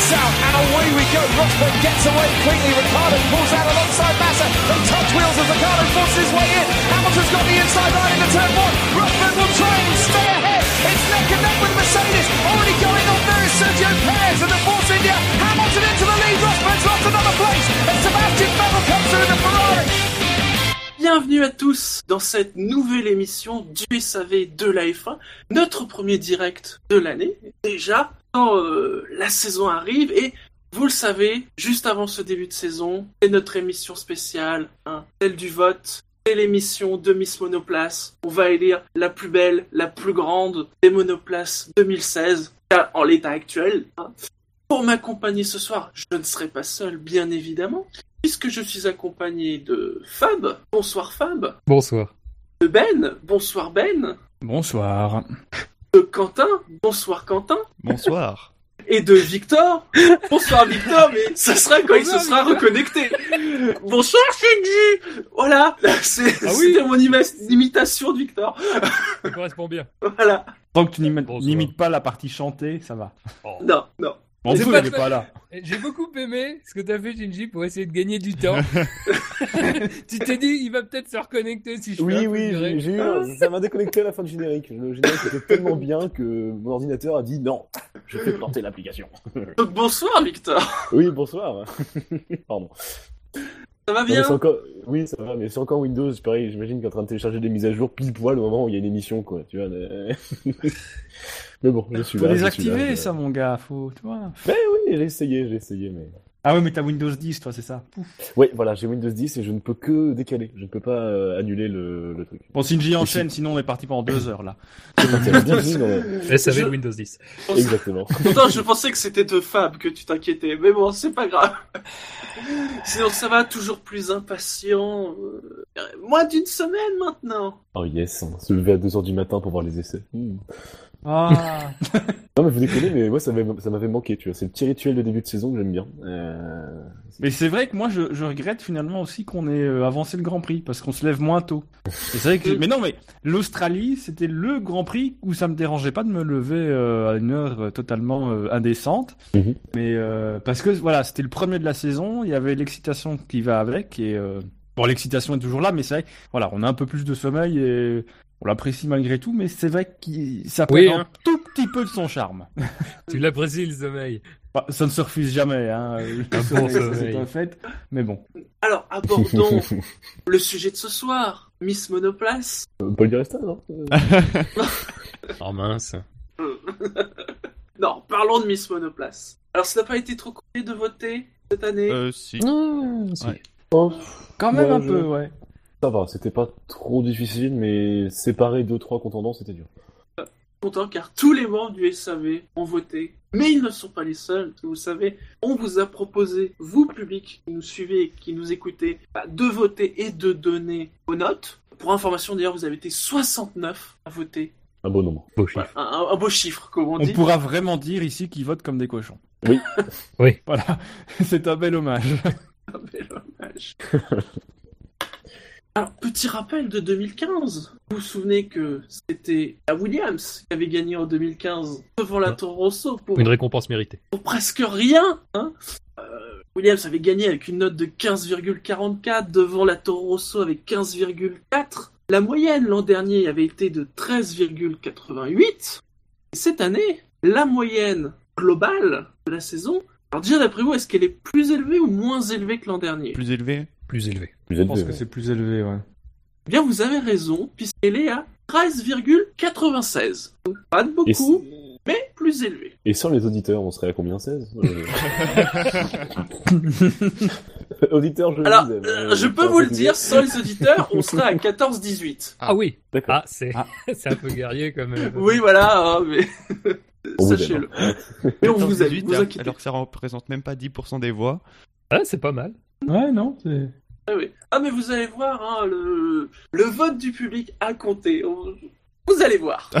lights out, and away we go. Rosberg gets away quickly. Ricardo pulls out alongside Massa. They touch wheels as Ricardo forces his way in. Hamilton's got the inside line into turn one. Rosberg will try and stay ahead. It's neck and neck with Mercedes. Already going on there is Sergio Perez and the Force India. Hamilton into the lead. Rosberg's lost another place. And Sebastian Vettel comes through in the Ferrari. Bienvenue à tous dans cette nouvelle émission du SAV de la F1, notre premier direct de l'année. Déjà, quand euh, la saison arrive et vous le savez, juste avant ce début de saison, c'est notre émission spéciale, hein, celle du vote. C'est l'émission de Miss Monoplace. On va élire la plus belle, la plus grande des monoplaces 2016, en l'état actuel. hein. Pour m'accompagner ce soir, je ne serai pas seul, bien évidemment, puisque je suis accompagné de Fab. Bonsoir Fab. Bonsoir. De Ben. Bonsoir Ben. Bonsoir. De Quentin. Bonsoir Quentin. Bonsoir. Et de Victor. Bonsoir Victor, mais ça sera quand il se sera reconnecté. Bonsoir Shinji. Voilà, c'est Ah oui. c'était mon ima- imitation de Victor. Ça correspond bien. Voilà. Tant que tu n'imites pas la partie chantée, ça va. Non, non. Il est pas là. J'ai beaucoup aimé ce que t'as fait, Shinji, pour essayer de gagner du temps. tu t'es dit, il va peut-être se reconnecter si je Oui, oui, j'ai eu, ça m'a déconnecté à la fin du générique. Le générique était tellement bien que mon ordinateur a dit non, je fais planter l'application. Donc bonsoir Victor. Oui, bonsoir. Pardon. Ça va bien encore... Oui, ça va, mais c'est encore Windows, pareil, j'imagine qu'il est en train de télécharger des mises à jour pile poil au moment où il y a une émission, quoi, tu vois. mais- Mais bon, je suis Faut là. suis désactiver ça, mon gars. Faut, tu vois. Mais oui, j'ai essayé, j'ai essayé, mais... Ah ouais, mais t'as Windows 10, toi, c'est ça. Pouf. Oui, voilà, j'ai Windows 10 et je ne peux que décaler, je ne peux pas euh, annuler le, le truc. Bon, Shinji enchaîne, sinon on est parti pendant deux heures là. SAV Je- Windows 10. Exactement. Pourtant, je pensais que c'était de Fab que tu t'inquiétais, mais bon, c'est pas grave. Sinon, ça va toujours plus impatient. euh, Moins d'une semaine maintenant. Oh yes, on se lever à 2h du matin pour voir les essais. Hmm. Ah. Non mais vous déconnez, mais moi ça m'avait manqué, tu vois. C'est le petit rituel de début de saison que j'aime bien. Euh... mais c'est vrai que moi, je, je regrette finalement aussi qu'on ait euh, avancé le Grand Prix parce qu'on se lève moins tôt. C'est vrai que, mais non, mais l'Australie, c'était le Grand Prix où ça me dérangeait pas de me lever euh, à une heure totalement euh, indécente. Mhm. Mais parce que voilà, c'était le premier de la saison, il y avait l'excitation qui va avec et bon, l'excitation est toujours là, mais c'est vrai, voilà, on a un peu plus de sommeil et on l'apprécie malgré tout, mais c'est vrai que ça Oui, perd un hein. tout petit peu de son charme. Tu l'apprécies le sommeil. Bah, ça ne se refuse jamais, hein. Sommeil. c'est un fait. Mais bon. Alors, abordons le sujet de ce soir. Miss Monoplace. Euh, Paul Di Resta, non Euh, Oh mince. Non, parlons de Miss Monoplace. Alors, ça n'a pas été trop compliqué de voter cette année? Euh, si. Ouais. oh, Quand même un je- peu, ouais. Ça va, c'était pas trop difficile, mais séparer deux trois contendants, c'était dur. content car tous les membres du SAV ont voté. Mais ils ne sont pas les seuls. Vous savez, on vous a proposé, vous public qui nous suivez et qui nous écoutez, bah, de voter et de donner vos notes. Pour information d'ailleurs, vous avez été 69 à voter. Un bon nombre. Beau chiffre. Un, un- un beau chiffre, comme on On dit. pourra vraiment dire ici qu'ils votent comme des cochons. Oui. Oui. Voilà. C'est un bel hommage. Un bel hommage. Alors, petit rappel de 2015. Vous vous souvenez que c'était la Williams qui avait gagné en 2015 devant la. Toro Rosso pour Une récompense méritée. pour presque rien. Hein Euh, Williams avait gagné avec une note de 15,44 devant la Toro Rosso avec 15,4. La moyenne l'an dernier avait été de 13,88. Et cette année, la moyenne globale de la saison, alors déjà d'après vous, est-ce qu'elle est plus élevée ou moins élevée que l'an dernier? Plus élevé. Plus élevé. Plus Je pense élevé, que c'est plus élevé, ouais. Eh bien, vous avez raison, puisqu'elle est à 13,96. Donc, Pas de Et, beaucoup, mais plus élevée. et sans les auditeurs, on serait à combien 16 Euh, Auditeurs, je Alors, euh, hein, je peux pour vous le dire, sans les auditeurs, on serait à 14-18. Ah oui. D'accord. Ah, c'est Ah. c'est un peu guerrier comme. euh, Oui, voilà, hein, mais sachez-le. Mais on vous aime, 18, vous inquiétez. alors que ça représente même pas 10% des voix. Ah, c'est pas mal. Ouais, non, c'est... Ah, oui. Ah, mais vous allez voir, hein, le... le vote du public a compté. On- Vous allez voir.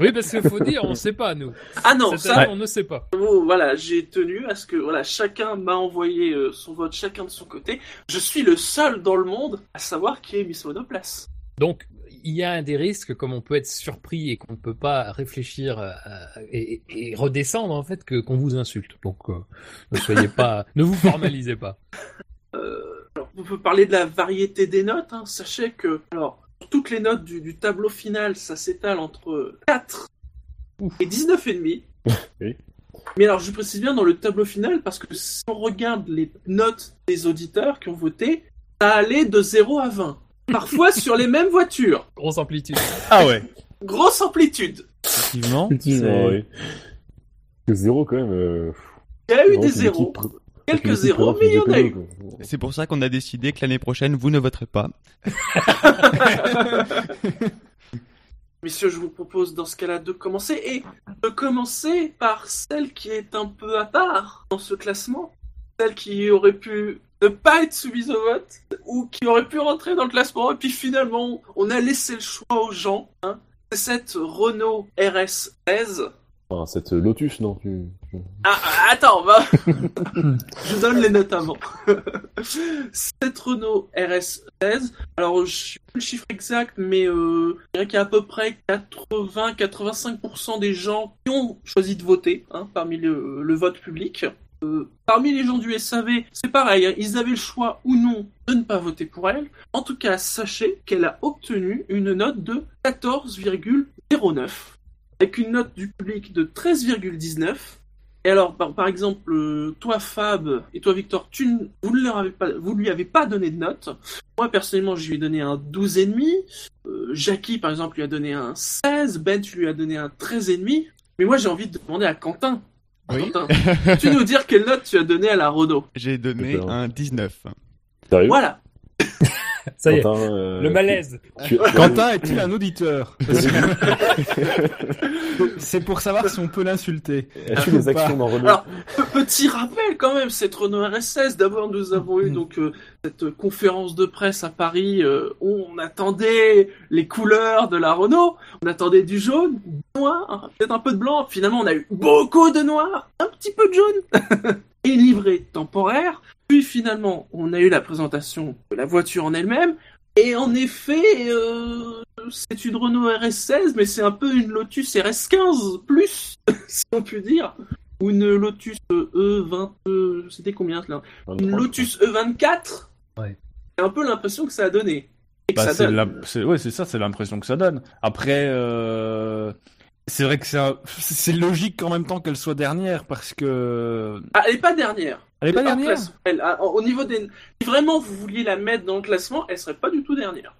Oui, parce qu'il faut dire, on sait pas, nous. Ah non, Cette ça, année, on ne sait pas. bon, voilà, j'ai tenu à ce que voilà, chacun m'a envoyé euh, son vote, chacun de son côté. Je suis le seul dans le monde à savoir qui est Miss Monoplace. Donc, il y a un des risques, comme on peut être surpris et qu'on ne peut pas réfléchir euh, et, et redescendre en fait, que qu'on vous insulte. Donc euh, ne soyez pas, ne vous formalisez pas. Euh, alors, on peut parler de la variété des notes. hein. Sachez que, alors, toutes les notes du, du tableau final, ça s'étale entre 4 et 19,5. Oui. Mais alors, je précise bien dans le tableau final, parce que si on regarde les notes des auditeurs qui ont voté, ça allait de 0 à 20. Parfois sur les mêmes voitures. Grosse amplitude. Ah ouais. Grosse amplitude. Effectivement. Effectivement, c'est- oui. Zéro, quand même. euh, Il y a eu des zéros. pr- Quelques zéros, mais il y en a eu. C'est pour ça qu'on a décidé que l'année prochaine, vous ne voterez pas. Messieurs, je vous propose dans ce cas-là de commencer et de commencer par celle qui est un peu à part dans ce classement, celle qui aurait pu ne pas être soumise au vote ou qui aurait pu rentrer dans le classement et puis finalement on a laissé le choix aux gens. Hein. C'est cette Renault RS 16. Enfin, cette Lotus, non tu... Ah, ah, attends, va. je donne les notes avant. Cette Renault RS 16. Alors, je sais pas le chiffre exact, mais euh, je dirais qu'il y a à peu près 80-85% des gens qui ont choisi de voter hein, parmi le, le vote public. Euh, parmi les gens du SAV, c'est pareil, hein, ils avaient le choix ou non de ne pas voter pour elle. En tout cas, sachez qu'elle a obtenu une note de 14,09 avec une note du public de 13,19. Et alors, par, exemple, euh, toi Fab et toi Victor, tu, vous ne lui avez pas donné de note. Moi personnellement, je lui ai donné un 12,5. Euh, Jackie, par exemple, lui a donné un 16. Ben, tu lui as donné un 13,5. Mais moi, j'ai envie de demander à Quentin. Oui. Quentin, tu nous dire quelle note tu as donné à la Renault. J'ai donné un 19. Sérieux Voilà. Ça y est, Quentin, euh, le malaise. tu- tu- Quentin est-il un auditeur C'est pour savoir si on peut l'insulter. As-tu des actions dans Renault Alors, Pe- Petit rappel quand même, cette Renault RS16, d'abord nous avons eu Mm. donc euh, cette conférence de presse à Paris euh, où on attendait les couleurs de la Renault, on attendait du jaune, du noir, peut-être un peu de blanc, finalement on a eu beaucoup de noir, un petit peu de jaune, et livré temporaire, puis finalement on a eu la présentation de la voiture en elle-même, et en effet, euh, c'est une Renault RS16, mais c'est un peu une Lotus RS15 plus, si on peut dire. Ou une Lotus E20, euh, c'était combien là? Une 23. Lotus E24 Ouais. C'est un peu l'impression que ça a donné. Bah, ça c'est donne. la- ouais, c'est ça, c'est l'impression que ça donne. Après, euh, c'est vrai que c'est un- c'est logique en même temps qu'elle soit dernière parce que Ah, elle est pas dernière. elle est pas dernière. classe- elle- ah, au niveau des. Si vraiment vous vouliez la mettre dans le classement, elle serait pas du tout dernière.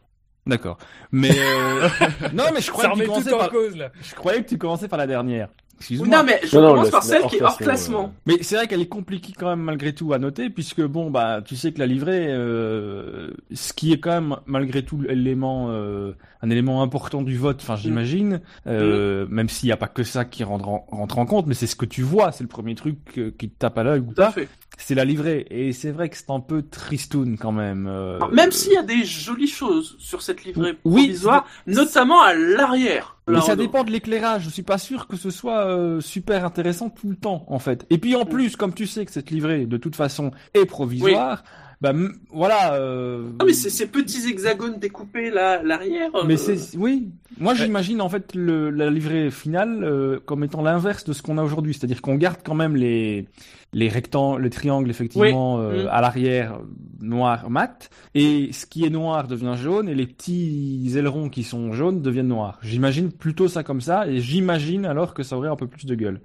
D'accord. Mais euh, non, mais je Ça croyais que remet tu tout commençais en par... cause là. je croyais que tu commençais par la dernière. Excuse-moi. Non, mais je Non, commence par le celle qui est hors classement, classement. Mais c'est vrai qu'elle est compliquée quand même malgré tout à noter, puisque bon bah tu sais que la livrée, euh, ce qui est quand même malgré tout l'élément, euh, un élément important du vote, enfin j'imagine, euh, même s'il n'y a pas que ça qui rentre en, rentre en compte, mais c'est ce que tu vois, c'est le premier truc euh, qui te tape à l'œil ou Tout à pas, fait. c'est la livrée. Et c'est vrai que c'est un peu tristoun quand même. euh, Alors, même s'il y a des jolies choses sur cette livrée Oui, provisoire, notamment à l'arrière. Mais ça dépend de l'éclairage. Je suis pas sûr que ce soit euh, super intéressant tout le temps, en fait. Et puis en Mm. plus, comme tu sais que cette livrée, de toute façon, est provisoire, bah voilà. Euh... Ah, mais c'est ces petits hexagones découpés là, l'arrière. Mais euh, c'est oui. Moi, j'imagine en fait le, la livrée finale euh, comme étant l'inverse de ce qu'on a aujourd'hui, c'est-à-dire qu'on garde quand même les les rectangles, les triangles effectivement euh, Mm. à l'arrière noir mat, et ce qui est noir devient jaune et les petits ailerons qui sont jaunes deviennent noirs. J'imagine plutôt ça comme ça, et j'imagine alors que ça aurait un peu plus de gueule.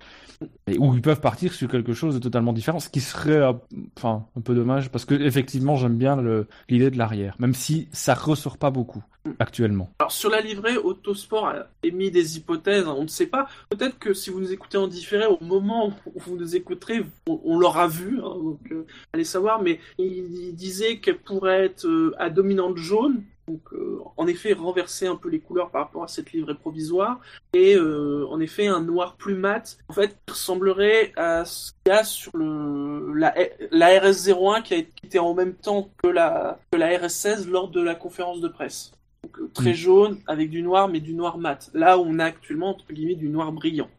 Et où ils peuvent partir sur quelque chose de totalement différent, ce qui serait enfin un peu dommage parce que effectivement j'aime bien l'idée de l'arrière, même si ça ressort pas beaucoup actuellement. Alors sur la livrée, Autosport a émis des hypothèses, on ne sait pas. Peut-être que si vous nous écoutez en différé, au moment où vous nous écouterez, on, on l'aura vu, hein, donc euh, allez savoir, mais il, il disait qu'elle pourrait être euh, à dominante jaune, donc euh, en effet renverser un peu les couleurs par rapport à cette livrée provisoire, et euh, en effet un noir plus mat, en fait, qui ressemblerait à ce qu'il y a sur le, la, la RS01 qui a été en même temps que la, que la RS16 lors de la conférence de presse. Donc, euh, très Mm. jaune avec du noir, mais du noir mat. Là où on a actuellement entre guillemets du noir brillant.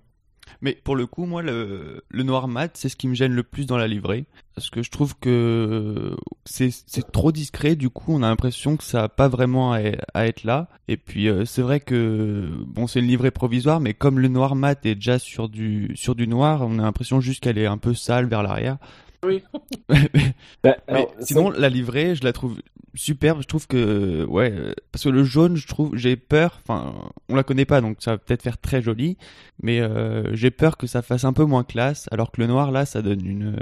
Mais pour le coup, moi, le, noir mat, c'est ce qui me gêne le plus dans la livrée. Parce que je trouve que c'est trop discret, du coup, on a l'impression que ça a pas vraiment à, être là. Et puis, euh, c'est vrai que, bon, c'est une livrée provisoire, mais comme le noir mat est déjà sur du noir, on a l'impression juste qu'elle est un peu sale vers l'arrière. Oui. Bah, alors, sinon, la livrée, je la trouve superbe. Je trouve que, ouais, euh, parce que le jaune, je trouve, j'ai peur. Enfin, on la connaît pas, donc ça va peut-être faire très joli, mais euh, j'ai peur que ça fasse un peu moins classe. Alors que le noir, là, ça donne une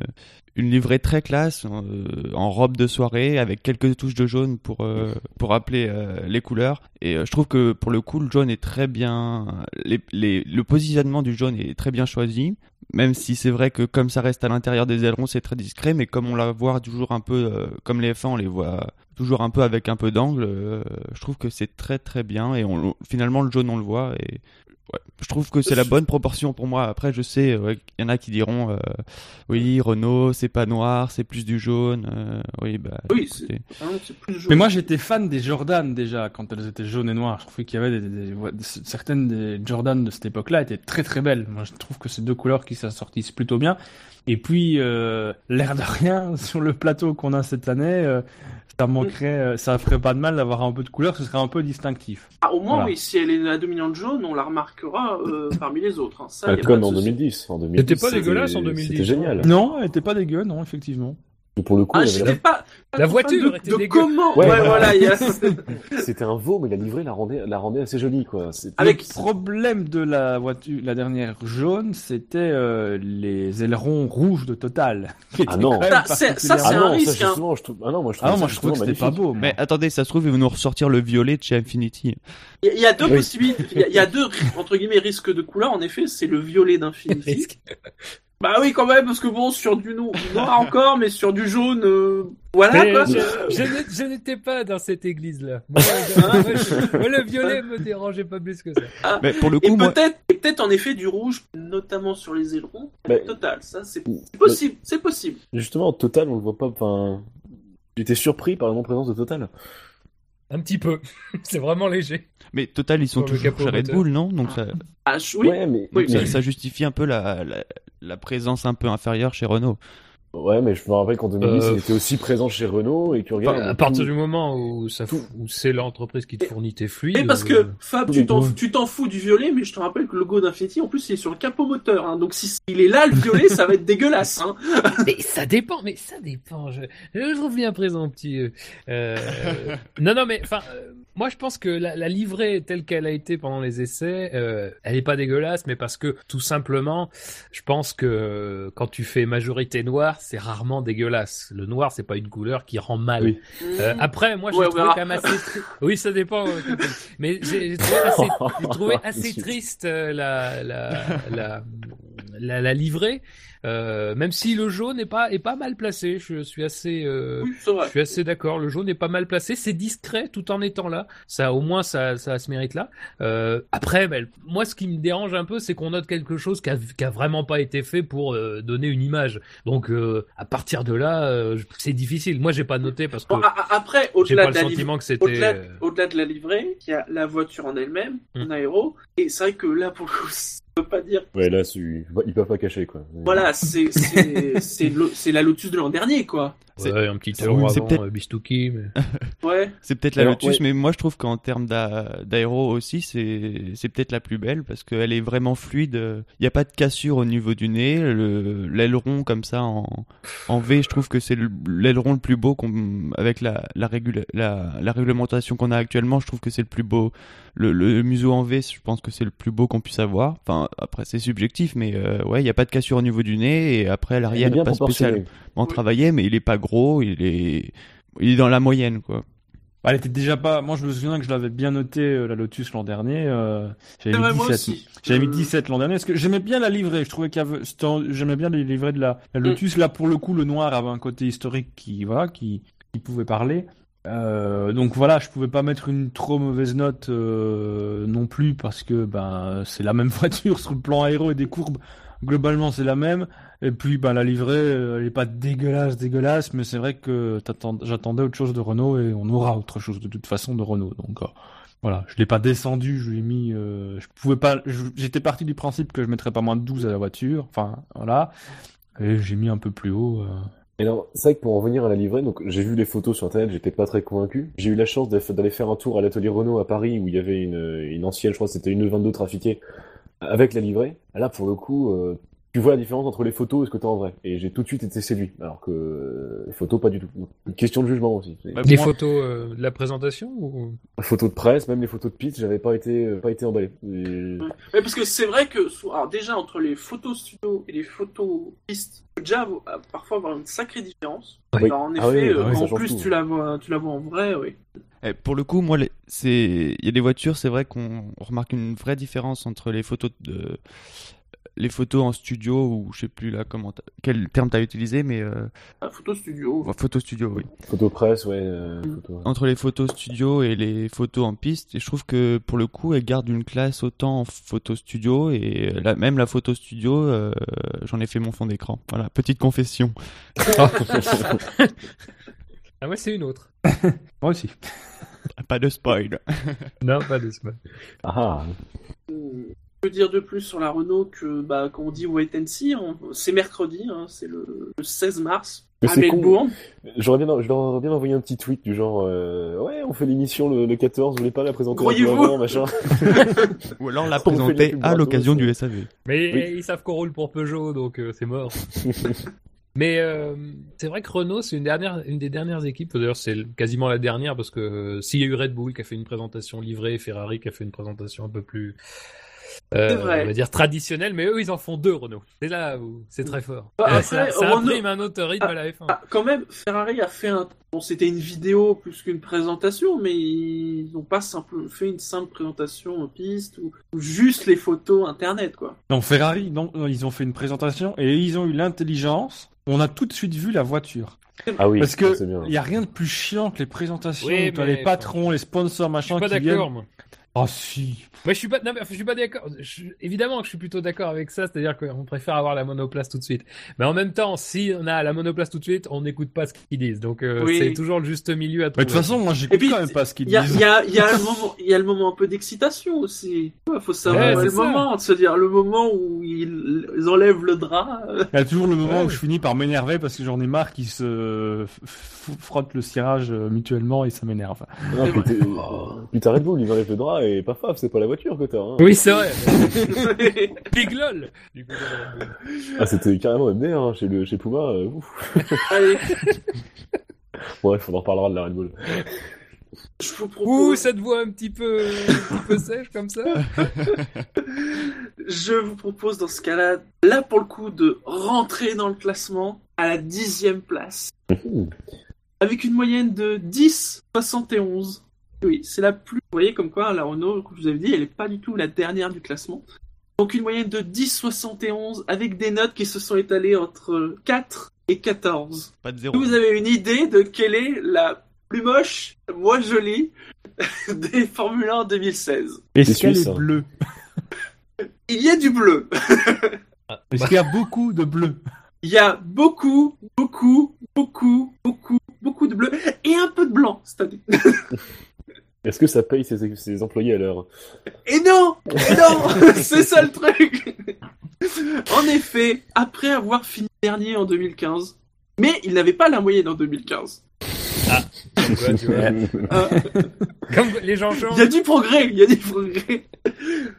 une livrée très classe, euh, en robe de soirée, avec quelques touches de jaune pour euh, pour rappeler euh, les couleurs. Et euh, je trouve que pour le coup, le jaune est très bien. Les, les, le positionnement du jaune est très bien choisi. Même si c'est vrai que comme ça reste à l'intérieur des ailerons, c'est très discret, mais comme on la voit toujours un peu, euh, comme les F1, on les voit toujours un peu avec un peu d'angle, euh, je trouve que c'est très très bien, et on, finalement le jaune on le voit, et ouais, je trouve que c'est la bonne proportion pour moi. Après, je sais, ouais, il y en a qui diront, euh, oui, Renault, c'est pas noir, c'est plus du jaune, euh, oui, bah, Oui, c'est plus jaune. Mais moi j'étais fan des Jordan déjà quand elles étaient jaunes et noires. Je trouvais qu'il y avait des, des- des- des- certaines des Jordan de cette époque-là étaient très très belles. Moi je trouve que c'est deux couleurs qui s'assortissent plutôt bien. Et puis euh, l'air de rien sur le plateau qu'on a cette année, euh, ça manquerait, euh, ça ferait pas de mal d'avoir un peu de couleur. Ce serait un peu distinctif. Ah, au moins, Voilà. oui, si elle est à dominante jaune, on la remarquera euh, parmi les autres. hein. Ça, y a pas comme en souci. 2010. En 2010 C'était pas dégueulasse en 2010, C'était génial. Non, elle était pas dégueu, non effectivement. Et pour le coup, Ah, il y avait j'étais pas, pas La voiture de, était de comment Ouais. Ouais, voilà, il y a... la- c'était un veau, mais la livrée la rendait, la rendait assez jolie, quoi. Avec- Le problème de la voiture, la dernière jaune, c'était euh, les ailerons rouges de Total. Ah étaient non. Ça, c'est- Ah un non, risque, ça, hein. justement, je trouve... Ah non, moi je Ah trouve non, moi je que c'était pas beau. moi. Mais attendez, ça se trouve, ils vont nous ressortir le violet de chez Infinity. Il y a- il y a deux Oui. possibilités. Il y y, a deux, entre guillemets, risques de couleur. En effet, c'est le violet d'Infinity. Bah oui, quand même, parce que bon, sur du no- du noir encore, mais sur du jaune, euh, voilà, Mais quoi. je, n'étais pas dans cette église-là. Moi, le violet me dérangeait pas plus que ça. Mais pour le Et coup, moi, peut-être, et peut-être en effet du rouge, notamment sur les ailerons. Mais- Total, ça c'est possible, c'est possible. Justement, Total, on le voit pas. Enfin, j'étais surpris par la non-présence de Total. Un petit peu. C'est vraiment léger. mais Total, ils sont toujours chez Red. Bull, non? Donc ça, Ah, je- oui. Ouais, mais, Oui, mais- ça, ça justifie un peu la, la, la présence un peu inférieure chez Renault. ouais, mais je me rappelle qu'en 2010, Euh, il était aussi présent chez Renault et tu regardes. À partir du moment où, ça, où c'est l'entreprise qui te fournit tes fluides. Et parce que euh, Fab, tu t'en, deux. tu t'en fous du violet, mais je te rappelle que le logo d'Infinity, en plus, il est sur le capot moteur. Hein, donc si il est là, le violet, ça va être dégueulasse. Hein. Mais ça dépend, mais ça dépend. Je, je trouve bien présent, petit. euh, euh, non, non, mais enfin, euh, moi je pense que la, la livrée telle qu'elle a été pendant les essais, euh, elle est pas dégueulasse, mais parce que tout simplement, je pense que euh, quand tu fais majorité noire, c'est rarement dégueulasse. Le noir, c'est pas une couleur qui rend mal. Oui. Euh, après, moi, j'ai Ouais, trouvé quand même assez. tri- Oui, ça dépend. Mais j'ai trouvé assez, trouvé triste euh, la la la la, la livrée. Euh, même si le jaune est pas est pas mal placé, je suis assez euh, Oui, je suis assez d'accord. Le jaune est pas mal placé, c'est discret tout en étant là. Ça, au moins, ça, ça se mérite là. Euh, après, ben, moi, ce qui me dérange un peu, c'est qu'on note quelque chose qui a, qui a vraiment pas été fait pour euh, donner une image. Donc, euh, à partir de là, euh, c'est difficile. Moi, j'ai pas noté parce que Bon, après, au-delà de au-delà, de la livrée, il y a la voiture en elle-même, en aéro, et c'est vrai que là, pour le coup, veut pas dire. Ouais, là, ils peuvent pas cacher, quoi. Voilà, c'est, la Lotus de l'an dernier, quoi. C'est- Ouais, un petit euro avant peut-être- euh, Bistouki, mais... Ouais. C'est peut-être la Alors, Lotus, ouais. mais moi je trouve qu'en termes d'a- d'aéro aussi, c'est c'est peut-être la plus belle parce qu'elle est vraiment fluide. Il n'y a pas de cassure au niveau du nez. Le- L'aileron comme ça en, en V, je trouve que c'est le- l'aileron le plus beau qu'on- avec la, la, régula- la, la réglementation qu'on a actuellement. Je trouve que c'est le plus beau. Le, le museau en V, je pense que c'est le plus beau qu'on puisse avoir. Enfin, après c'est subjectif, mais euh, ouais, il n'y a pas de cassure au niveau du nez et après l'arrière n'est pas spécialement proportionné. travaillé, mais il est pas gros. Il est il est dans la moyenne quoi. Bah, Elle était déjà pas. Moi, je me souviens que je l'avais bien noté euh, la Lotus l'an dernier. euh, J'avais mis vrai, moi 17. aussi. J'avais mis Euh, 17 l'an dernier parce que j'aimais bien la livrée. Je trouvais J'aimais bien les livrées de la, la Mm. Lotus. Là, pour le coup, le noir avait un côté historique qui voilà, qui, qui pouvait parler. Euh, donc voilà, je pouvais pas mettre une trop mauvaise note euh, non plus parce que ben c'est la même voiture sur le plan aéro et des courbes. globalement c'est la même. Et puis bah la livrée, euh, elle est pas dégueulasse, dégueulasse, mais c'est vrai que j'attendais autre chose de Renault et on aura autre chose de toute façon de Renault. Donc voilà, je l'ai pas descendu, je lui mis, je pouvais pas, j'étais parti du principe que je mettrais pas moins de 12 à la voiture. Enfin voilà, et j'ai mis un peu plus haut. Et c'est vrai que pour en venir à la livrée, j'ai vu les photos sur internet, j'étais pas très convaincu. J'ai eu la chance d'aller faire un tour à l'atelier Renault à Paris où il y avait une, ancienne, je crois c'était une 22 trafiquée avec la livrée. Là, pour le coup, euh, tu vois la différence entre les photos et ce que t'as en vrai. Et j'ai tout de suite été séduit, alors que euh, les photos pas du tout. Donc, Une question de jugement aussi. Bah, Les moi- photos euh, de la présentation ou... Les photos de presse, même les photos de piste, j'avais pas été, euh, pas été emballé. Et- Ouais, parce que c'est vrai que alors déjà entre les photos studio et les photos pistes, tu peux déjà parfois avoir une sacrée différence. Oui. Alors, en effet, Ah oui, euh, ah oui, en plus tout. tu la vois, tu la vois en vrai, oui. Eh, pour le coup, moi, c'est il y a des voitures, c'est vrai qu'on on remarque une vraie différence entre les photos de les photos en studio ou je sais plus là comment quel terme t'as utilisé, mais euh, La photo studio. photo studio, oui. Photos presse, ouais. euh, Mm. ouais. Entre les photos studio et les photos en piste, et je trouve que pour le coup, elles gardent une classe autant en photo studio et la, même la photo studio, euh, j'en ai fait mon fond d'écran. Voilà, petite confession. Ah ouais, c'est une autre. Moi aussi. Pas de spoil. Non, pas de semaine. Ah, Je peux dire de plus sur la Renault que, bah, quand on dit wait and see, on- c'est mercredi, hein, c'est le, le 16 mars. Mais à. Melbourne. J'aurais bien, je leur aurais bien envoyé un petit tweet du genre, euh, ouais, on fait l'émission le, le 14, vous voulez pas la présenter avant, machin. Ou alors la présenter à l'occasion du SAV. Mais Oui. ils savent qu'on roule pour Peugeot, donc euh, c'est mort. Mais euh, c'est vrai que Renault, c'est une, dernière, une des dernières équipes, d'ailleurs c'est quasiment la dernière, parce que euh, s'il y a eu Red Bull qui a fait une présentation livrée, Ferrari qui a fait une présentation un peu plus. On va dire traditionnelle, mais eux ils en font deux Renault. C'est là où c'est très fort. Bah, Euh, après, ça, ça Renault- imprime un autre rythme à la F1. Ah, quand même, Ferrari a fait un. Bon, c'était une vidéo plus qu'une présentation, mais ils n'ont pas simple... fait une simple présentation en piste ou... ou juste les photos internet, quoi. Non, Ferrari, non, non, ils ont fait une présentation et ils ont eu l'intelligence. On a tout de suite vu la voiture. Ah oui, Parce que il y a rien de plus chiant que les présentations Oui, où t'as mais- les patrons, les sponsors, Je machin suis pas qui viennent. Oh si. Moi, je suis pas, non, mais, je suis pas d'accord. Je- Évidemment que je suis plutôt d'accord avec ça, c'est-à-dire qu'on préfère avoir la monoplace tout de suite. Mais en même temps, si on a la monoplace tout de suite, on n'écoute pas ce qu'ils disent. Donc, euh, Oui. c'est toujours le juste milieu à Mais trouver. de toute façon, moi j'écoute puis, quand même pas ce qu'ils Il y a, disent. il y, a, il y, a le moment- il y a le moment un peu d'excitation aussi. Il faut savoir Ouais, le ça. moment, de se dire le moment où ils, ils enlèvent le drap. Il y a toujours le moment Ouais. où je finis par m'énerver parce que j'en ai marre qu'ils se frottent le cirage euh, mutuellement et ça m'énerve. Puis t'as Red Bull, ils enlèvent le drap et pas faf, c'est pas la voiture que t'as. Hein. Oui, c'est vrai. Big lol. Du coup, Ah, c'était carrément MDR hein, chez, le, chez Puma. euh, ouf. Allez, Bref, on en reparlera de la Red Bull. je vous Ouh, propose, cette voix un petit peu, un petit peu sèche comme ça. je vous propose dans ce cas-là, là pour le coup, de rentrer dans le classement à la dixième place. Mmh. avec une moyenne de 10,71. Oui, c'est la plus. Vous voyez comme quoi la Renault, comme je vous avais dit, elle n'est pas du tout la dernière du classement. Donc une moyenne de 10,71 avec des notes qui se sont étalées entre 4 et 14. Pas de zéro. Vous avez une idée de quelle est la plus moche, moins jolie des Formule 1 2016 Est-ce qu'elle est hein. bleue? Il y a du bleu. Est-ce qu'il y a beaucoup de bleu? Il y a beaucoup, beaucoup, beaucoup, beaucoup, beaucoup de bleu et un peu de blanc cette année. Est-ce que ça paye ses, ses employés à l'heure Et non Et non C'est ça le truc En effet, après avoir fini dernier en 2015, mais il n'avait pas la moyenne en 2015. Comme quoi, tu vois. Euh, Comme les gens Il changent. y a du progrès, il y a du progrès.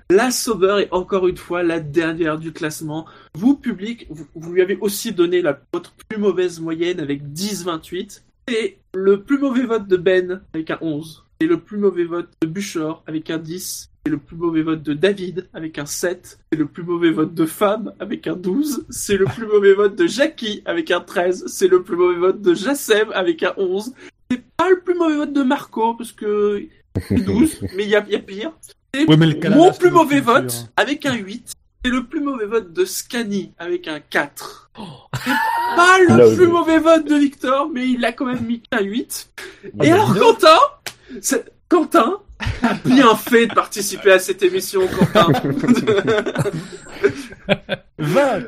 La Sauber est encore une fois la dernière du classement. Vous, public, vous, vous lui avez aussi donné la, votre plus mauvaise moyenne avec 10,28. Et le plus mauvais vote de Ben avec un 11. Et le plus mauvais vote de Buchor avec un 10. Et le plus mauvais vote de David avec un 7. Et le plus mauvais vote de Fab avec un 12. C'est le plus mauvais vote de Jackie avec un 13. C'est le plus mauvais vote de Jassem avec un 11. C'est pas le plus mauvais vote de Marco parce que 12, mais il y a, il y a pire. Et Ouais, mon c'est plus mauvais vote avec un 8. Et le plus mauvais vote de Scani avec un 4. C'est pas le Là, plus mauvais vote de Victor, mais il a quand même mis qu'un 8. Ah, Et bah, alors. Quentin, c'est- Quentin a bien fait de participer à cette émission, Quentin. 20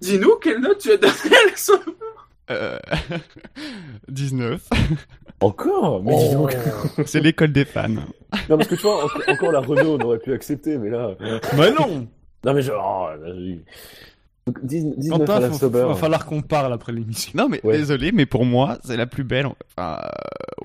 Dis-nous quelle note tu as donnée à la Sauber Euh... 19. Encore Mais dis donc. C'est l'école des fans. Non, parce que tu vois, en- encore la Renault, on aurait pu accepter, mais là. Bah non Non, mais genre. oh, là, j'ai- Donc, 10 19 Quentin, à la faut- Sauber. va falloir qu'on parle après l'émission. Non, mais Ouais. désolé, mais pour moi, c'est la plus belle. Enfin,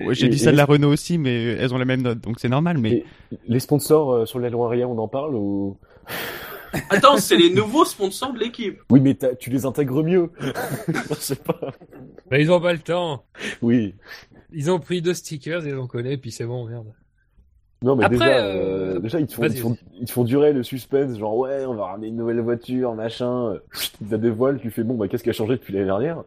euh, ouais, j'ai dit ça de la Renault aussi, mais elles ont la même note, donc c'est normal. Mais Et les sponsors euh, sur l'aileron arrière, on en parle ou? Attends, c'est les nouveaux sponsors de l'équipe. Oui, mais tu les intègres mieux. Je sais pas. Bah, ils ont pas le temps. Oui. Ils ont pris deux stickers, ils en connaissent, puis c'est bon, merde. Non, mais Après, déjà, euh, euh, déjà ils, te font, ils, te font, ils te font durer le suspense, genre ouais, on va ramener une nouvelle voiture, machin. Ils la dévoilent, tu fais bon, bah qu'est-ce qui a changé depuis l'année dernière?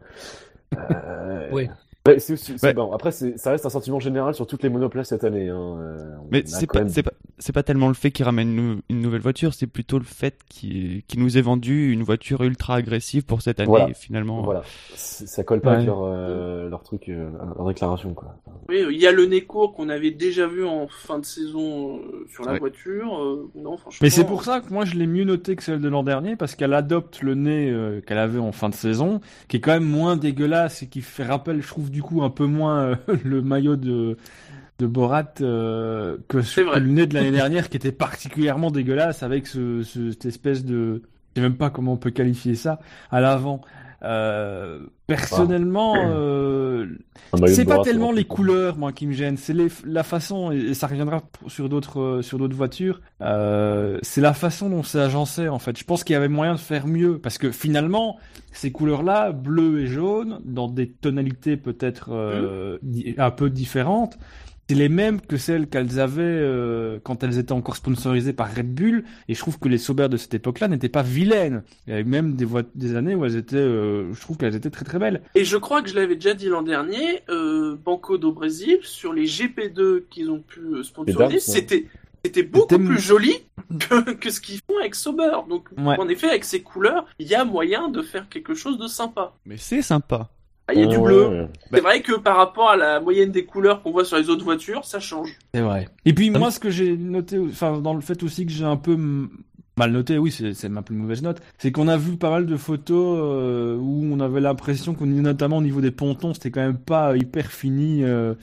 Euh... Oui. Ouais, c'est aussi, c'est Ouais. bon. Après, c'est- ça reste un sentiment général sur toutes les monoplaces cette année. Hein. euh, Mais a c'est pas, même- c'est pas, c'est pas tellement le fait qu'ils ramènent une, une nouvelle voiture, c'est plutôt le fait qu'ils qu'ils nous aient vendu une voiture ultra agressive pour cette année, Voilà. et finalement. Voilà, C'est- ça colle pas Ouais. avec leur, euh, leur truc, euh, leur déclaration quoi. Oui, il y a le nez court qu'on avait déjà vu en fin de saison euh, sur la Ouais. voiture. euh, non, franchement. Mais c'est pour ça que moi je l'ai mieux noté que celle de l'an dernier parce qu'elle adopte le nez euh, qu'elle avait en fin de saison, qui est quand même moins dégueulasse et qui fait rappel, je trouve du coup un peu moins euh, le maillot de de Borat euh, que, vrai. que le nez de l'année dernière qui était particulièrement dégueulasse avec ce, ce- cette espèce de je sais même pas comment on peut qualifier ça à l'avant. Euh, personnellement, euh, c'est pas tellement les couleurs, moi, qui me gênent. C'est les, la façon, et ça reviendra sur d'autres, euh, sur d'autres voitures. Euh, c'est la façon dont c'est agencé, en fait. Je pense qu'il y avait moyen de faire mieux, parce que finalement, ces couleurs-là, bleu et jaune, dans des tonalités peut-être euh, di- un peu différentes, c'est les mêmes que celles qu'elles avaient euh, quand elles étaient encore sponsorisées par Red Bull. Et je trouve que les Sauber de cette époque-là n'étaient pas vilaines. Il y avait même des, voit- des années où elles étaient, euh, je trouve qu'elles étaient très très belles. Et je crois que je l'avais déjà dit l'an dernier, euh, Banco do Brasil, sur les GP2 qu'ils ont pu euh, sponsoriser, c'était c'était beaucoup plus joli que, que ce qu'ils font avec Sauber. Donc, Ouais. en effet, avec ces couleurs, il y a moyen de faire quelque chose de sympa. Mais c'est sympa. Ah, il y a du bleu. ouais. C'est vrai que par rapport à la moyenne des couleurs qu'on voit sur les autres voitures, ça change. C'est vrai. Et puis moi, ce que j'ai noté, enfin dans le fait aussi que j'ai un peu mal noté, oui, c'est ma plus mauvaise note, c'est qu'on a vu pas mal de photos euh, où on avait l'impression qu'on notamment au niveau des pontons, c'était quand même pas hyper fini. euh,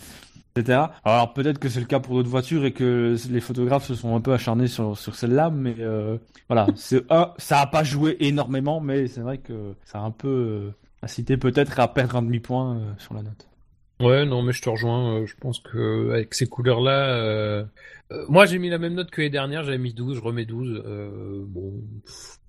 etc. Alors peut-être que c'est le cas pour d'autres voitures et que les photographes se sont un peu acharnés sur, sur celle-là, mais euh, voilà, c'est ça a pas joué énormément, mais c'est vrai que ça a un peu incité peut-être à perdre un demi-point euh, sur la note. Ouais, non, mais je te rejoins. euh, je pense que avec ces couleurs-là, euh, moi j'ai mis la même note que les dernières. J'avais mis 12, je remets 12. Euh, bon,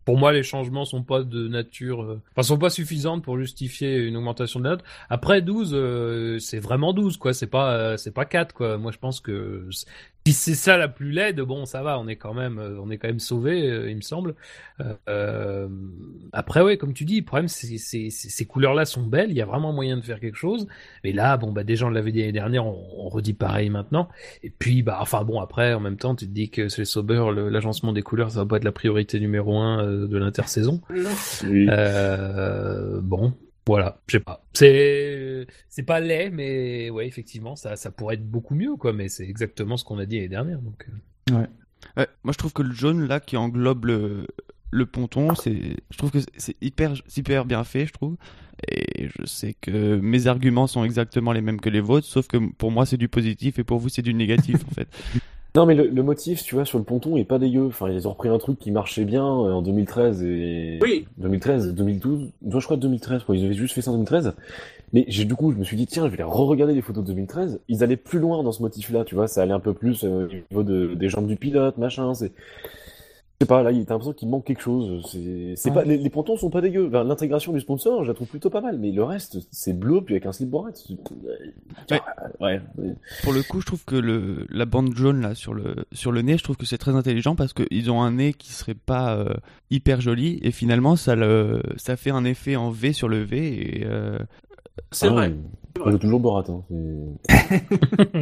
pour moi, les changements sont pas de nature, enfin, sont pas suffisantes pour justifier une augmentation de note. Après 12, euh, c'est vraiment 12, quoi. C'est pas, c'est pas 4, quoi. Moi, je pense que si c'est ça la plus laide, bon, ça va. On est quand même, euh, on est quand même sauvé, euh, il me semble. Euh, euh, après, ouais, comme tu dis, le problème, c'est, c'est, c'est- ces couleurs-là sont belles. Il y a vraiment moyen de faire quelque chose. Mais là, bon, bah, déjà, on l'avait dit l'année dernière, on, on redit pareil maintenant. Et puis, bah, enfin, bon, après, en même temps, tu te dis que c'est Sauber, le- l'agencement des couleurs, ça va pas être la priorité numéro un de l'intersaison. Oui. Euh, bon, voilà, je sais pas. C'est, c'est pas laid, mais ouais, effectivement, ça, ça pourrait être beaucoup mieux, quoi. Mais c'est exactement ce qu'on a dit l'année dernière, donc. euh. Ouais, moi je trouve que le jaune là qui englobe le, le ponton, c'est, je trouve que c'est hyper, hyper bien fait, je trouve. Et je sais que mes arguments sont exactement les mêmes que les vôtres, sauf que pour moi c'est du positif et pour vous c'est du négatif en fait. Non, mais le, le motif, tu vois, sur le ponton est pas dégueu. Enfin, ils ont repris un truc qui marchait bien euh, en 2013 et. Oui. 2013, 2012. Non, je crois 2013, quoi. Ils avaient juste fait ça en 2013. Mais j'ai, du coup, je me suis dit, tiens, je vais les re-regarder les photos de 2013. Ils allaient plus loin dans ce motif-là, tu vois. Ça allait un peu plus euh, au niveau de, des jambes du pilote, machin. C'est. Je sais pas, là, il t'as l'impression qu'il manque quelque chose. C'est, Ouais. pas, les, les pontons sont pas dégueux. Enfin, l'intégration du sponsor, je la trouve plutôt pas mal. Mais le reste, c'est bleu, puis avec un slip bourrette. Ouais. Ouais. ouais. Pour le coup, je trouve que le, la bande jaune là sur le, sur le nez, je trouve que c'est très intelligent parce qu'ils ont un nez qui serait pas euh, hyper joli et finalement ça, le, ça fait un effet en V sur le V et euh, C'est Ah vrai. Ouais. On toujours Borat. Hein. c'est-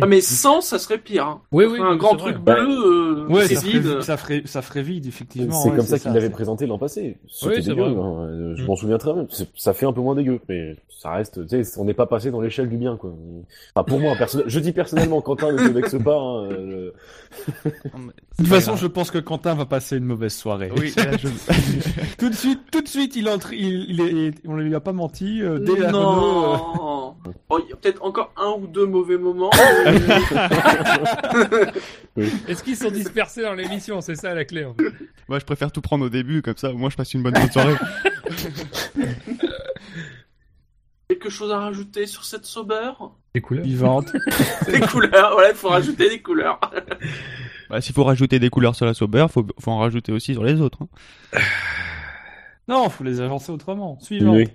Ah, mais sans, ça serait pire. Hein. Oui, oui. un grand truc Bah, bleu, euh, Ouais, ça vide. ferait, ça, ferait, ça ferait vide, effectivement. C'est ouais, comme ça qu'il l'avait présenté l'an passé. C'était Oui, c'est dégueu. vrai. hein. Euh, Je Mm. m'en souviens très bien. Ça fait un peu moins dégueu, mais ça reste. Tu sais, on n'est pas passé dans l'échelle du bien, quoi. Enfin, pour moi, perso- je dis personnellement, Quentin ne se vexe pas. hein, euh, De toute façon, je pense que Quentin va passer une mauvaise soirée. Oui, là, je... tout de suite, tout de suite, il entre, il, il est, on lui a pas menti. euh, dès la Renault, euh, Bon, il y a peut-être encore un ou deux mauvais moments. Est-ce qu'ils sont dispersés dans l'émission? C'est ça la clé. en fait. Moi, je préfère tout prendre au début, comme ça, au moins, je passe une bonne soirée. Quelque chose à rajouter sur cette Sauber Des couleurs. vivante. Des couleurs, voilà, il faut rajouter des couleurs. bah, s'il faut rajouter des couleurs sur la Sauber, faut, faut en rajouter aussi sur les autres. hein. Non, faut les agencer autrement. Suivant. oui.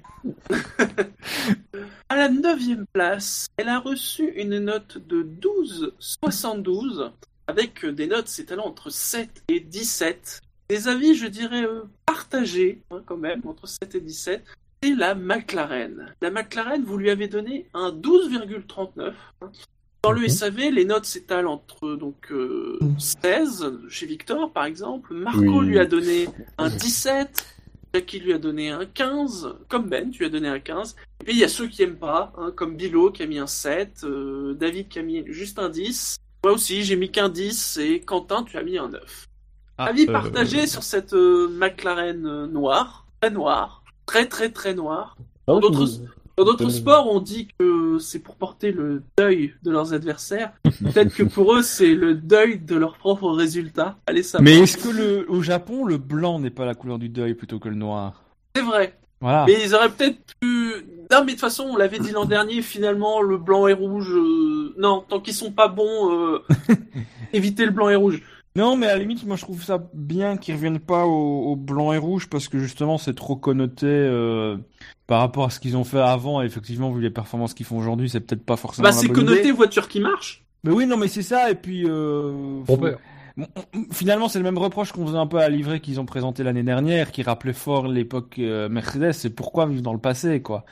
À la neuvième place, elle a reçu une note de 12,72 avec des notes s'étalant entre 7 et 17. Des avis, je dirais, euh, partagés hein, quand même, entre 7 et 17. C'est la McLaren. La McLaren, vous lui avez donné un 12,39. hein. Dans le Mhm. SAV, les notes s'étalent entre donc euh, 16 chez Victor par exemple. Marco Oui. lui a donné un 17. Jackie lui a donné un 15. Comme Ben, tu lui as donné un 15. Et puis il y a ceux qui aiment pas, hein, comme Bilo qui a mis un 7, euh, David qui a mis juste un 10. Moi aussi, j'ai mis qu'un 10 et Quentin, tu as mis un 9. Ah, Avis euh, partagé sur cette euh, McLaren euh, noire, très noire, très très très noire. Ah, D'autres- Dans d'autres sports, on dit que c'est pour porter le deuil de leurs adversaires. Peut-être que pour eux, c'est le deuil de leurs propres résultats. Allez, ça Mais est-ce que le, au Japon, le blanc n'est pas la couleur du deuil plutôt que le noir? C'est vrai. Voilà. Mais ils auraient peut-être pu. Non, mais de toute façon, on l'avait dit l'an dernier, finalement, le blanc et rouge. euh, Non, tant qu'ils sont pas bons, euh, évitez le blanc et rouge. Non, mais à la limite, moi je trouve ça bien qu'ils reviennent pas au, au blanc et rouge parce que justement c'est trop connoté euh, par rapport à ce qu'ils ont fait avant. Et effectivement, vu les performances qu'ils font aujourd'hui, c'est peut-être pas forcément. Bah, c'est connoté idée. voiture qui marche. Mais oui, non, mais c'est ça. Et puis. Euh, faut-. Bon, Finalement, c'est le même reproche qu'on faisait un peu à la livrée qu'ils ont présenté l'année dernière, qui rappelait fort l'époque euh, Mercedes. C'est pourquoi vivre dans le passé, quoi.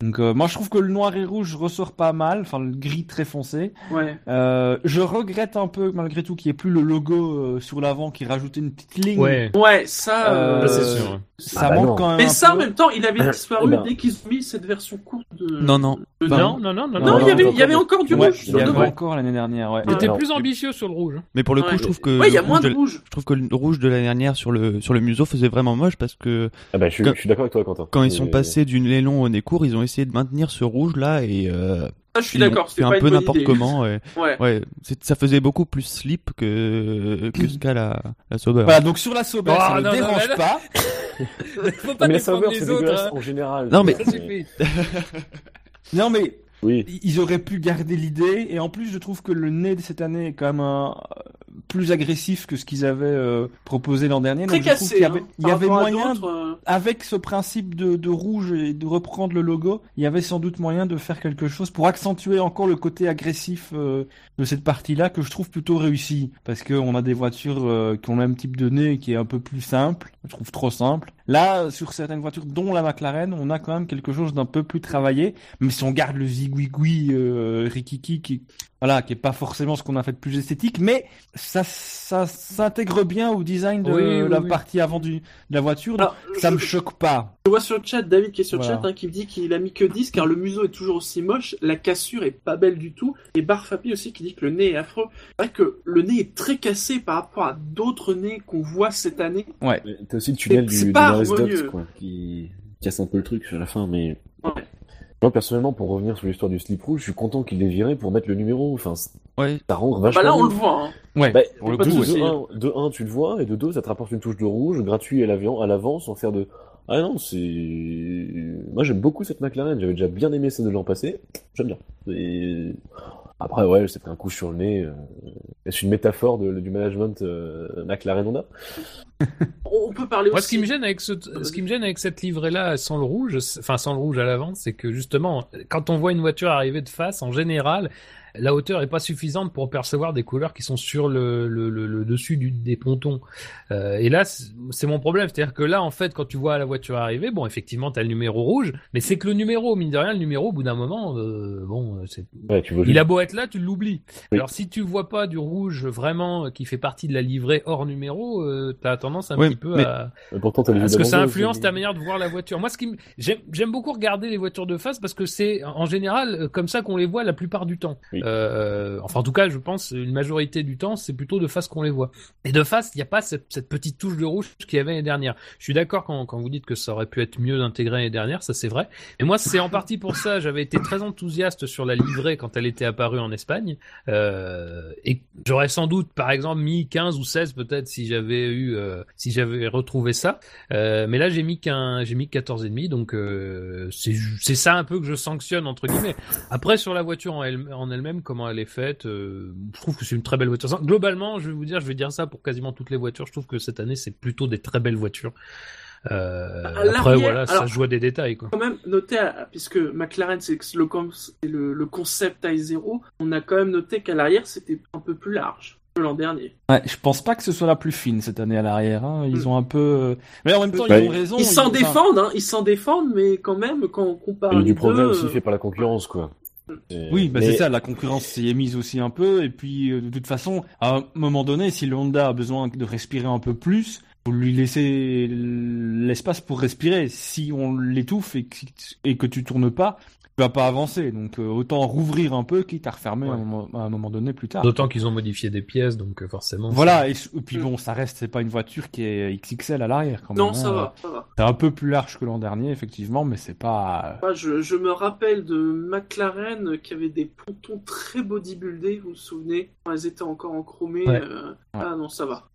Donc, euh, moi, je trouve que le noir et rouge ressort pas mal, enfin le gris très foncé. Ouais. Euh, je regrette un peu, malgré tout, qu'il n'y ait plus le logo euh, sur l'avant qui rajoutait une petite ligne. Ouais, Ouais, ça. Euh, ça, c'est sûr. Ça Ah bah manque non. quand même. Mais ça, en même temps, il avait disparu Eh ben. dès qu'ils ont mis cette version courte de. Non, non. de- Bah, Non, non, non, non. Non, Non, il y avait, il y avait encore du Ouais, rouge. il y sur avait devant. encore l'année dernière, ouais. Il était Alors, plus ambitieux sur le rouge. Mais pour le coup, Ouais. je trouve que. Ouais, il y a le moins rouge de rouge. Je trouve que le rouge de l'année dernière sur le, sur le museau faisait vraiment moche parce que Ah bah, je suis, d'accord avec toi, Quentin. quand ils sont passés du nez long au nez court, ils ont essayé de maintenir ce rouge là et euh, Ça, je suis d'accord. C'était un pas peu n'importe comment. et- Ouais. ouais, c'est- ça faisait beaucoup plus slip que, que ce qu'a la, la Sauber. Voilà, donc sur la Sauber, Ah, ça non, ne non, dérange mais là- pas. Faut pas Mais la c'est les autres. dégueulasse hein. en général. Non, mais-. Non, mais Oui. ils auraient pu garder l'idée. Et en plus, je trouve que le nez de cette année est quand même un- plus agressif que ce qu'ils avaient euh, proposé l'an dernier. Très Donc, cassé. y avait, hein, il y avait moyen, euh, avec ce principe de, de rouge et de reprendre le logo, il y avait sans doute moyen de faire quelque chose pour accentuer encore le côté agressif euh, de cette partie-là que je trouve plutôt réussi. Parce qu'on a des voitures qui ont le même type de nez qui est un peu plus simple. Je trouve trop simple. Là, sur certaines voitures, dont la McLaren, on a quand même quelque chose d'un peu plus travaillé. Même si on garde le zigouigoui euh, rikiki qui, voilà, qui est pas forcément ce qu'on a fait de plus esthétique, mais ça, ça s'intègre bien au design de Oui, oui, la oui. partie avant du, de la voiture. donc ça je- me choque pas. Je vois sur le chat, David qui est sur le Voilà. chat, hein, qui me dit qu'il a mis que 10 car le museau est toujours aussi moche, la cassure est pas belle du tout, et Barfapi aussi qui dit que le nez est affreux. C'est vrai que le nez est très cassé par rapport à d'autres nez qu'on voit cette année. Mais T'as aussi le tunnel C'est du, pas du harmonieux. Ducks, quoi, qui casse un peu le truc sur la fin, mais... Ouais. Moi, personnellement, pour revenir sur l'histoire du slip rouge, je suis content qu'il l'ait viré pour mettre le numéro. Enfin, Ouais, ça rend vachement Bah là, on le voit. Hein. Ouais. Bah, pour le de coup, un, de un, tu le vois, et de deux, ça te rapporte une touche de rouge, gratuit à l'avant, à l'avant, sans faire de... Ah non, c'est... Moi, j'aime beaucoup cette McLaren, j'avais déjà bien aimé celle de l'an passé. J'aime bien. Et... Après, ouais, c'est pris un coup sur le nez. euh, Est-ce une métaphore de- du management euh, McLaren Honda On peut parler Moi, aussi. ce qui me gêne avec ce, ce qui me gêne avec cette livrée-là sans le rouge, enfin sans le rouge à l'avant, c'est que justement, quand on voit une voiture arriver de face, en général, la hauteur est pas suffisante pour percevoir des couleurs qui sont sur le, le, le, le dessus du, des pontons. Euh, et là, c'est c'est mon problème. C'est-à-dire que là, en fait, quand tu vois la voiture arriver, bon, effectivement, t'as le numéro rouge, mais c'est que le numéro, mine de rien, le numéro, au bout d'un moment, euh, bon, c'est Ouais, tu vois il a beau être là, tu l'oublies. Oui. Alors si tu vois pas du rouge vraiment euh, qui fait partie de la livrée hors numéro, euh, t'as tendance un Oui, petit peu mais- à, Mais pourtant, parce que ça influence c'est- ta manière de voir la voiture. Moi, ce qui me- j'aime j'aime beaucoup regarder les voitures de face parce que c'est en général euh, comme ça qu'on les voit la plupart du temps. Oui. Euh, enfin, en tout cas, je pense une majorité du temps, c'est plutôt de face qu'on les voit. Et de face, il n'y a pas cette, petite touche de rouge qu'il y avait l'année dernière. Je suis d'accord quand, quand vous dites que ça aurait pu être mieux intégré l'année dernière, ça c'est vrai. Et moi, c'est en partie pour ça. J'avais été très enthousiaste sur la livrée quand elle était apparue en Espagne. Euh, et j'aurais sans doute, par exemple, mis 15 ou 16 peut-être si j'avais eu, euh, si j'avais retrouvé ça. Mais là, j'ai mis qu'un, j'ai mis 14 et demi, donc c'est ça un peu que je sanctionne entre guillemets. Après, sur la voiture en elle- en elle-même, comment elle est faite, euh, je trouve que c'est une très belle voiture. Globalement, je vais vous dire, je vais dire ça pour quasiment toutes les voitures. Je trouve que cette année, c'est plutôt des très belles voitures. Euh, après, voilà, ça alors- joue à des détails, quoi. quand même noté, à- puisque McLaren c'est le, concept i0, on a quand même noté qu'à l'arrière c'était un peu plus large que l'an dernier. Ouais, je pense pas que ce soit la plus fine cette année à l'arrière. Hein. Ils Mm. ont un peu. euh, Mais en même temps, Ouais. ils ont raison. Ils s'en défendent, hein, ils s'en défendent, mais quand même quand on compare Il y a du progrès deux, aussi euh, fait par la concurrence, quoi. Et- Oui, bah mais- c'est ça, la concurrence s'y est mise aussi un peu, et puis euh, de toute façon, à un moment donné, si le Honda a besoin de respirer un peu plus, faut lui laisser l'espace pour respirer. Si on l'étouffe et que, et que tu tournes pas, vas pas avancer. Donc euh, autant rouvrir un peu, quitte à refermer à, un moment, à un moment donné plus tard. D'autant qu'ils ont modifié des pièces, donc euh, forcément. Voilà, et, et puis bon, ça reste, c'est pas une voiture qui est XXL à l'arrière quand même. Non, hein. ça va, ça va. C'est un peu plus large que l'an dernier, effectivement, mais c'est pas. Moi, je, je me rappelle de McLaren qui avait des pontons très bodybuildés, vous vous souvenez? Quand elles étaient encore en chromé. Ouais. euh, Ah non, ça va.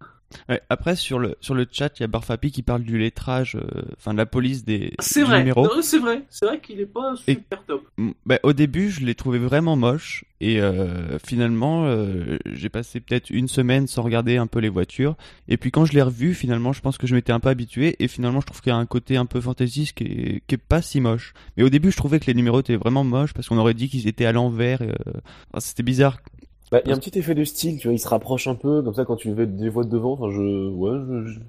Ouais, après, sur le, sur le chat, il y a Barfapi qui parle du lettrage, euh, enfin de la police des C'est du vrai, c'est vrai, c'est vrai qu'il est pas Et- super top. Mm, bah, au début, je l'ai trouvé vraiment moche et euh, finalement, euh, j'ai passé peut-être une semaine sans regarder un peu les voitures. Et puis quand je l'ai revu, finalement, je pense que je m'étais un peu habitué et finalement, je trouve qu'il y a un côté un peu fantaisiste qui est, qui est pas si moche. Mais au début, je trouvais que les numéros étaient vraiment moches parce qu'on aurait dit qu'ils étaient à l'envers. et, enfin, C'était bizarre. Bah, il y a un petit effet de style, tu vois, il se rapproche un peu, comme ça, quand tu le vois de devant, enfin, je, ouais, je,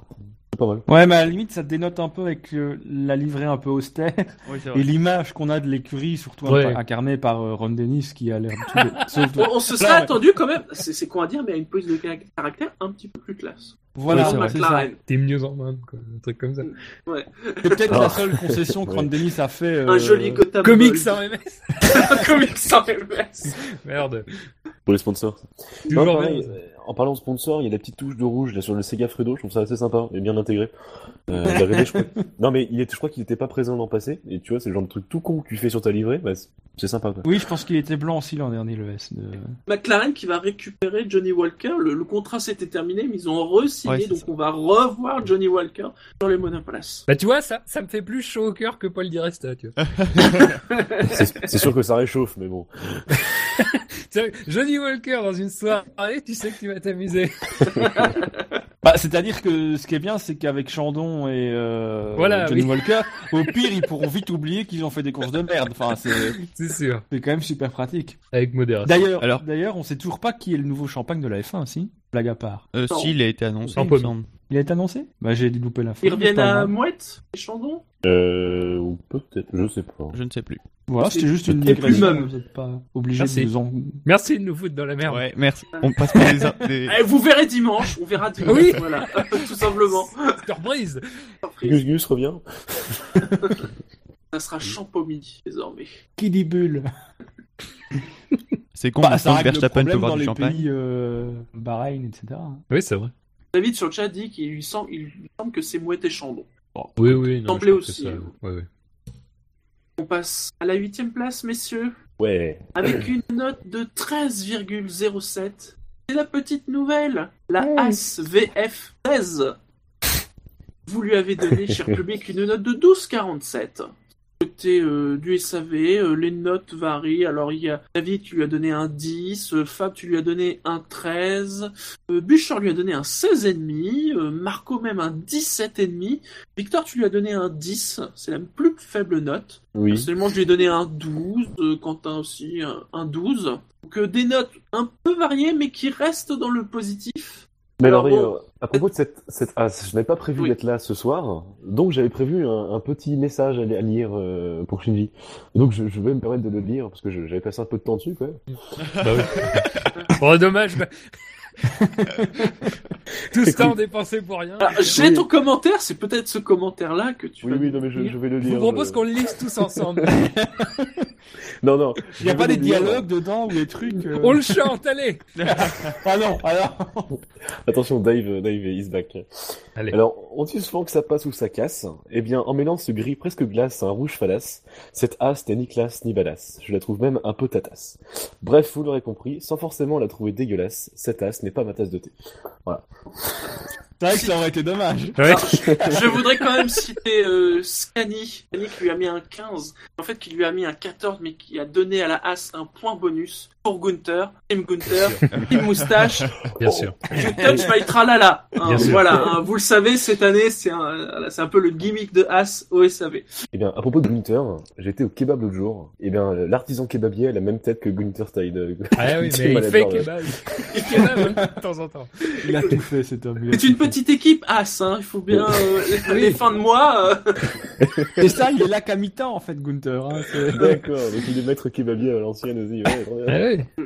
pas mal. Ouais, mais à la limite, ça dénote un peu avec euh, la livrée un peu austère. Et l'image qu'on a de l'écurie, surtout Ouais. incarnée par euh, Ron Dennis, qui a l'air de On, on se serait attendu quand même, c'est c'est con à dire, mais à une prise de car- caractère un petit peu plus classe. Voilà, Ouais, c'est vrai. c'est ça. McLaren. T'es mieux en main, quoi, un truc comme ça. C'est peut-être Ah. la seule concession que Ouais. Ron Dennis a fait. euh, Un joli Gotham Comics sans MS. Comics sans MS. Merde. Pour les sponsors. Toujours Non, pareil, bien. euh, en parlant de sponsor, il y a la petite touche de rouge là sur le Sega Fredo, je trouve ça assez sympa et bien intégré. Euh, l'arrivée, je crois... Non mais il est... je crois qu'il était pas présent l'an passé, et tu vois, c'est le genre de truc tout con que tu fais sur ta livrée, bah, c'est- sympa quoi. Oui, je pense qu'il était blanc aussi l'an dernier, le S. De... McLaren qui va récupérer Johnny Walker. Le, le contrat s'était terminé, mais ils ont re-signé, Ouais, donc ça. on va revoir Johnny Walker sur les monoplaces. Bah tu vois, ça, ça me fait plus chaud au cœur que Paul Di Resta, tu vois. C'est sûr que ça réchauffe, mais bon. Johnny Walker dans une soirée, tu sais que tu vas t'amuser. Bah, c'est-à-dire que ce qui est bien, c'est qu'avec Chandon et euh, Voilà, Johnny oui. Walker, au pire, ils pourront vite oublier qu'ils ont fait des courses de merde. Enfin, c'est C'est sûr. c'est quand même super pratique. Avec modération. D'ailleurs, Alors- d'ailleurs, on sait toujours pas qui est le nouveau champagne de la F1, si? Blague à part. Euh, si, il a été annoncé. En il a été annoncé? Bah, j'ai loupé l'info. Ils reviennent à. Mouette, les Chandons? Euh, ou peut-être, je sais pas. Je ne sais plus. Voilà, c'était juste une digression. Vous n'êtes pas obligé Merci. de nous en. Merci de nous foutre dans la merde. Ouais, merci. On passe par les, des- Eh, Vous verrez dimanche, on verra dimanche. Oui. Voilà, tout simplement. Surprise. Surprise. Gus Gus revient. Ça sera Champomy désormais. Qui dit bulle? C'est con, Bah, ça que règle le Verstappen peut problème boire dans du les champagne. pays euh, Bahreïn, etc. Oui, c'est vrai. David sur le chat dit qu'il lui semble, il lui semble que c'est Mouette et Chandon. Oui, oui. Non, je aussi, ça. hein. Ouais, ouais. On passe à la huitième place, messieurs, Ouais. avec une note de 13,07. C'est la petite nouvelle, la AS VF 13. Vous lui avez donné, cher public, une note de 12,47. Côté euh, du SAV, euh, les notes varient. Alors il y a David, tu lui as donné un 10, euh, Fab, tu lui as donné un 13, euh, Bûcher lui a donné un 16,5, euh, Marco même un 17,5, Victor, tu lui as donné un 10, c'est la plus faible note. Oui. Personnellement, je lui ai donné un 12, euh, Quentin aussi un, un 12. Donc des notes un peu variées, mais qui restent dans le positif. Mais alors, bon. euh, à propos de cette, cette as, je n'avais pas prévu Oui. d'être là ce soir, donc j'avais prévu un, un petit message à, à lire euh, pour Shinji. Donc je, je vais me permettre de le lire parce que j'avais passé un peu de temps dessus quand même. Bah oui. bon, dommage. bah. Tout ce temps dépensé pour rien. Alors, j'ai Oui. ton commentaire, c'est peut-être ce commentaire-là que tu Oui, vas oui, non mais je, je vais le Je lire. vous propose je- qu'on le lise tous ensemble. Non, non. Il n'y a je pas des dialogues dedans ou des trucs. euh, On le chante, allez Ah non, alors. Attention, Dave, Dave is back. Allez. Alors, on dit souvent que ça passe ou ça casse. Eh bien, en mêlant ce gris presque glace à un rouge falasse, cette as n'est ni classe ni badass. Je la trouve même un peu tatasse. Bref, vous l'aurez compris, sans forcément la trouver dégueulasse, cette as n'est pas ma tasse de thé. C'est vrai que ça aurait été dommage. Ouais. Alors, je voudrais quand même citer euh, Scani, Scani qui lui a mis un 15, en fait qui lui a mis un 14, mais qui a donné à la As un point bonus pour Gunther, Team Gunther, Team Moustache, Bien sûr. You touch my tralala. Hein, voilà, hein, vous le savez, cette année, c'est un, c'est un peu le gimmick de As au SAV. Eh bien, à propos de Gunther, j'étais au kebab l'autre jour. Eh bien, l'artisan kebabier a la même tête que Gunther Stein. Ah oui, mais il fait kebab. Il fait kebab hein, de temps en temps. Il a tout fait, cet homme. C'est une fait. Petite équipe As, hein, il faut bien, euh, les, Oui. les fins de mois, euh, Et ça, il est là qu'à mi-temps, en fait, Gunther. Hein, D'accord, donc il est maître kebabier à l'ancienne aussi. Ouais, bien. Oui.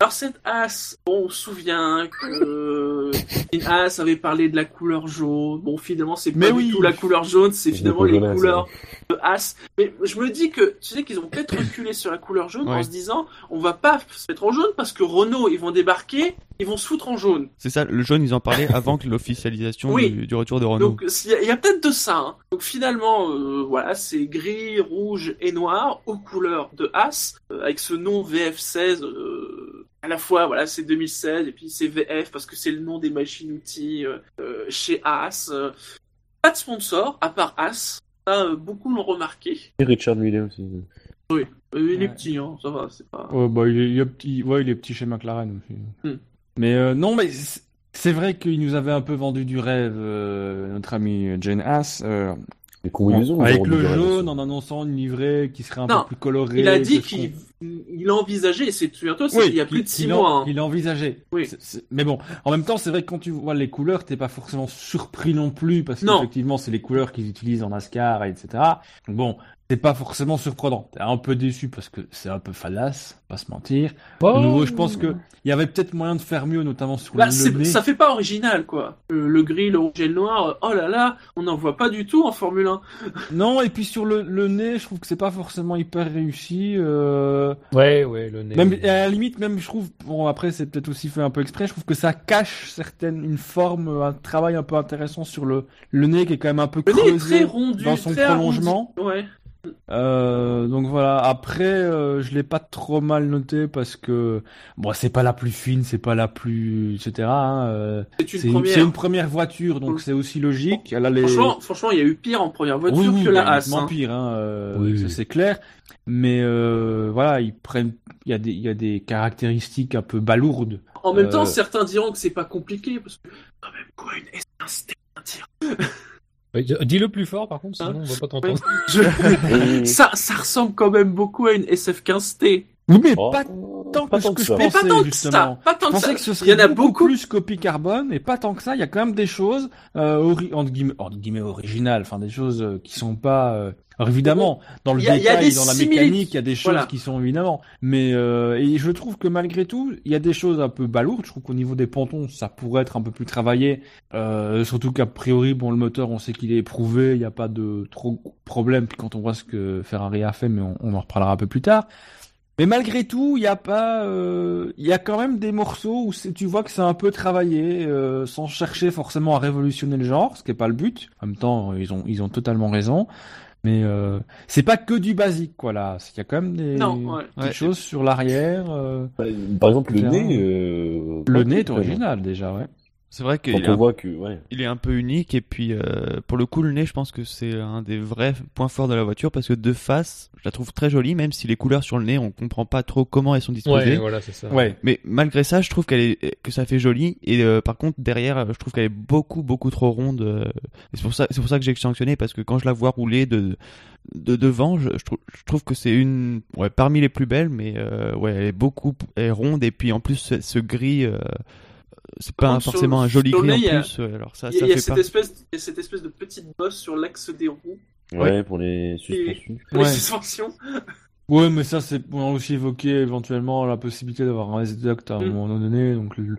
Alors cette as, bon, on se souvient que une as avait parlé de la couleur jaune. Bon, finalement, c'est pas Mais du oui. tout la couleur jaune, c'est finalement les couleurs de as. Mais je me dis que, tu sais qu'ils ont peut-être reculé sur la couleur jaune en se disant, on va pas se mettre en jaune parce que Renault, ils vont débarquer, ils vont se foutre en jaune. C'est ça, le jaune, ils en parlaient avant que l'officialisation Oui. du, du retour de Renault. Donc il y a, peut-être de ça. hein. Donc finalement, euh, voilà, c'est gris, rouge et noir aux couleurs de As, euh, avec ce nom VF16. euh, à la fois, voilà, c'est 2016 et puis c'est VF parce que c'est le nom des machines-outils chez As. pas de sponsor à part As. Ça, euh, beaucoup l'ont remarqué. Et Richard Mille aussi. Euh, il est Ouais. petit, hein, ça va, c'est pas. Ouais, bah, il est, il est petit, ouais, il est petit chez McLaren aussi. Hmm. Mais euh, non, mais c'est vrai qu'il nous avait un peu vendu du rêve, euh, notre ami Jane Haas, euh, avec le jaune, en annonçant une livrée qui serait un Non, peu plus colorée. Il a dit qu'il il a envisagé, et c'est c'est Oui, il y a plus de il- 6 il a- mois. hein. Il a envisagé. Oui. Mais bon, en même temps, c'est vrai que quand tu vois les couleurs, t'es pas forcément surpris non plus, parce qu'effectivement, c'est les couleurs qu'ils utilisent en NASCAR, etc. Donc bon, c'est pas forcément surprenant. T'es un peu déçu parce que c'est un peu fallace, pas se mentir. Oh. De nouveau, je pense que il y avait peut-être moyen de faire mieux, notamment sur Bah, le nez. ça fait pas original, quoi. Le, le gris, le rouge et le noir, oh là là, on n'en voit pas du tout en Formule 1. Non, et puis sur le, le nez, je trouve que c'est pas forcément hyper réussi. Euh... Ouais, ouais, le nez. Même à la limite, même je trouve, bon après c'est peut-être aussi fait un peu exprès, je trouve que ça cache certaines, une forme, un travail un peu intéressant sur le, le nez qui est quand même un peu Le nez est creusé très rendu, dans son très prolongement. arrondi. Ouais. Euh, donc voilà. Après, euh, je l'ai pas trop mal noté parce que bon, c'est pas la plus fine, c'est pas la plus, etc. hein, euh, C'est une première. c'est une première voiture, donc c'est aussi logique. Elle a les... Franchement, franchement, il y a eu pire en première voiture oui, oui, que la bah, As. hein. pire, hein, euh, Oui, ça oui. c'est clair. Mais euh, voilà, ils prennent, il y a des, il y a des caractéristiques un peu balourdes. En même temps, certains diront que c'est pas compliqué, parce que quand même, quoi, une S1 un tir. Ouais, Dis-le plus fort, par contre, sinon Hein on va pas t'entendre. Je- ça, ça ressemble quand même beaucoup à une SF15T. Oui, mais Oh, pas tant que ce que je ça. Mais pas pensais, tant que justement. ça, pas tant Je que pensais ça. que ce Il serait y en a beaucoup, beaucoup. plus copie carbone, et pas tant que ça. Il y a quand même des choses euh, ori- entre, guillemets, entre guillemets originales, enfin des choses euh, qui sont pas. euh, alors évidemment, dans le a- détail, dans la mécanique, il y a des choses Voilà. qui sont évidemment. Mais euh, et je trouve que malgré tout, il y a des choses un peu balourdes. Je trouve qu'au niveau des pontons, ça pourrait être un peu plus travaillé. Euh, surtout qu'a priori, bon, le moteur, on sait qu'il est éprouvé, il n'y a pas de trop problème. Puis quand on voit ce que Ferrari a fait, mais on, on en reparlera un peu plus tard. Mais malgré tout, il y a pas, euh, il y a quand même des morceaux où tu vois que c'est un peu travaillé, euh, sans chercher forcément à révolutionner le genre, ce qui est pas le but. En même temps, ils ont, ils ont totalement raison. Mais euh, c'est pas que du basique, quoi là. Il y a quand même des Non, ouais. petites Ouais. choses sur l'arrière. euh, Par exemple, le nez. euh, Le nez est original déjà, ouais. C'est vrai qu'il est, un, voit que, ouais. il est un peu unique et puis euh, pour le coup le nez je pense que c'est un des vrais points forts de la voiture parce que de face je la trouve très jolie même si les couleurs sur le nez on comprend pas trop comment elles sont disposées. Ouais, voilà, c'est ça. Ouais. Mais malgré ça, je trouve qu'elle est que ça fait joli et euh, par contre derrière, je trouve qu'elle est beaucoup beaucoup trop ronde. euh, c'est pour ça c'est pour ça que j'ai sanctionné parce que quand je la vois rouler de de devant, je, je trouve je trouve que c'est une ouais parmi les plus belles, mais euh, ouais elle est beaucoup elle est ronde et puis en plus ce, ce gris. Euh, c'est pas forcément un joli gris en nez, il y a- plus, ouais, alors ça, Il y a, ça il y a fait cette pas. espèce, il y a cette espèce de petite bosse sur l'axe des roues, Ouais, pour les suspensions. les Ouais. suspensions. Ouais, mais ça, c'est on a aussi évoqué éventuellement la possibilité d'avoir un S-Duct à un Mm. moment donné. Donc, le-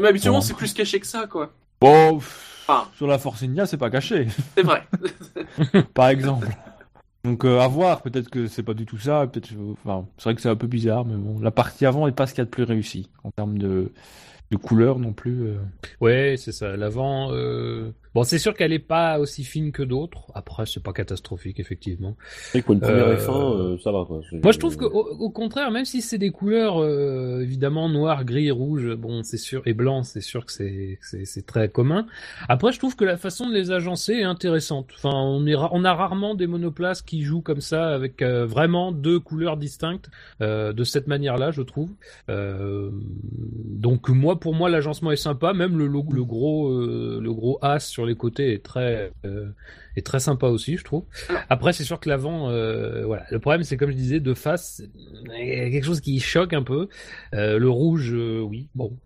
Mais habituellement, Bon. c'est plus caché que ça, quoi. bon, pff, Ah. sur la Force India, c'est pas caché, C'est vrai. par exemple. Donc, euh, à voir. Peut-être que c'est pas du tout ça. Peut-être, euh, enfin, c'est vrai que c'est un peu bizarre, mais bon, la partie avant est pas ce qu'il y a de plus réussi en termes de de couleur non plus. euh. Ouais, c'est ça. L'avant, euh... bon, c'est sûr qu'elle est pas aussi fine que d'autres. Après, c'est pas catastrophique, effectivement. C'est que pour une première Euh, F1, euh, ça va, quoi. Moi, je trouve qu'au au contraire, même si c'est des couleurs euh, évidemment noir, gris rouge, bon, c'est sûr, et blanc, c'est sûr que c'est très commun. Après, je trouve que la façon de les agencer est intéressante. Enfin, on est ra- on a rarement des monoplaces qui jouent comme ça avec euh, vraiment deux couleurs distinctes euh, de cette manière-là, je trouve. Euh, donc moi, pour moi, l'agencement est sympa. Même euh, le gros as sur les côtés est très euh, est très sympa aussi, je trouve. Après, c'est sûr que l'avant, euh, voilà. Le problème, c'est comme je disais, de face, il y a quelque chose qui choque un peu. Euh, le rouge, euh, oui, bon.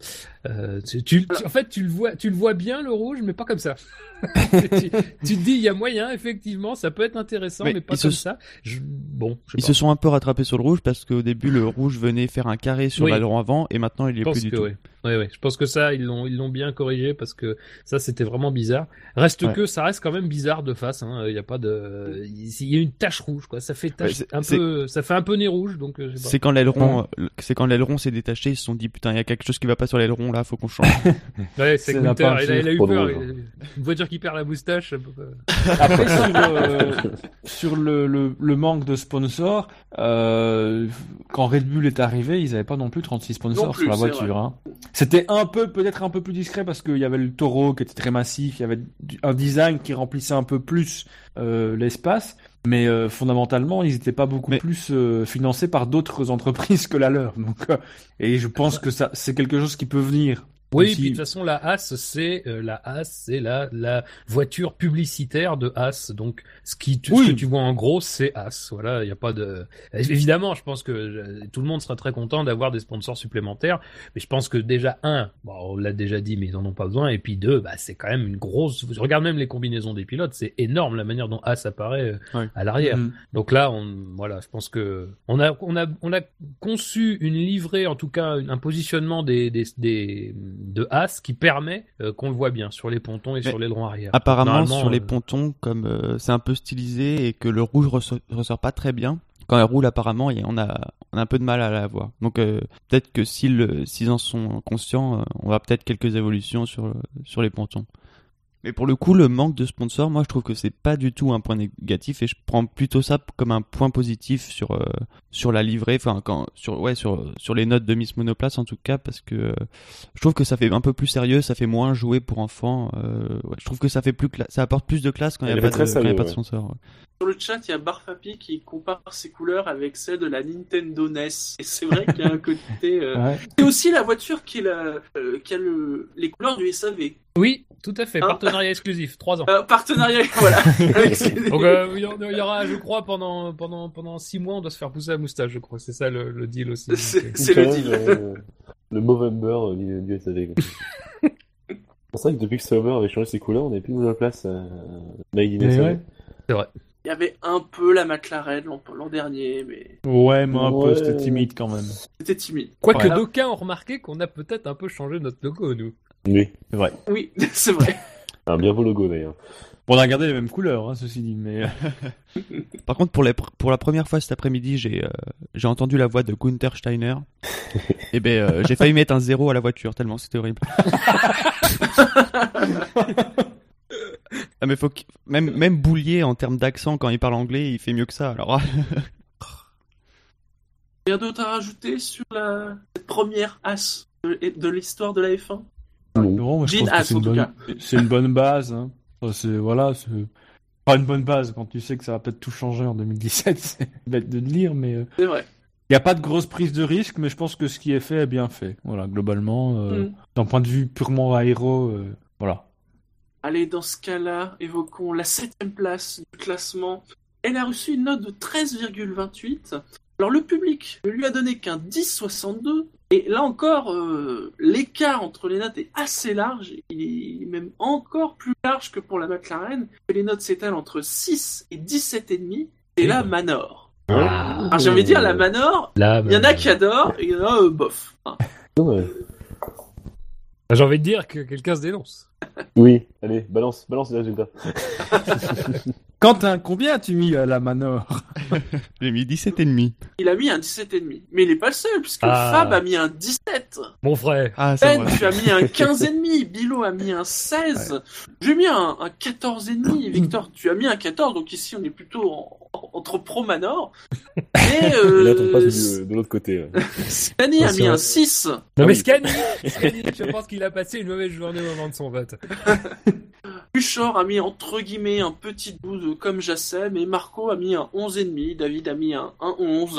Euh, tu, tu- tu- en fait, tu le vois, tu le vois bien le rouge, mais pas comme ça. tu, tu te dis, il y a moyen, effectivement, ça peut être intéressant, mais, Mais pas se comme ça. Je- bon, je Ils pas. se sont un peu rattrapés sur le rouge parce qu'au début le rouge venait faire un carré sur Oui. l'aileron avant et maintenant il est plus du tout. ouais. Ouais, ouais. Je pense que ça, ils l'ont, ils l'ont bien corrigé parce que ça, c'était vraiment bizarre. Reste Ouais. que ça reste quand même bizarre de face. Hein. Il y a pas de, il y a une tache rouge, quoi. Ça fait tache Ouais, un peu, ça fait un peu nez rouge, donc euh. C'est quand l'aileron, euh, c'est quand l'aileron s'est détaché, ils se sont dit putain il y a quelque chose qui va pas sur l'aileron là, faut qu'on change. Ouais, c'est il a, il a eu peur. il- Une voiture qui perd la moustache. ça peut pas- Après, sur, euh, sur le, le, le manque de sponsors, euh, quand Red Bull est arrivé, ils n'avaient pas non plus 36 sponsors Non plus, sur la voiture. Hein. C'était un peu, peut-être un peu plus discret parce qu'il y avait le taureau qui était très massif, il y avait un design qui remplissait un peu plus euh, l'espace, mais euh, fondamentalement, ils n'étaient pas beaucoup Mais- plus euh, financés par d'autres entreprises que la leur. Donc, euh, et je pense que ça, c'est quelque chose qui peut venir. Oui, puis de toute façon, la Haas, c'est euh, la Haas, c'est la la voiture publicitaire de Haas. Donc, ce qui, tu, Oui. ce que tu vois en gros, c'est Haas. Voilà, il y a pas de. Évidemment, je pense que euh, tout le monde sera très content d'avoir des sponsors supplémentaires. Mais je pense que déjà un, bon, on l'a déjà dit, mais ils en ont pas besoin. Et puis deux, bah c'est quand même une grosse. Je regarde même les combinaisons des pilotes, c'est énorme la manière dont Haas apparaît euh, Ouais. à l'arrière. Mhm. Donc là, on, voilà, je pense que on a, on a, on a conçu une livrée, en tout cas un positionnement des, des, des de As qui permet euh, qu'on le voit bien sur les pontons et Mais sur l'aileron arrière. Apparemment sur les euh, pontons comme euh, c'est un peu stylisé et que le rouge ressort, ressort pas très bien. Quand elle roule apparemment, a- on a on a un peu de mal à la voir. Donc euh, peut-être que s'ils s'ils en sont conscients, on va peut-être quelques évolutions sur sur les pontons. Mais pour le coup, le manque de sponsors, moi je trouve que c'est pas du tout un point négatif et je prends plutôt ça comme un point positif sur euh, sur la livrée, enfin quand sur ouais sur sur les notes de Miss Monoplace en tout cas parce que euh, je trouve que ça fait un peu plus sérieux, ça fait moins jouer pour enfants. euh, ouais, je trouve que ça fait plus ça apporte plus de classe quand il y a pas de, très quand il y a sérieux, pas de ouais. sponsor. ouais. Sur le chat, il y a Barfapi qui compare ses couleurs avec celles de la Nintendo NES. Et c'est vrai qu'il y a un côté. euh, Ouais. C'est aussi la voiture qui, la, euh, qui a le, les couleurs du SAV. Oui, tout à fait. Hein Partenariat exclusif, trois ans. Euh, partenariat, voilà. Avec- Donc euh, il y aura, je crois, pendant pendant mois, on doit se faire pousser la moustache, je crois. C'est ça le, le deal aussi. C'est- c'est le deal. euh, le Movember euh, du, SAV. C'est vrai que depuis que Sauber avait changé ses couleurs, on n'avait plus de monoplace euh, made in SAV. ouais. Il y avait un peu la McLaren l'an dernier, mais Ouais, mais un peu, c'était timide quand même. c'était timide. Quoique Ouais. d'aucuns ont remarqué qu'on a peut-être un peu changé notre logo, nous. Oui. C'est vrai. Oui, c'est vrai. Un bien beau logo d'ailleurs. Bon, on a gardé les mêmes couleurs, hein, ceci dit, mais Par contre, pour, les pr- pour la première fois cet après-midi, j'ai euh, j'ai entendu la voix de Gunther Steiner. et ben, euh, j'ai failli mettre un zéro à la voiture tellement c'était horrible. ah mais faut même même Boulier en termes d'accent quand il parle anglais, il fait mieux que ça. Alors Rien d'autre à rajouter sur la cette première as de, de l'histoire de la F1 Non. C'est une, bonne... une bonne base. Hein. Enfin, c'est voilà, c'est pas une bonne base quand tu sais que ça va peut-être tout changer en 2017. C'est bête de le dire, mais il C'est vrai. n'y a pas de grosse prise de risque. Mais je pense que ce qui est fait est bien fait. Voilà, globalement, euh, Mm. d'un point de vue purement aéro, euh, voilà. Allez, dans ce cas-là, évoquons la septième place du classement. Elle a reçu une note de 13,28. Alors le public ne lui a donné qu'un 10,62. Et là encore, euh, l'écart entre les notes est assez large. Il est même encore plus large que pour la McLaren. Les notes s'étalent entre 6 et 17,5. Et la Manor. Ah, Alors j'ai envie de dire, la Manor, il y en a qui adorent et il y en a euh, bof. Hein. Ouais. J'ai envie de dire que quelqu'un se dénonce. Oui, allez, balance, balance les résultats. Quentin, combien as-tu mis à la Manor J'ai mis 17 et demi. Il a mis un 17,5. Mais il n'est pas le seul, puisque Ah. Fab a mis un 17. Mon frère. Ah, Ben, vrai. tu as mis un 15,5, Bilo a mis un 16, j'ai mis un, un 14,5, Victor, tu as mis un 14, donc ici on est plutôt en- en- entre pro Manor. Et Et là, on passe euh, du- de l'autre côté. euh. Scani a mis un 6, Non Ah mais oui. Scani, Scani, je pense qu'il a passé une mauvaise journée au moment de son vote. Puchor a mis entre guillemets un petit 12 comme Jassem, et Marco a mis un 11,5, David a mis un, un 11.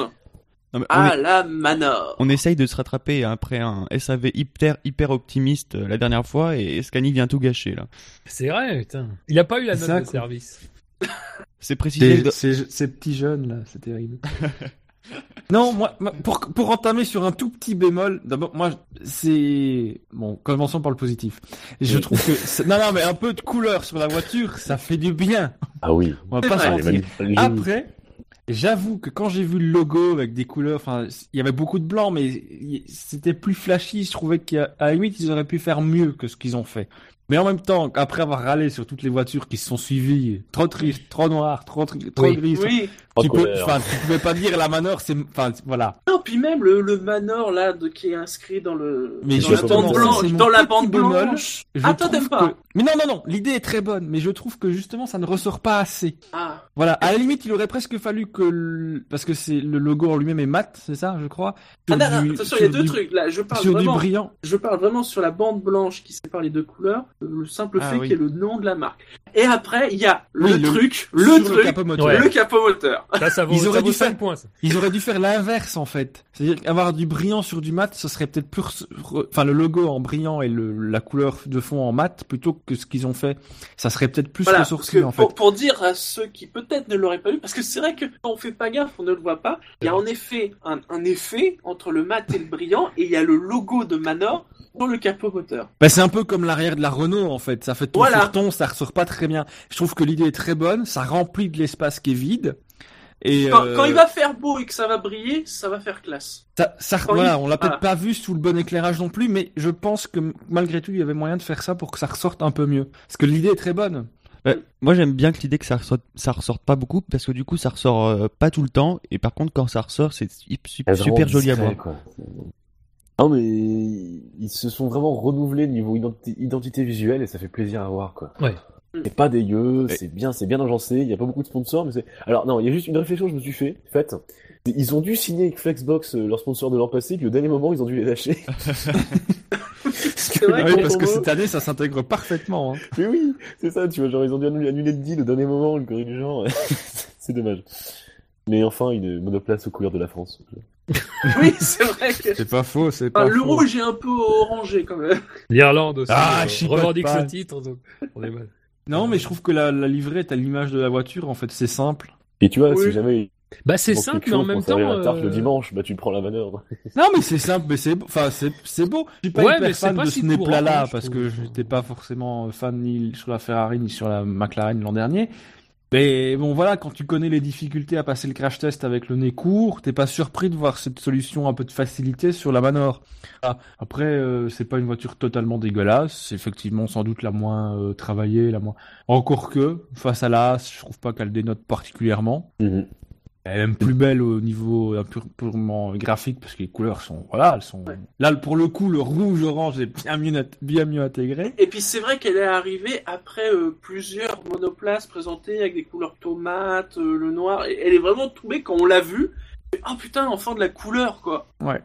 Non, mais on, À est- la Manor. on essaye de se rattraper après un SAV hyper, hyper optimiste euh, la dernière fois et Scani vient tout gâcher là. C'est vrai, putain. Il a pas eu la C'est note ça, de quoi. service. C'est précisé. Ces, ces- ces petits jeunes là, c'est terrible. non, moi, pour, pour entamer sur un tout petit bémol, d'abord, moi, c'est bon. Commençons par le positif. Je Oui. trouve que non, non, mais un peu de couleur sur la voiture, ça fait du bien. Ah oui. On va pas se mentir. Après, j'avoue que quand j'ai vu le logo avec des couleurs, enfin, il y avait beaucoup de blanc, mais c'était plus flashy. Je trouvais qu'à la limite, ils auraient pu faire mieux que ce qu'ils ont fait. Mais en même temps, après avoir râlé sur toutes les voitures qui se sont suivies, trop triste, trop noir, trop, tri- trop Oui. gris, Oui. tu peux, tu pouvais pas dire la manor, c'est, enfin, voilà. Non, puis même le, le Manor là de, qui est inscrit dans le Mais dans la justement, bande blanche, dans la bande blanche. Je Ah, pas que- Mais non, non, non, l'idée est très bonne, mais je trouve que justement, ça ne ressort pas assez. Ah, Voilà, à la limite, il aurait presque fallu que, le- parce que c'est le logo en lui-même est mat, c'est ça, je crois. Ah, Sur non, non, du- attention, il y a deux du- trucs là. Je parle Sur vraiment. du brillant. Je parle vraiment sur la bande blanche qui sépare les deux couleurs, le simple Ah fait oui. qu'il y ait le nom de la marque. Et après, il y a le Oui, le- truc, le truc, capot moteur. Ouais. le capot moteur. Ça, ça vaut, Ils ça auraient vaut dû 5 faire- points. ça. Ils auraient dû faire l'inverse en fait. C'est-à-dire qu'avoir du brillant sur du mat, ce serait peut-être plus, enfin le logo en brillant et le, la couleur de fond en mat plutôt que ce qu'ils ont fait. Ça serait peut-être plus Voilà, ressourcé que en fait. pour, pour dire à ceux qui peut-être ne l'auraient pas vu, parce que c'est vrai que quand on fait pas gaffe, on ne le voit pas, il y a en effet un, un effet entre le mat et le brillant, et il y a le logo de Manor dans le capot moteur. Bah, c'est un peu comme l'arrière de la Renault en fait. Ça fait ton Voilà. sur ton, ça ressort pas très bien. Je trouve que l'idée est très bonne. Ça remplit de l'espace qui est vide. Et Quand, euh, quand il va faire beau et que ça va briller, ça va faire classe. Ça, ça- Quand voilà, il- on l'a peut-être voilà. pas vu sous le bon éclairage non plus, mais je pense que malgré tout, il y avait moyen de faire ça pour que ça ressorte un peu mieux. Parce que l'idée est très bonne. Ouais, moi j'aime bien que l'idée que ça ressorte, ça ressorte pas beaucoup parce que du coup ça ressort euh, pas tout le temps et par contre quand ça ressort c'est su- su- Elle se rend super joli à voir. Non mais ils se sont vraiment renouvelés niveau identi- identité visuelle et ça fait plaisir à voir quoi. Ouais. C'est pas dégueu, Ouais. c'est bien, c'est bien agencé. Il y a pas beaucoup de sponsors, mais c'est. Alors non, il y a juste une réflexion que je me suis fait. Faite. Ils ont dû signer avec Flexbox euh, leur sponsor de l'an passé, puis au dernier moment ils ont dû les lâcher. Ah parce que on- cette année, ça s'intègre parfaitement. hein. Mais oui, c'est ça, tu vois, genre ils ont dû annuler, annuler le deal au dernier moment, le corrige du genre. c'est dommage. Mais enfin, une monoplace aux couleurs de la France. Oui, c'est vrai que C'est pas faux, c'est Enfin, pas le faux. rouge est un peu orangé quand même. L'Irlande aussi Ah, euh, revendique ce titre, donc on est mal. Non, mais je trouve que la, la livrée est à l'image de la voiture. En fait, c'est simple. Et tu vois, Oui. si jamais Bah c'est simple, mais en même temps. la tarte le euh, dimanche, bah tu prends la manœuvre. Non, mais c'est simple, mais c'est, beau- enfin, c'est, c'est beau. Je suis pas Ouais, hyper fan pas de si ce courant, je parce que j'étais pas forcément fan ni sur la Ferrari ni sur la McLaren l'an dernier. Mais bon, voilà, quand tu connais les difficultés à passer le crash test avec le nez court, t'es pas surpris de voir cette solution un peu de facilité sur la Manor. Ah, après, euh, c'est pas une voiture totalement dégueulasse. Effectivement sans doute la moins euh, travaillée, la moins. Encore que face à la Haas, je trouve pas qu'elle dénote particulièrement. Mhm. Elle est même plus belle au niveau euh, pur- purement graphique parce que les couleurs sont voilà elles sont Ouais. là pour le coup le rouge orange est bien mieux bien mieux intégré Et puis c'est vrai qu'elle est arrivée après euh, plusieurs monoplaces présentées avec des couleurs tomates, euh, le noir. Et elle est vraiment tombée quand on l'a vue. Oh putain, enfin de la couleur quoi. ouais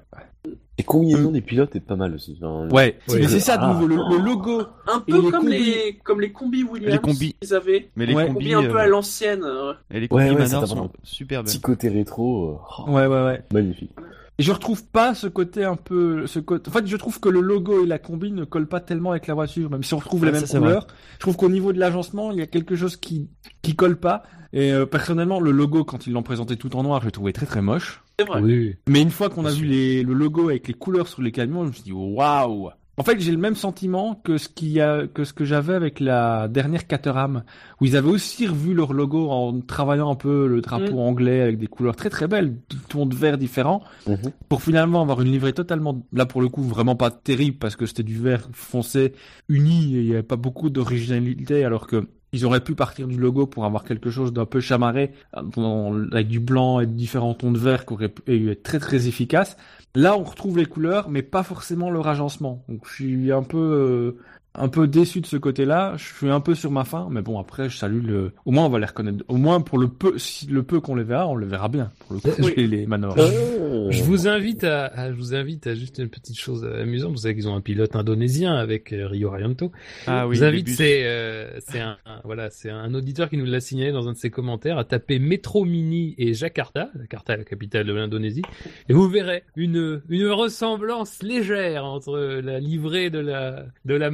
Les combinaisons des pilotes est pas mal aussi. Enfin, Ouais, Oui, c'est ça, de ah. nouveau, le, le logo. Un Et peu les comme combis- les comme les combis Williams Les combis. qu'ils avaient. Mais les Ouais. combis, un peu euh, à l'ancienne. euh, et les Ouais, combis ouais, Manor t'a sont vraiment- super belles. Petit côté rétro, euh, oh, Ouais, ouais, ouais. magnifique. Et je retrouve pas ce côté un peu, ce côté. En fait, je trouve que le logo et la combi ne collent pas tellement avec la voiture, même si on retrouve mêmes c'est couleurs. Je trouve qu'au niveau de l'agencement, il y a quelque chose qui qui colle pas. Et euh, personnellement, le logo, quand ils l'ont présenté tout en noir, je l'ai trouvé très très moche. C'est vrai. Oui. Mais une fois qu'on a vu les, le logo avec les couleurs sur les camions, je me suis dit waouh. En fait, j'ai le même sentiment que ce qu'il y a, que ce que j'avais avec la dernière Caterham, où ils avaient aussi revu leur logo en travaillant un peu le drapeau Mm. anglais avec des couleurs très très belles, tons de vert différents, Mhm. pour finalement avoir une livrée totalement, là pour le coup, vraiment pas terrible parce que c'était du vert foncé uni et il y avait pas beaucoup d'originalité alors que ils auraient pu partir du logo pour avoir quelque chose d'un peu chamarré, avec du blanc et différents tons de vert qui auraient pu être très très efficace. Là, on retrouve les couleurs, mais pas forcément leur agencement. Donc, je suis un peu, euh, un peu déçu de ce côté-là. Je suis un peu sur ma faim, mais bon, après, je salue le. Au moins, on va les reconnaître. Au moins, pour le peu, si le peu qu'on les verra, on le verra bien. Pour le coup, Oui. les, les Manor. Euh, Je vous invite à, à- je vous invite à juste une petite chose amusante. Vous savez qu'ils ont un pilote indonésien avec euh, Rio Haryanto. Ah oui, je vous invite, c'est euh, c'est un, un- voilà, c'est un auditeur qui nous l'a signalé dans un de ses commentaires à taper Metro Mini et Jakarta, Jakarta la capitale de l'Indonésie, et vous verrez une une ressemblance légère entre la livrée de la de la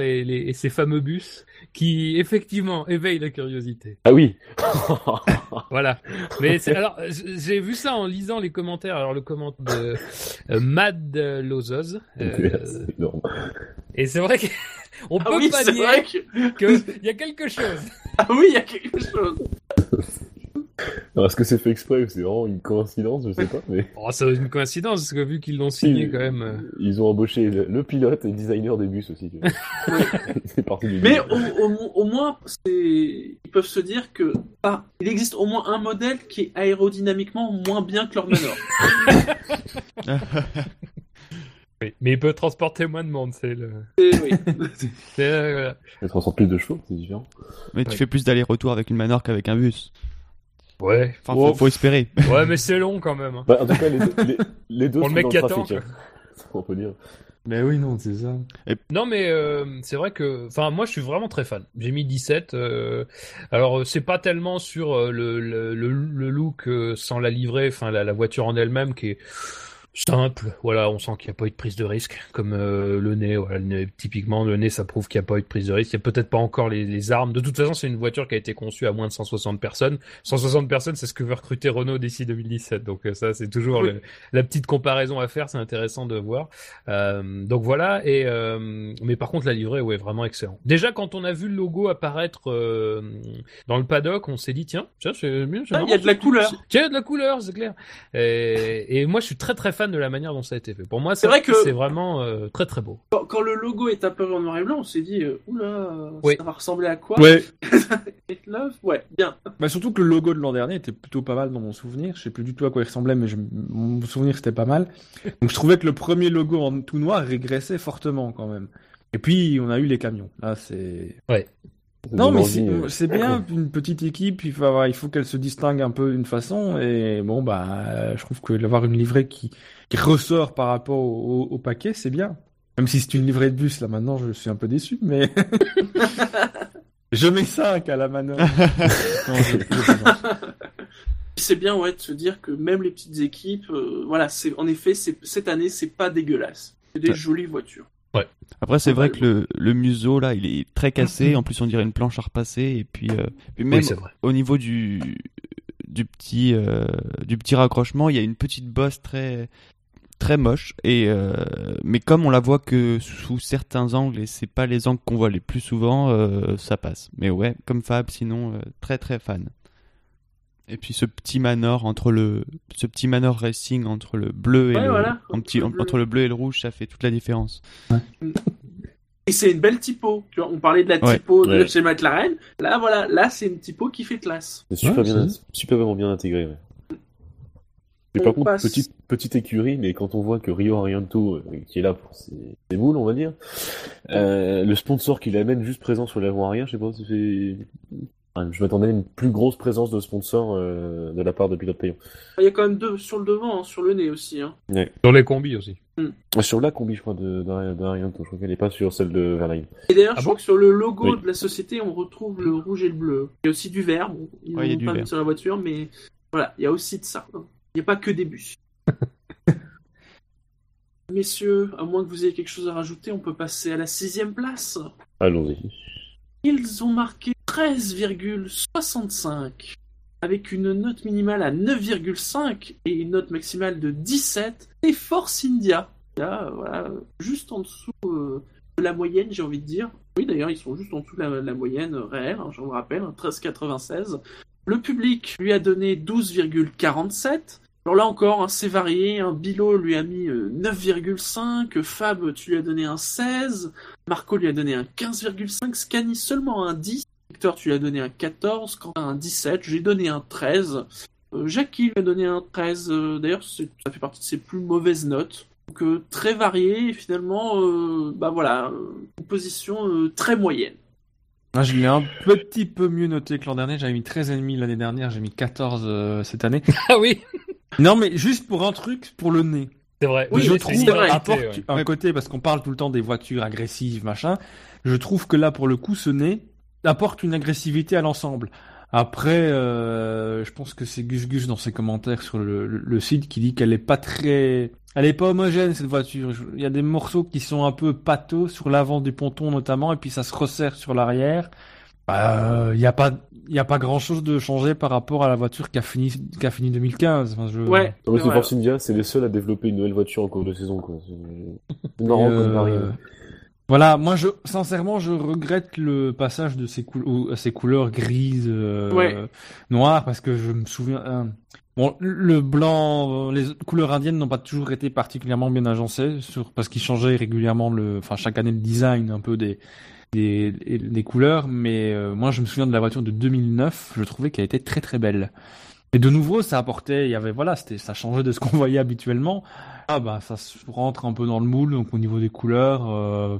Et, les, et ces fameux bus qui effectivement éveillent la curiosité. Ah oui. Voilà. Mais c'est- alors, j'ai vu ça en lisant les commentaires. Alors, le commentaire de euh, Mad Lozoz. euh, c'est énorme. et c'est vrai qu'on Ah peut oui, pas que. qu'il y a quelque chose. Ah oui, il y a quelque chose. Alors, est-ce que c'est fait exprès ou c'est vraiment une coïncidence Je sais pas, mais Oh, c'est une coïncidence, parce que vu qu'ils l'ont signé Si, quand même. euh, ils ont embauché le, le pilote et le designer des bus aussi. c'est parti du Mais au, au- au moins, ils peuvent se dire que ah, il existe au moins un modèle qui est aérodynamiquement moins bien que leur Manor. oui. Mais il peut transporter moins de monde, c'est le. Et oui. c'est, euh, voilà. Elle transporte plus de chevaux, c'est différent. Mais tu fais plus d'aller-retour avec une Manor qu'avec un bus. Ouais. Enfin, Oh. faut, faut espérer. Ouais, mais c'est long quand même. Bah, en tout cas, les deux, les, les deux Pour sont le mec dans qui le trafic. hein. On peut dire. Mais oui, non, c'est ça. Non mais euh, c'est vrai que enfin moi je suis vraiment très fan. J'ai mis 17 euh, alors euh, c'est pas tellement sur euh, le, le, le, le look euh, sans la livrée, enfin la, la voiture en elle-même qui est simple. Voilà, on sent qu'il n'y a pas eu de prise de risque comme euh, le nez, voilà, le nez, typiquement le nez ça prouve qu'il n'y a pas eu de prise de risque, il y a peut-être pas encore les, les armes. De toute façon, c'est une voiture qui a été conçue à moins de 160 personnes. 160 personnes, c'est ce que veut recruter Renault d'ici 2017. Donc euh, ça c'est toujours Oui. le- la petite comparaison à faire, c'est intéressant de voir. Euh, donc voilà, et mais par contre la livrée, ouais, vraiment excellent. Déjà quand on a vu le logo apparaître dans le paddock, on s'est dit tiens, tiens, c'est c'est Ah, il y a de la couleur. il y a de la couleur, c'est clair. Et, et moi, je suis très très fan de la manière dont ça a été fait. Pour moi, C'est vrai que- c'est vraiment euh, très très beau. Quand, quand le logo est apparu en noir et blanc, on s'est dit, euh, oula, Oui. ça va ressembler à quoi? Ouais. Love Ouais, bien. Bah surtout que le logo de l'an dernier était plutôt pas mal dans mon souvenir. Je sais plus du tout à quoi il ressemblait, mais je... mon souvenir c'était pas mal. Donc je trouvais que le premier logo en tout noir régressait fortement quand même. Et puis on a eu les camions. Là c'est. Ça Non mais c'est euh. c'est bien une petite équipe. Il faut avoir- il faut qu'elle se distingue un peu d'une façon. Et bon bah je trouve que d'avoir une livrée qui qui ressort par rapport au, au- au paquet c'est bien. Même si c'est une livrée de bus là maintenant je suis un peu déçu mais. Je mets 5 à la manœuvre. C'est bien, ouais, de se dire que même les petites équipes, euh, voilà, c'est en effet, c'est cette année, c'est pas dégueulasse. C'est des Ouais. jolies voitures. Après, c'est Ah, vrai bah, que le, le museau, là, il est très cassé. En plus, on dirait une planche à repasser. Et puis, euh, puis même Oui, c'est vrai. au niveau du, du, petit, euh, du petit raccrochement, il y a une petite bosse très, très moche. Et, euh, mais comme on la voit que sous certains angles, et c'est pas les angles qu'on voit les plus souvent, euh, ça passe. Mais ouais, comme Fab, sinon, euh, très très fan. Et puis ce petit manor entre le, ce petit manor racing entre le bleu et Ouais, le, voilà, en petit, entre le bleu. entre le bleu et le rouge, ça fait toute la différence. Et c'est une belle typo. Tu vois, on parlait de la Ouais. typo de Ouais. chez McLaren. Là, voilà, là, c'est une typo qui fait classe. C'est super, Ouais, bien, c'est- superbement bien intégré. Ouais. Et On par contre, passe- petite, petite écurie, mais quand on voit que Rio Arianto, euh, qui est là pour ses, ses moules, on va dire, euh, le sponsor qui l'amène juste présent sur l'avant arrière, je sais pas, ça fait... Enfin, je m'attendais à une plus grosse présence de sponsor euh, de la part de pilote payant. Il y a quand même deux sur le devant, hein, sur le nez aussi. Hein. Sur les combis aussi. Sur la combi, je crois, de, de, de Ariane, je crois qu'elle est pas sur celle de Verlaine. Et d'ailleurs, Ah je bon crois que sur le logo Oui. de la société, on retrouve le rouge et le bleu. Il y a aussi du vert. Bon, ils Ouais, il y a l'ont du pas mis vert. sur la voiture, mais voilà, il y a aussi de ça. Il n'y a pas que des bus. Messieurs, à moins que vous ayez quelque chose à rajouter, on peut passer à la sixième place. Allons-y. Ils ont marqué 13,65 avec une note minimale à 9,5 et une note maximale de 17. Et Force India, là, euh, voilà, juste en dessous euh, de la moyenne, j'ai envie de dire. Oui, d'ailleurs, ils sont juste en dessous de la, moyenne réelle, hein, je vous rappelle, hein, 13,96. Le public lui a donné 12,47. Alors là encore, hein, c'est varié. Bilo lui a mis euh, 9,5. Fab, tu lui as donné un 16. Marco lui a donné un 15,5. Scani seulement un 10. Victor, tu lui as donné un 14. Quentin un 17. J'ai donné un 13. Euh, Jackie lui a donné un 13. Euh, D'ailleurs, ça fait partie de ses plus mauvaises notes. Donc euh, très varié. Et finalement, euh, bah voilà, une position euh, très moyenne. Moi, je l'ai un petit peu mieux noté que l'an dernier. J'avais mis 13,5 l'année dernière, j'ai mis 14 euh, cette année. Ah oui, Non, mais juste pour un truc, pour le nez. c'est vrai. Oui, je trouve vrai. apporte ouais. un côté parce qu'on parle tout le temps des voitures agressives, machin. Je trouve que là, pour le coup, ce nez apporte une agressivité à l'ensemble. Après, euh, je pense que c'est Gus Gus dans ses commentaires sur le, le- le site qui dit qu'elle est pas très, elle est pas homogène cette voiture. Je- Il y a des morceaux qui sont un peu pâteux sur l'avant du ponton notamment, et puis ça se resserre sur l'arrière. Bah, il y a pas, il y a pas grand chose de changé par rapport à la voiture qui a fini, qui a fini 2015. Enfin, je... Ouais. Non, mais c'est Ouais. Force India, c'est les seuls à développer une nouvelle voiture en cours de saison. C'est marrant Et, comme euh, Voilà, moi je sincèrement je regrette le passage de ces, ces couleurs grises, euh, Ouais. noires, parce que je me souviens. euh, bon, le blanc, euh, les couleurs indiennes n'ont pas toujours été particulièrement bien agencées, sur, parce qu'ils changeaient régulièrement le, enfin chaque année le design un peu des des, des couleurs, mais euh, moi je me souviens de la voiture de 2009, je trouvais qu'elle était très très belle. Et de nouveau, ça apportait, il y avait voilà, c'était, ça changeait de ce qu'on voyait habituellement. Ah bah ça se rentre un peu dans le moule, donc au niveau des couleurs, euh,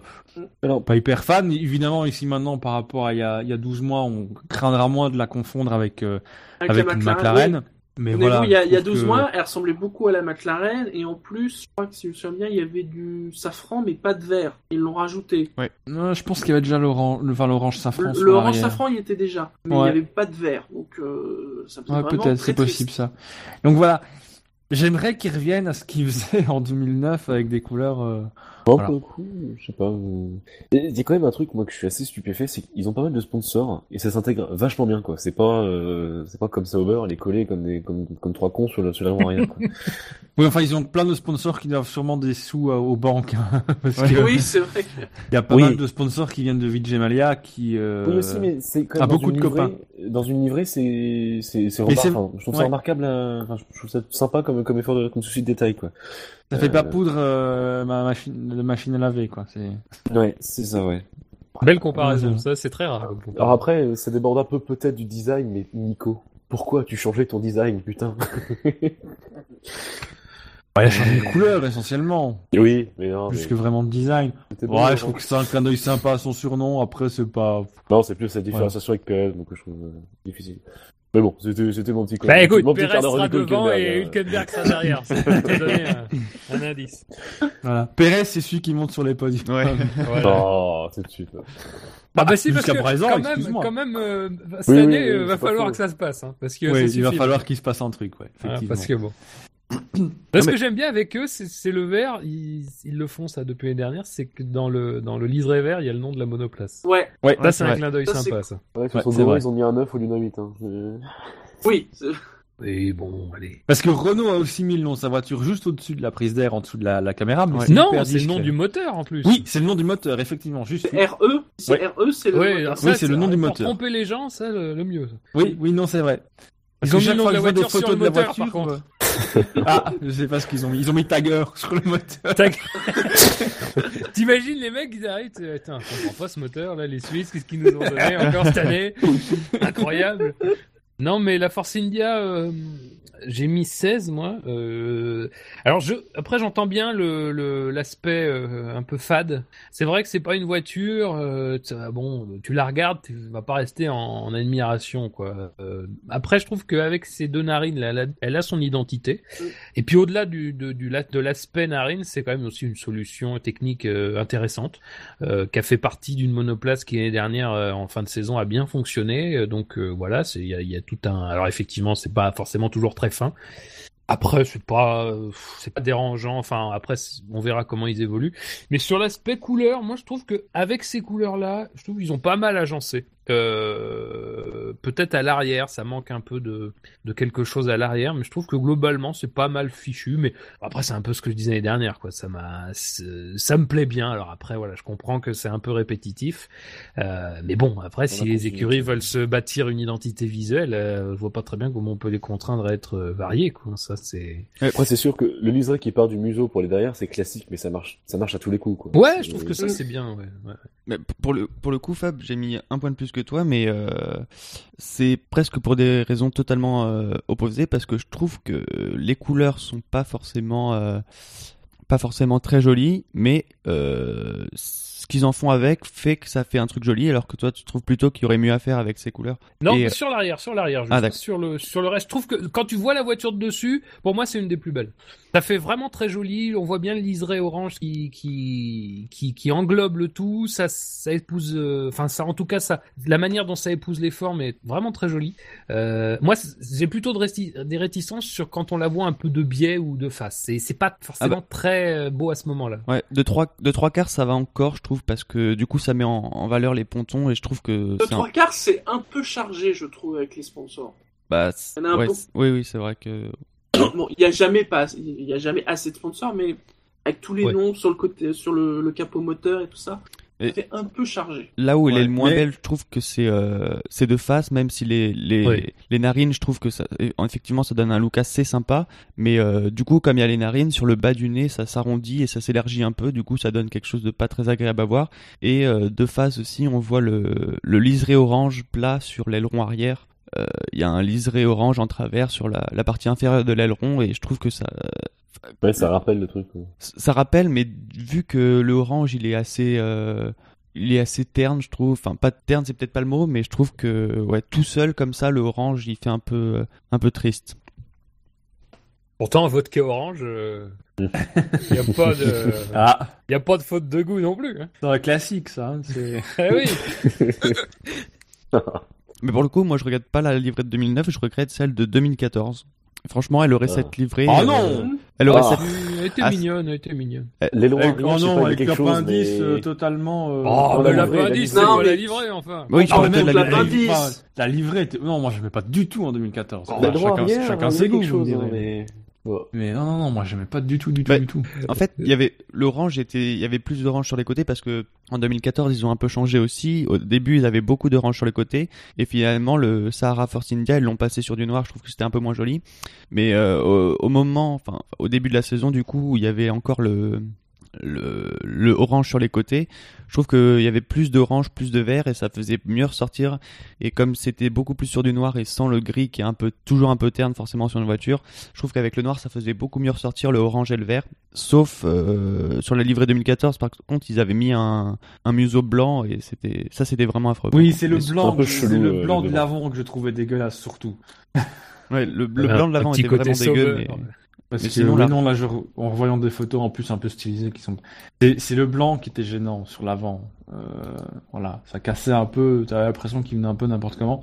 Alors, pas hyper fan. Évidemment, ici maintenant, par rapport à il y a, il y a 12 mois, on craindra moins de la confondre avec, euh, avec, la une oui. McLaren. Mais Souvenez-vous, voilà. il y a, il y a trouve 12 que- mois, elle ressemblait beaucoup à la McLaren, et en plus, je crois que si je me souviens bien, il y avait du safran, mais pas de vert. Ils l'ont rajouté. Non, je pense qu'il y avait déjà l'orange, enfin, l'orange safran Le, sur le orange l'arrière. safran, il était déjà, mais il Ouais. n'y avait pas de vert. Donc, euh, ça Ouais, peut-être, c'est triste. possible ça. Donc voilà. J'aimerais qu'ils reviennent à ce qu'ils faisaient en 2009 avec des couleurs. Bon, Voilà. pour le coup, je sais pas. euh, Il y a quand même un truc, moi, que je suis assez stupéfait, c'est qu'ils ont pas mal de sponsors, et ça s'intègre vachement bien, quoi. C'est pas, euh, c'est pas comme Sauber, les coller comme des, comme, comme trois cons sur le, sur l'avant arrière, quoi. Oui, enfin, ils ont plein de sponsors qui doivent sûrement des sous euh, aux banques. hein, parce que Oui, c'est vrai. il y a pas Oui. mal de sponsors qui viennent de Vijay Mallya qui. euh, Oui, aussi, mais c'est quand ah, même dans beaucoup une de livrée, dans une livrée, c'est, c'est, c'est. Enfin, je trouve ça remarquable, euh, enfin, je trouve ça sympa comme, comme effort de, comme souci de détail, quoi. Ça fait pas Euh, poudre euh, ma machine, de machine à laver, quoi. C'est. Ouais, c'est ça, ouais. Belle comparaison, Ouais, ça c'est très rare. Alors après, euh, ça déborde un peu peut-être du design, mais Nico, pourquoi tu changeais ton design, putain? Ouais, il a changé les couleurs essentiellement, oui, mais non, plus mais que vraiment de design. bon, Ouais, je trouve que c'est un clin d'œil sympa à son surnom. Après, c'est pas. Non, c'est plus la différenciation avec Perez, donc je trouve difficile. Mais bon, c'était, mon petit Bah écoute, mon petit d'heure sera de devant Hülkenberg, et euh. Hülkenberg sera derrière. Ça peut te donner un, un indice. Voilà. Pérez, c'est celui qui monte sur les podiums. Ouais. Voilà. Oh, tout de suite. là. Ah bah si, parce jusqu'à que présent, quand même, quand même euh, cette Oui, oui, année, oui, euh, va falloir que ça se passe. Hein, parce que Oui, ça il va suffit. falloir qu'il se passe un truc, ouais. Ah, Effectivement. parce que bon. Là, ce mais- que j'aime bien avec eux, c'est le vert. Ils, ils le font ça depuis l'année dernière. C'est que dans le dans le liseré vert, il y a le nom de la monoplace. Ouais, Ouais, Là, c'est un clin d'œil Ça, c'est sympa, ça. Ouais, sur Ouais, bureau, vrai. ils ont mis un 9 au lieu d'un 8, hein. Oui. Et bon, allez. Parce que Renault a aussi mis le nom de sa voiture juste au-dessus de la prise d'air, en dessous de la, la caméra. Mais Ouais. c'est Non, c'est le nom du moteur en plus. Oui, c'est le nom du moteur, effectivement. Juste. c'est RE. C'est Ouais. RE, c'est le. Ouais, Oui, c'est le nom du pour moteur. tromper les gens, c'est le, le mieux. Oui, oui, non, c'est vrai. Parce Ils ont mis le nom de photos le de la moteur, voiture, par contre. ah, je sais pas ce qu'ils ont mis. Ils ont mis Tiger sur le moteur. T'imagines les mecs, ils arrivent, attends, je comprends pas ce moteur là, les Suisses, qu'est-ce qu'ils nous ont donné encore cette année? Incroyable. Non, mais la Force India, euh, j'ai mis 16 moi. Euh, alors après j'entends bien l'aspect euh, un peu fade. C'est vrai que c'est pas une voiture. bon, tu la regardes, tu vas pas rester en, admiration quoi. Après, je trouve qu'avec ses deux narines, elle a, son identité. Et puis au-delà de, de l'aspect narine, c'est quand même aussi une solution technique intéressante qui a fait partie d'une monoplace qui l'année dernière en fin de saison a bien fonctionné. Donc voilà, il y a, y a Alors effectivement, c'est pas forcément toujours très fin. Après, c'est pas, c'est pas dérangeant. Enfin, après, on verra comment ils évoluent. Mais sur l'aspect couleur, moi, je trouve que avec ces couleurs-là, je trouve qu'ils ont pas mal agencé. Euh, peut-être à l'arrière, ça manque un peu de, de quelque chose à l'arrière, mais je trouve que globalement, c'est pas mal fichu. Mais après, c'est un peu ce que je disais l'année dernière, quoi. Ça m'a, ça me plaît bien. Alors après, voilà, je comprends que c'est un peu répétitif. Euh, mais bon, après, si a les écuries veulent se bâtir une identité visuelle, euh, je vois pas très bien comment on peut les contraindre à être euh, variés, quoi. Ça, c'est. Après, c'est sûr que le liseré qui part du museau pour les derrière, c'est classique, mais ça marche, ça marche à tous les coups, quoi. Ouais, je trouve que ça, c'est bien, ouais. ouais. Mais pour le pour le coup, Fab, j'ai mis un point de plus que toi, mais euh, c'est presque pour des raisons totalement euh, opposées parce que je trouve que les couleurs sont pas forcément euh, pas forcément très jolies, mais ce qu'ils en font avec fait que ça fait un truc joli, alors que toi, tu trouves plutôt qu'il y aurait mieux à faire avec ces couleurs. Non, Et, euh, sur l'arrière, sur l'arrière. Ah, sur le sur le reste, je trouve que quand tu vois la voiture de dessus, pour moi, c'est une des plus belles. Ça fait vraiment très joli. On voit bien le liseré orange qui qui qui, qui englobe le tout. Ça ça épouse, euh, enfin ça, en tout cas, ça, la manière dont ça épouse les formes est vraiment très jolie. Euh, moi, j'ai plutôt de réti- des réticences sur quand on la voit un peu de biais ou de face. C'est c'est pas forcément Ah bah. très euh, beau à ce moment-là. Ouais, de trois de trois quarts, ça va encore, je trouve, parce que du coup, ça met en, en valeur les pontons et je trouve que Le c'est un- trois quarts, c'est un peu chargé, je trouve, avec les sponsors. bah, c'est- Il y en a un ouais, peu. oui, oui, c'est vrai que Bon, il y a jamais pas, il y a jamais assez de sponsors, mais avec tous les Ouais. noms sur le côté, sur le, le capot moteur et tout ça, c'est un peu chargé. Là où elle Ouais, est le moins mais- belle, je trouve que c'est euh, c'est de face, même si les les, Ouais. les narines, je trouve que ça et effectivement ça donne un look assez sympa, mais euh, du coup comme il y a les narines sur le bas du nez, ça s'arrondit et ça s'élargit un peu, du coup ça donne quelque chose de pas très agréable à voir. Et euh, de face aussi, on voit le le liseré orange plat sur l'aileron arrière. Euh, Il y a un liseré orange en travers sur la, la partie inférieure de l'aileron et je trouve que ça Ouais, ça rappelle le truc. ça rappelle, mais vu que le orange il est assez, euh, il est assez terne, je trouve. Enfin, pas terne, c'est peut-être pas le mot, mais je trouve que ouais, tout seul comme ça, le orange il fait un peu, euh, un peu triste. Pourtant, un vodka orange, il y a pas de, Ah, y a pas de faute de goût non plus. Hein. c'est un classique, ça. hein, c'est- Eh oui. Mais pour le coup, moi je regrette pas la livrée de 2009, je regrette celle de 2014. Franchement, elle aurait Ah. cette livrée. Oh non Elle aurait Ah. cette. Elle était Ah, mignonne, elle était mignonne. Avec, arrière, oh je non, avec l'appendice mais... euh, totalement. euh, Oh, dans mais la c'est livrée. pas la livrée, enfin. Oui, je Ah, parle mais de la la livrée. livrée. Enfin, la livrée était... Non, moi j'aimais pas du tout en 2014. Oh, L'aileron chacun, arrière, chacun ses goûts, hein, mais... Mais non, non, non, moi j'aimais pas du tout, du tout, Bah, du tout. En fait, il y avait l'orange était, il y avait plus d'orange sur les côtés parce que en 2014 ils ont un peu changé aussi. Au début ils avaient beaucoup d'orange sur les côtés et finalement le Sahara Force India ils l'ont passé sur du noir. Je trouve que c'était un peu moins joli. Mais euh, au, au moment, enfin au début de la saison du coup il y avait encore le le, le orange sur les côtés, je trouve qu'il y avait plus d'orange, plus de vert et ça faisait mieux ressortir. Et comme c'était beaucoup plus sur du noir et sans le gris qui est un peu toujours un peu terne forcément sur une voiture, je trouve qu'avec le noir ça faisait beaucoup mieux ressortir le orange et le vert. Sauf euh, sur la livrée 2014 par contre ils avaient mis un, un museau blanc et c'était ça c'était vraiment affreux. Oui, c'est le blanc, chelou, le euh, blanc de l'avant que je trouvais dégueulasse surtout. Ouais, le, le blanc de l'avant était vraiment dégueu. Mais... Parce Mais que sinon, là- non, là, je, en revoyant des photos en plus un peu stylisées qui sont, c'est le blanc qui était gênant sur l'avant. Euh, voilà, ça cassait un peu. T'avais l'impression qu'il venait un peu n'importe comment.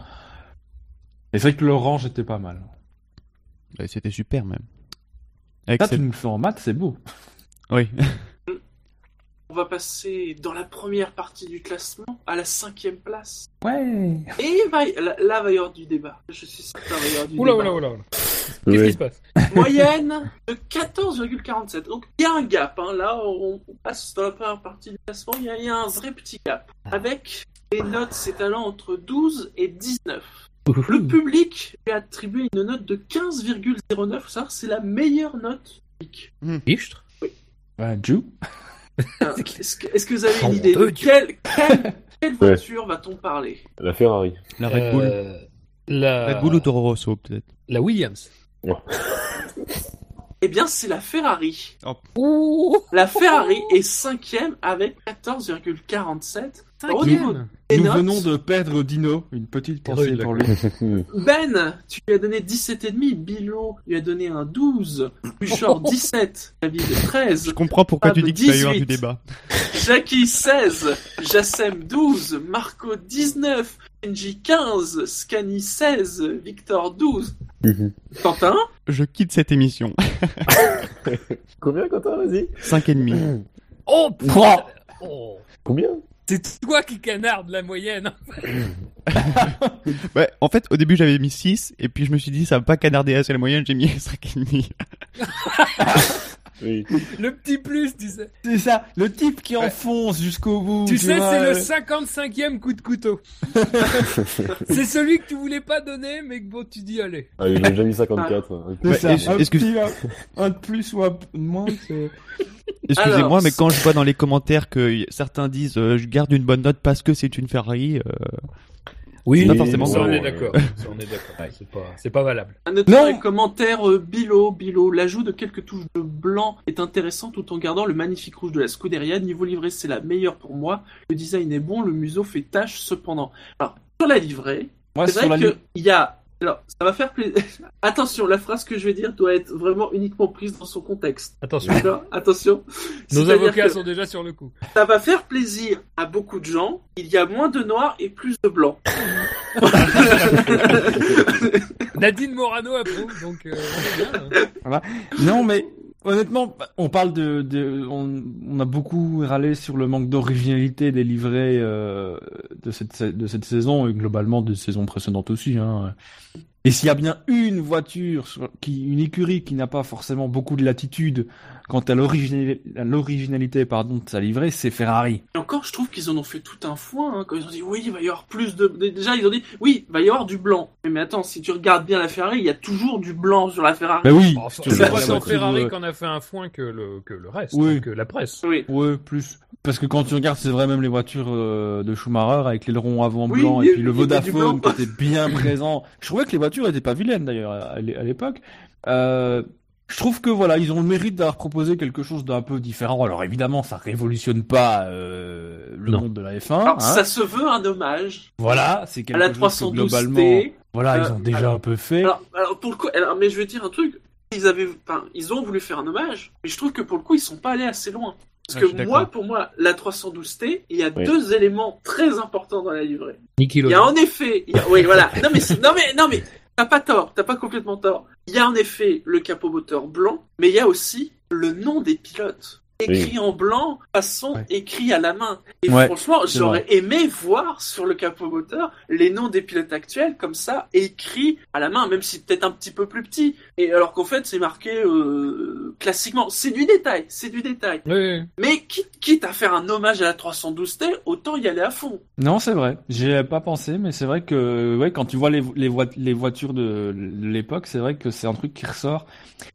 Et c'est vrai que l'orange était pas mal. Ouais, c'était super même. Avec Là, cette- tu nous le fais en maths, c'est beau. Oui. On va passer dans la première partie du classement à la cinquième place. Ouais. Et va là, là va y avoir du débat. Je suis certain va y avoir du Oula, débat. oula, oula, oula. Qu'est-ce qui se passe Moyenne de 14,47. Donc il y a un gap. Hein. Là, on on passe dans la première partie du classement. Il y, a- il y a un vrai petit gap. Avec les notes s'étalant entre 12 et 19. Le public lui a attribué une note de 15,09. Faut savoir, c'est la meilleure note public. Fichtre Ouais, Ju. Hein, Est-ce que, vous avez une idée de de quelle, quelle, quelle voiture va-t-on parler? La Ferrari. La Red Bull. Euh, La, ou Toro Rosso, peut-être. la Williams. Eh bien, c'est la Ferrari. Ouh La Ferrari est cinquième avec 14,47. Au niveau Cinquième. des Nous notes, venons de perdre Dino. Une petite pensée pour lui. Ben, tu lui as donné 17,5. Bilo lui a donné un 12. Bouchard, 17. David, 13. Je comprends pourquoi tu dis qu'il va y avoir du 18. débat. Jackie 16, Jassem 12, Marco 19, Kenji 15, Scani 16, Victor 12. Quentin? Je quitte cette émission. Combien, Quentin Vas-y? 5 et demi. Oh, putain. Oh. Combien? C'est toi qui canarde la moyenne. Ouais, en fait, au début, j'avais mis 6, et puis je me suis dit, ça va pas canarder assez la moyenne, j'ai mis 5 et demi. Oui. Le petit plus, tu sais. C'est ça, le type qui enfonce jusqu'au bout. Tu sais, c'est le euh, 55e coup de couteau. c'est celui que tu voulais pas donner, mais que bon, tu dis, allez. Ah, il a déjà mis 54. hein. C'est Ouais, ça, est-ce- un, est-ce que- petit, un, un de plus ou un de moins, c'est... Excusez-moi, Alors, mais quand je vois dans les commentaires que certains disent, euh, je garde une bonne note parce que c'est une Ferrari, euh, Oui, Pas forcément ça, on est d'accord. C'est pas, valable. Un autre Non. commentaires, euh, Bilo, Bilo, l'ajout de quelques touches de blanc est intéressant tout en gardant le magnifique rouge de la Scuderia. Niveau livrée, c'est la meilleure pour moi. Le design est bon, le museau fait tâche cependant. Alors, sur la livrée, c'est vrai qu'il y a... Alors, ça va faire plaisir. Attention, la phrase que je vais dire doit être vraiment uniquement prise dans son contexte. Attention. Attention. Nos avocats sont déjà sur le coup. Ça va faire plaisir à beaucoup de gens. Il y a moins de noir et plus de blanc. Nadine Morano approuve, donc euh, on est bien. hein. Non, mais honnêtement, on parle de, on, on a beaucoup râlé sur le manque d'originalité des livrets euh, de cette de cette saison et globalement des saisons précédentes aussi. Hein. Et s'il y a bien une voiture, sur- qui, une écurie qui n'a pas forcément beaucoup de latitude quant à l'originali- à l'originalité pardon de sa livrée, c'est Ferrari. Et encore, je trouve qu'ils en ont fait tout un foin hein, quand ils ont dit oui, il va y avoir plus de. Déjà, ils ont dit oui, il va y avoir du blanc. Mais, mais attends, si tu regardes bien la Ferrari, il y a toujours du blanc sur la Ferrari. Ben oui. Sur c'est la- pas sans Ferrari qu'on a fait un foin que le, que le reste, Oui. hein, que la presse. Oui. Ouais, plus. Parce que quand tu regardes, c'est vrai, même les voitures euh, de Schumacher avec l'aileron avant Oui, blanc et puis le Vodafone blanc. qui était bien présent. Je trouvais que les voitures étaient pas vilaines d'ailleurs à l'é- à l'époque. Euh, je trouve que voilà, ils ont le mérite d'avoir proposé quelque chose d'un peu différent. Alors évidemment, ça révolutionne pas euh, le Non. monde de la F1. Alors, hein. ça se veut un hommage Voilà, c'est à quelque la chose que 312 globalement, T. voilà, Euh, ils ont déjà alors- un peu fait. Alors, alors, pour le coup, alors, mais je vais te dire un truc. Ils avaient, ils ont voulu faire un hommage, mais je trouve que pour le coup, ils sont pas allés assez loin. Parce je suis que moi, pour moi, la 312T, il y a Oui. deux éléments très importants dans la livrée. Il y a en effet, il y a- oui, voilà. Non mais, non mais, non mais, t'as pas tort, t'as pas complètement tort. Il y a en effet le capot moteur blanc, mais il y a aussi le nom des pilotes. Écrit en blanc, façon Ouais. écrit à la main. Et Ouais, franchement, j'aurais aimé voir sur le capot moteur les noms des pilotes actuels comme ça, écrits à la main, même si peut-être un petit peu plus petit. Et alors qu'en fait, c'est marqué euh, classiquement. C'est du détail, c'est du détail. Oui, Mais quitte, quitte à faire un hommage à la 312T, autant y aller à fond. Non, c'est vrai. J'y ai pas pensé, mais c'est vrai que ouais, quand tu vois les, les, voi- les voitures de, de l'époque, c'est vrai que c'est un truc qui ressort.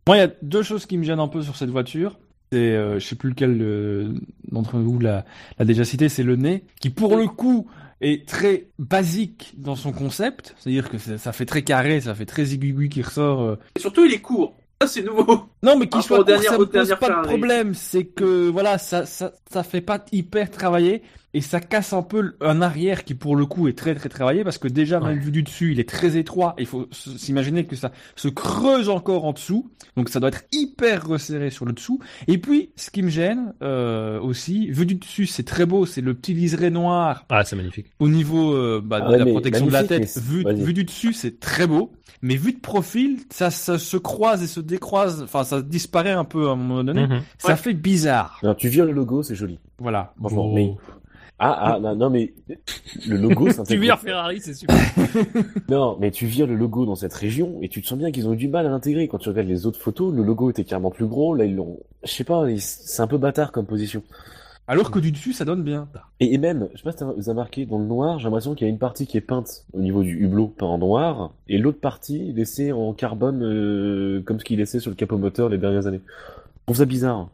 Moi, il y a deux choses qui me gênent un peu sur cette voiture. C'est, euh, je sais plus lequel euh, d'entre vous l'a déjà cité, c'est le nez, qui pour le coup est très basique dans son concept. C'est-à-dire que ça, fait très carré, ça fait très aiguille qui ressort. euh, Et surtout, il est court. Ça, c'est nouveau. non, mais qu'il soit court, dernières- ça me pose pas de problème. C'est que voilà, ça, ça, ça fait pas hyper travailler et ça casse un peu un arrière qui pour le coup est très très travaillé parce que déjà même vu du dessus, il est très étroit. Il faut s'imaginer que ça se creuse encore en dessous, donc ça doit être hyper resserré sur le dessous. Et puis, ce qui me gêne euh, aussi, vu du dessus, c'est très beau, c'est le petit liseré noir Ah, c'est magnifique. au niveau euh, bah, Ah de ouais, la protection de la tête, vu, vu du dessus, c'est très beau. Mais vu de profil, ça, ça se croise et se décroise, enfin ça disparaît un peu à un moment donné. Mhm. Ça Ouais. fait bizarre. Tu vires le logo, c'est joli. Voilà. Franchement, Bon. mais- Ah, ah, non, non, mais le logo, c'est un Tu vires Ferrari, c'est super. Non, mais tu vires le logo dans cette région et tu te sens bien qu'ils ont eu du mal à l'intégrer. Quand tu regardes les autres photos, le logo était carrément plus gros. Là, ils l'ont. Je sais pas, c'est un peu bâtard comme position. Alors que du dessus, ça donne bien. Et, et même, je sais pas si vous avez marqué, dans le noir, j'ai l'impression qu'il y a une partie qui est peinte au niveau du hublot, peint en noir, et l'autre partie laissée en carbone, euh, comme ce qu'il laissait sur le capot moteur les dernières années. Je trouve ça bizarre.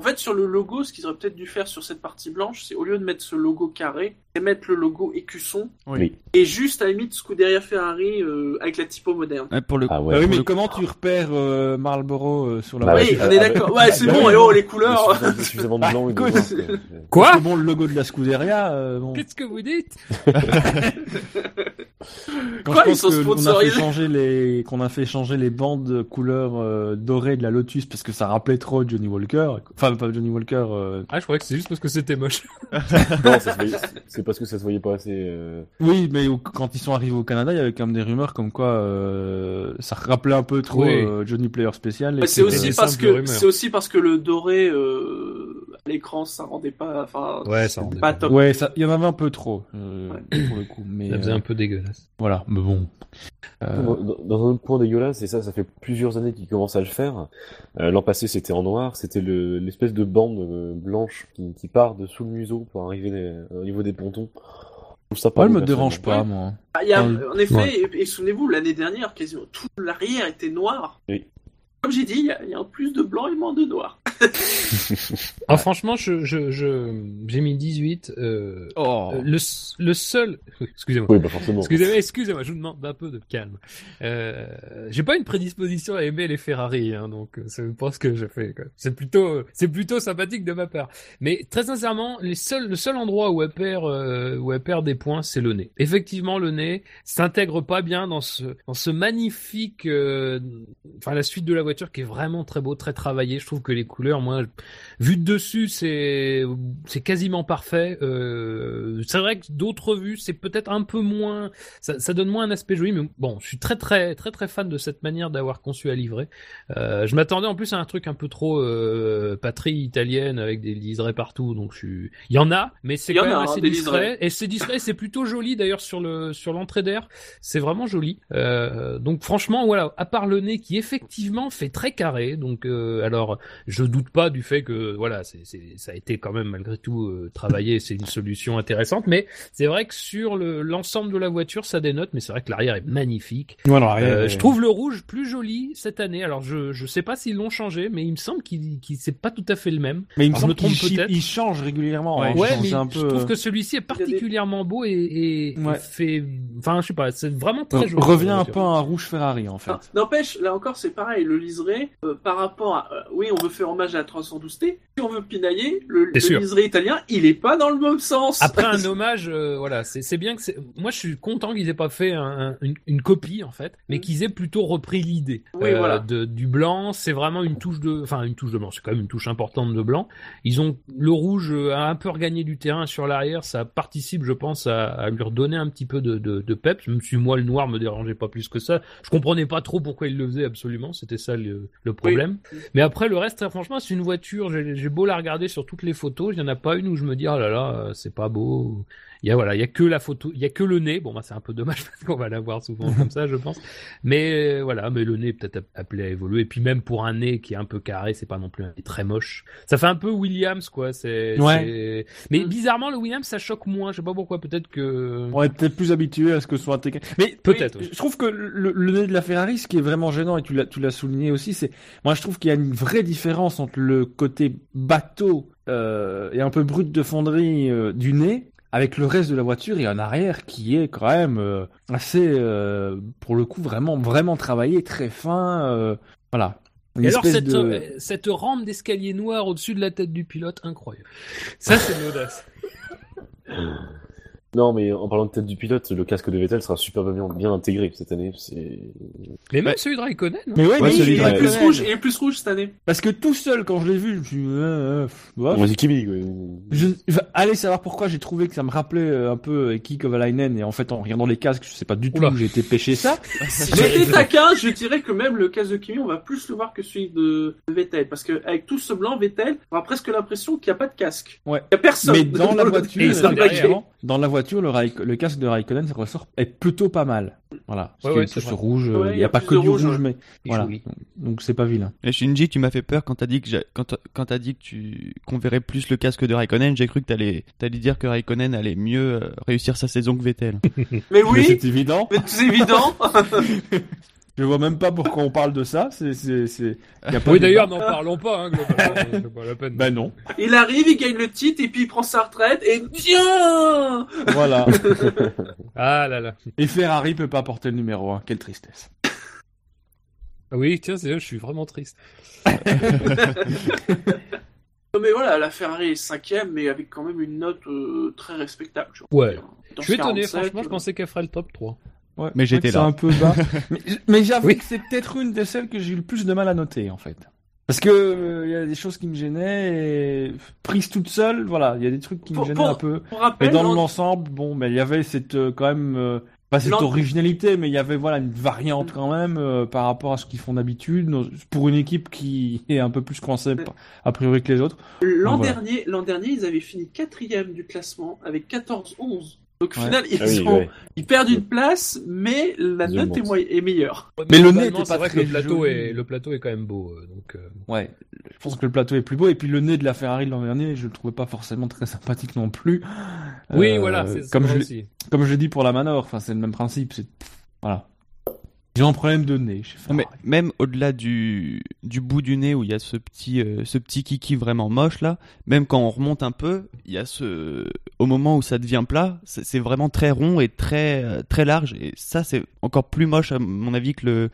En fait, sur le logo, ce qu'ils auraient peut-être dû faire sur cette partie blanche, c'est au lieu de mettre ce logo carré, c'est mettre le logo écusson Oui. et juste à la limite Scuderia Ferrari euh, avec la typo moderne. Ouais, pour le Ah Bah ouais. oui, pour mais le- comment tu repères euh, Marlboro euh, sur la Bah oui, on est ah, d'accord. Ouais, c'est bah bon, et oh, les couleurs. suffisamment- suffisamment de blanc et de Quoi que bon, le logo de la Scuderia, euh, bon. Qu'est-ce que vous dites? Quand Quoi, je ils pense sont que on a fait sponsorisés changer les, qu'on a fait changer les bandes couleur euh, dorée de la Lotus parce que ça rappelait trop Johnny Walker. Enfin, pas Johnny Walker. euh, Ah, je croyais que c'est juste parce que c'était moche. Non, c'est parce que ça se voyait pas assez. euh, Oui, mais au- quand ils sont arrivés au Canada, il y avait quand même des rumeurs comme quoi euh, ça rappelait un peu trop Oui. euh, Johnny Player Spécial. Bah, c'est aussi parce que c'est aussi parce que le doré euh, à l'écran ça rendait pas enfin Ouais, ça rendait pas pas. top. Ouais, ça, il y en avait un peu trop euh, Ouais. pour le coup. Mais Ça faisait euh, un peu dégueulasse. voilà, mais bon. Euh, Dans, un autre point dégueulasse, et ça, ça fait plusieurs années qu'ils commencent à le faire. Euh, L'an passé, c'était en noir, c'était le- l'espèce de bande euh, blanche qui, qui part de sous le museau pour arriver les- au niveau des pontons. Ça ouais, me dérange pas, moi. Ah, y a, en effet, Ouais. et, et souvenez-vous, l'année dernière, quasiment tout l'arrière était noir. Oui. Comme j'ai dit, il y, y a plus de blanc et moins de noir. Ah, franchement, je, je, je, j'ai mis 18. Euh, Oh. euh, le, le seul. Excusez-moi. Oui, bah forcément. Excusez-moi, excusez-moi, je vous demande un peu de calme. Euh, j'ai pas une prédisposition à aimer les Ferrari, hein, donc euh, c'est pas ce que je fais. quoi. C'est plutôt, c'est plutôt sympathique de ma part. Mais très sincèrement, les seuls, le seul endroit où elle perd, euh, où elle perd des points, c'est le nez. Effectivement, le nez s'intègre pas bien dans ce, dans ce magnifique, euh, enfin la suite de la voiture qui est vraiment très beau, très travaillé. Je trouve que les couleurs, moi, vu de dessus, c'est, c'est quasiment parfait. Euh, c'est vrai que d'autres vues, c'est peut-être un peu moins ça, ça donne moins un aspect joli, mais bon, je suis très très très très fan de cette manière d'avoir conçu à livrer. Euh, je m'attendais en plus à un truc un peu trop euh, patrie italienne avec des liserés partout, donc je suis. Il y en a, mais c'est quand même a, hein, assez des discret. Et c'est discret, c'est plutôt joli d'ailleurs sur le sur l'entrée d'air. C'est vraiment joli. Donc franchement, voilà. À part le nez qui effectivement fait très carré, donc alors je doute pas du fait que voilà, c'est c'est ça a été quand même malgré tout euh, travaillé. C'est une solution intéressante, mais c'est vrai que sur le l'ensemble de la voiture, ça dénote, mais c'est vrai que l'arrière est magnifique. Euh, je trouve le rouge plus joli cette année. Alors je je sais pas s'ils l'ont changé, mais il me semble qu'il qu'il c'est pas tout à fait le même. Mais il me Alors, me trompe qu'il peut-être. il change régulièrement. Ouais, hein, Ouais, mais je trouve que celui-ci est particulièrement beau et, et, et Ouais. fait, enfin je sais pas, c'est vraiment très joli. Revient un peu à un rouge Ferrari en fait. Ah, N'empêche, là encore, c'est pareil. Le liseré, euh, par rapport à. euh, oui, on veut faire hommage à la 312T. Si on veut pinailler, le, le italien, il est pas dans le même sens. Après un hommage, euh, voilà, c'est bien que c'est. Moi, je suis content qu'ils aient pas fait un- un- une, une copie en fait, mais Mm. qu'ils aient plutôt repris l'idée Euh, voilà. de, du blanc. C'est vraiment une touche de, enfin une touche de blanc. C'est quand même une touche importante de blanc. Ils ont le rouge a un peu regagné du terrain sur l'arrière. Ça participe, je pense, à, à lui redonner un petit peu de, de, de peps. Même si moi le noir me dérangeait pas plus que ça. Je comprenais pas trop pourquoi il le faisait absolument. C'était ça le, le problème. Mais après le reste, très c'est une voiture. J'ai beau la regarder sur toutes les photos, il y en a pas une où je me dis oh là là, euh, c'est pas beau. Il y a voilà, il y a que la photo, il y a que le nez. Bon, bah c'est un peu dommage parce qu'on va la voir souvent comme ça, je pense. Mais euh, voilà, mais le nez peut-être appelé à évoluer. Et puis même pour un nez qui est un peu carré, c'est pas non plus un nez très moche. Ça fait un peu Williams quoi. C'est. Ouais. Mais bizarrement, le Williams ça choque moins. Je sais pas pourquoi. Peut-être que. On est peut-être plus habitué à ce que ce soit intégré. Mais Peut-être, oui. Je trouve que le, le nez de la Ferrari, ce qui est vraiment gênant, et tu l'as, tu l'as souligné aussi, c'est, moi je trouve qu'il y a une vraie différence entre le côté bateau euh, et un peu brut de fonderie euh, du nez avec le reste de la voiture et un arrière qui est quand même euh, assez, euh, pour le coup, vraiment, vraiment travaillé, très fin. euh, voilà. Une Et alors espèce cette, de- euh, cette rampe d'escalier noir au-dessus de la tête du pilote, incroyable. Ça c'est l'audace. Non, mais en parlant de tête du pilote, le casque de Vettel sera super bien, bien intégré cette année. C'est Mais même Ouais. celui de Raikkonen. hein. Mais ouais, Ouais, mais celui il de est Raikkonen. plus rouge, il est plus rouge cette année. Parce que tout seul, quand je l'ai vu, je me suis dit, euh, euh, dit Kimi. quoi. Je, enfin, allez savoir pourquoi j'ai trouvé que ça me rappelait euh, un peu Eki Kovalainen et en fait en regardant les casques, je sais pas du tout Oula. où j'ai été pêché ça. Si j'étais taquin, je dirais que même le casque de Kimi, on va plus le voir que celui de Vettel. Parce que avec tout ce blanc, Vettel, on a presque l'impression qu'il n'y a pas de casque. Ouais. Il n'y a personne. Mais dans la voiture, Dans la voiture, le, Raik- le casque de Raikkonen, ça ressort est plutôt pas mal. Voilà. Parce Ouais, qu'il y a ouais, une rouge, euh, Ouais, il il y a pas que du rouge, mais Il voilà. Donc c'est pas vilain. Et Shinji, tu m'as fait peur quand t'as dit que quand t'as- quand t'as dit que tu qu'on verrait plus le casque de Raikkonen. J'ai cru que t'allais t'allais dire que Raikkonen allait mieux euh, réussir sa saison que Vettel. Mais Mais oui, c'est évident. mais c'est évident. Je vois même pas pourquoi on parle de ça. C'est, c'est, c'est. y a pas Oui, d'ailleurs, n'en parlons pas, hein, globalement. C'est pas la peine. Ben non. Il arrive, il gagne le titre et puis il prend sa retraite et tiens Voilà. Ah là là. Et Ferrari peut pas porter le numéro 1. Quelle tristesse. Ah Oui, tiens, c'est je suis vraiment triste. Non, Mais voilà, la Ferrari est cinquième, mais avec quand même une note euh, très respectable. je Ouais. Je suis étonné, 47, franchement, je euh, pensais qu'elle ferait le top 3. Ouais, Mais j'étais là. un peu bas. mais mais j'avoue Oui. que c'est peut-être une de celles que j'ai eu le plus de mal à noter, en fait. Parce que euh, il y a des choses qui me gênaient et prise toute seule, voilà, il y a des trucs qui me gênaient pour- un peu. Mais dans l'ensemble, bon, mais il y avait cette euh, quand même euh, pas cette originalité, mais il y avait voilà une variante quand même euh, par rapport à ce qu'ils font d'habitude pour une équipe qui est un peu plus coincée a priori que les autres. l'an voilà. dernier, l'an dernier, ils avaient fini quatrième du classement avec 14-11. Donc au Ouais. final, ils, Ah oui, sont- ouais. ils perdent une place, mais la Ils note est, meilleure. Mais le nez était c'est pas vrai que très le plateau joli. est le plateau est quand même beau, euh, donc. euh, Ouais, je pense que le plateau est plus beau et puis le nez de la Ferrari de l'an dernier, je le trouvais pas forcément très sympathique non plus. Oui, Euh, voilà, c'est comme je aussi. comme je l'ai dit pour la Manor, enfin c'est le même principe, voilà. Ont un problème de nez Non, mais même au-delà du, du bout du nez où il y a ce petit, euh, ce petit kiki vraiment moche là, même quand on remonte un peu, il y a ce, au moment où ça devient plat, c'est vraiment très rond et très, euh, très large et ça c'est encore plus moche à mon avis que le,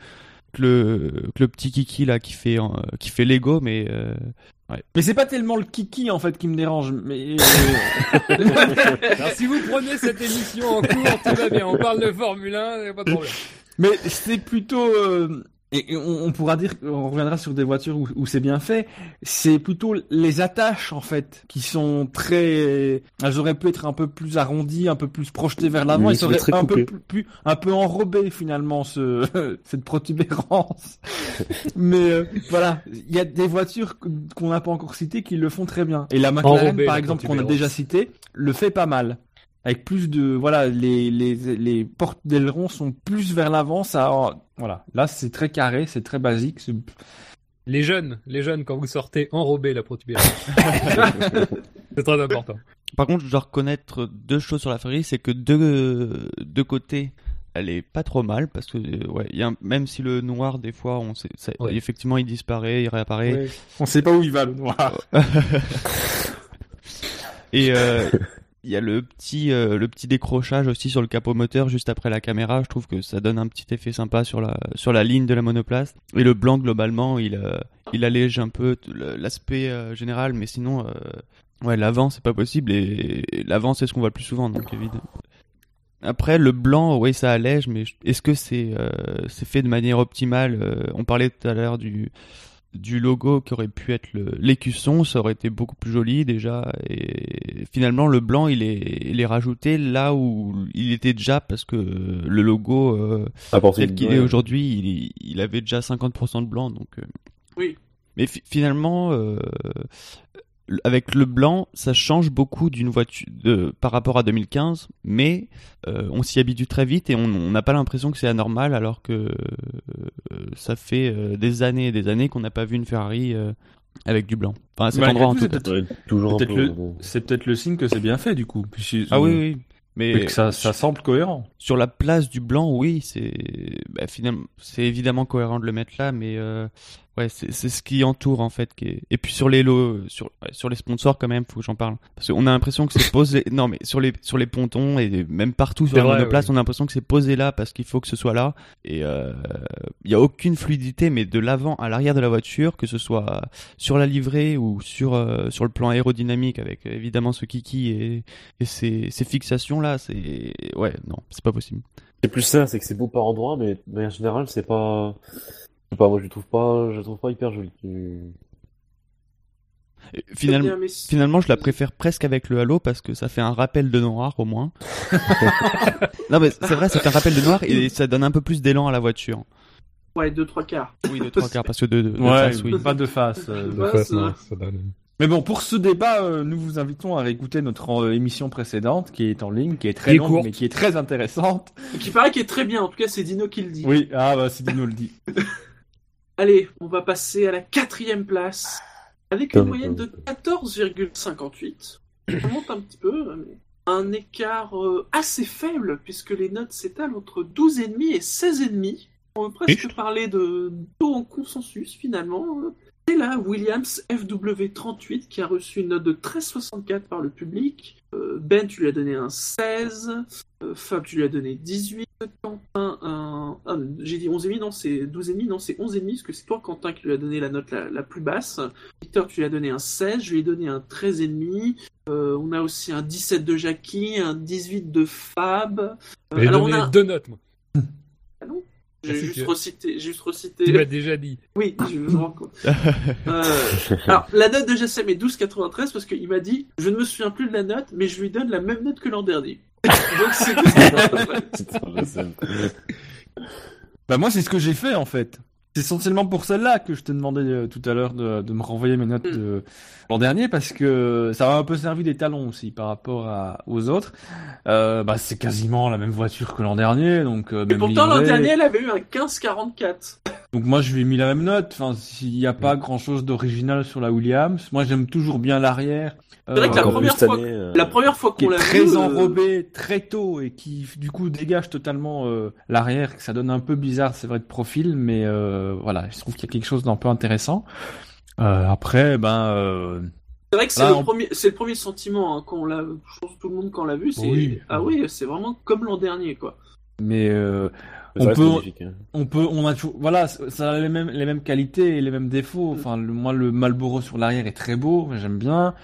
que le, que le petit kiki là qui fait, euh, qui fait Lego, mais euh, Mais c'est pas tellement le kiki en fait qui me dérange, mais Alors, si vous prenez cette émission en cours, tout va bien. On parle de Formule 1, y a pas de problème. Mais c'est plutôt euh, et on, on pourra dire on reviendra sur des voitures où, où c'est bien fait. C'est plutôt les attaches en fait qui sont très. Elles auraient pu être un peu plus arrondies, un peu plus projetées vers l'avant. Ils seraient un peu coupé. plus, plus- un peu enrobées finalement ce cette protubérance. Mais euh, voilà, il y a des voitures qu'on n'a pas encore citées qui le font très bien. Et la McLaren Enrobée, par exemple qu'on a déjà cité le fait pas mal. Avec plus de voilà les les les portes d'aileron sont plus vers l'avant ça voilà là c'est très carré c'est très basique c'est- Les jeunes, les jeunes, quand vous sortez, enrobez la protubérance. c'est très important. Par contre, je dois reconnaître deux choses sur la Ferrari, c'est que de deux côtés, elle est pas trop mal parce que euh, ouais, il y a un- même si le noir des fois, on sait, ça- Ouais. effectivement, il disparaît, il réapparaît. on sait pas où il va le noir Et euh, il y a le petit euh, le petit décrochage aussi sur le capot moteur juste après la caméra. Je trouve que ça donne un petit effet sympa sur la sur la ligne de la monoplace. Et le blanc globalement, il euh, il allège un peu l'aspect euh, général, mais sinon. Ouais, l'avant c'est pas possible et et l'avant c'est ce qu'on voit le plus souvent donc évidemment. Après le blanc, oui ça allège, mais est-ce que c'est c'est fait de manière optimale On parlait tout à l'heure du du logo qui aurait pu être le- l'écusson, ça aurait été beaucoup plus joli déjà. Et finalement le blanc il est il est rajouté là où il était déjà parce que le logo euh, Apporter tel qu'il ouais. est aujourd'hui, il, il avait déjà 50% de blanc donc. euh, Oui. mais fi- finalement, euh, avec le blanc, ça change beaucoup d'une voiture de, par rapport à 2015, mais euh, on s'y habitue très vite et on n'a pas l'impression que c'est anormal, alors que euh, ça fait euh, des années et des années qu'on n'a pas vu une Ferrari euh, avec du blanc. Enfin, à cet Malgré endroit en tout, tout c'est cas. peut-être- Ouais, toujours un peut-être peu. le- c'est peut-être le signe que c'est bien fait du coup Ah oui, oui. Mais et que ça ça semble cohérent sur la place du blanc, oui, c'est bah, finalement c'est évidemment cohérent de le mettre là, mais euh, ouais, c'est c'est ce qui entoure en fait. Qui est... Et puis sur les lots, sur ouais, sur les sponsors quand même, faut que j'en parle parce qu'on a l'impression que c'est posé. non, mais sur les sur les pontons et même partout sur C'est la vrai, monoplace, oui. on a l'impression que c'est posé là parce qu'il faut que ce soit là. Et euh, il y a aucune fluidité, mais de l'avant à l'arrière de la voiture, que ce soit sur la livrée ou sur euh, sur le plan aérodynamique avec euh, évidemment ce kiki et et ces ces fixations là, c'est ouais, non, c'est pas possible. C'est plus ça, c'est que c'est beau par endroits, mais mais en général, c'est pas. Je sais pas, moi je le trouve pas, je le trouve pas hyper joli. Tu- Et Finalement, Bien, mais- finalement, je la préfère presque avec le halo parce que ça fait un rappel de noir au moins. non mais c'est vrai, ça fait un rappel de noir et ça donne un peu plus d'élan à la voiture. Ouais, deux, trois quarts. Oui, de trois quarts parce que de, de, de ouais face, oui. pas de face euh, Ouais, Face, ça- non, ça donne- mais bon pour ce débat euh, nous vous invitons à réécouter notre euh, émission précédente qui est en ligne qui est très Qui longue courte. mais qui est très intéressante Qui paraît qu'il est très bien, en tout cas c'est Dino qui le dit. oui ah bah c'est Dino le dit Allez, on va passer à la quatrième place, avec une moyenne de 14,58. On monte un petit peu, mais un écart euh, assez faible, puisque les notes s'étalent entre 12,5 et 16,5. On peut presque parler de taux en consensus finalement. C'est la Williams FW38 qui a reçu une note de 13,64 par le public. Euh, ben, tu lui as donné un 16. Euh, Fab, tu lui as donné 18. Quentin, un. Ah, j'ai dit 11,5, non, c'est 12,5, non, c'est 11,5, parce que c'est toi, Quentin, qui lui a donné la note la, la plus basse. Victor, tu lui as donné un 16. Je lui ai donné un 13,5. Euh, on a aussi un 17 de Jackie, un 18 de Fab. Euh, alors, on a. deux notes, moi. Ah non J'ai juste tu- recité. j'ai juste Tu m'as déjà dit. Oui, je me rends compte. Euh, alors, la note de GSM est 12,93 parce qu'il m'a dit Je ne me souviens plus de la note, mais je lui donne la même note que l'an dernier. Donc c'est 12,93. Putain, je sais. Bah moi c'est ce que j'ai fait en fait. C'est essentiellement pour celle-là que je t'ai demandé euh, tout à l'heure de, de me renvoyer mes notes Mm. de l'an dernier parce que ça m'a un peu servi d'étalon aussi par rapport à, aux autres. Euh, bah c'est quasiment la même voiture que l'an dernier donc euh, Et pourtant, l'an dernier, elle avait eu un 15,44. Donc moi je lui ai mis la même note. Enfin s'il n'y a pas grand-chose d'original sur la Williams, moi j'aime toujours bien l'arrière. C'est vrai que la Encore première plus cette fois- année, euh, La première fois qu'on l'a très vu. euh, enrobé très tôt et qui du coup dégage totalement euh, l'arrière, que ça donne un peu bizarre, c'est vrai de profil, mais euh, voilà, je trouve qu'il y a quelque chose d'un peu intéressant. Euh, après, ben, euh, C'est vrai que c'est le, on- premier- c'est le premier sentiment hein, quand on l'a. Je pense que tout le monde quand l'a vu, c'est Oui. ah oui, c'est vraiment comme l'an dernier quoi. mais euh, on peut- hein. on peut, on a toujours, voilà, ça a les mêmes les mêmes qualités et les mêmes défauts. Enfin, le, moi le Marlboro sur l'arrière est très beau, j'aime bien.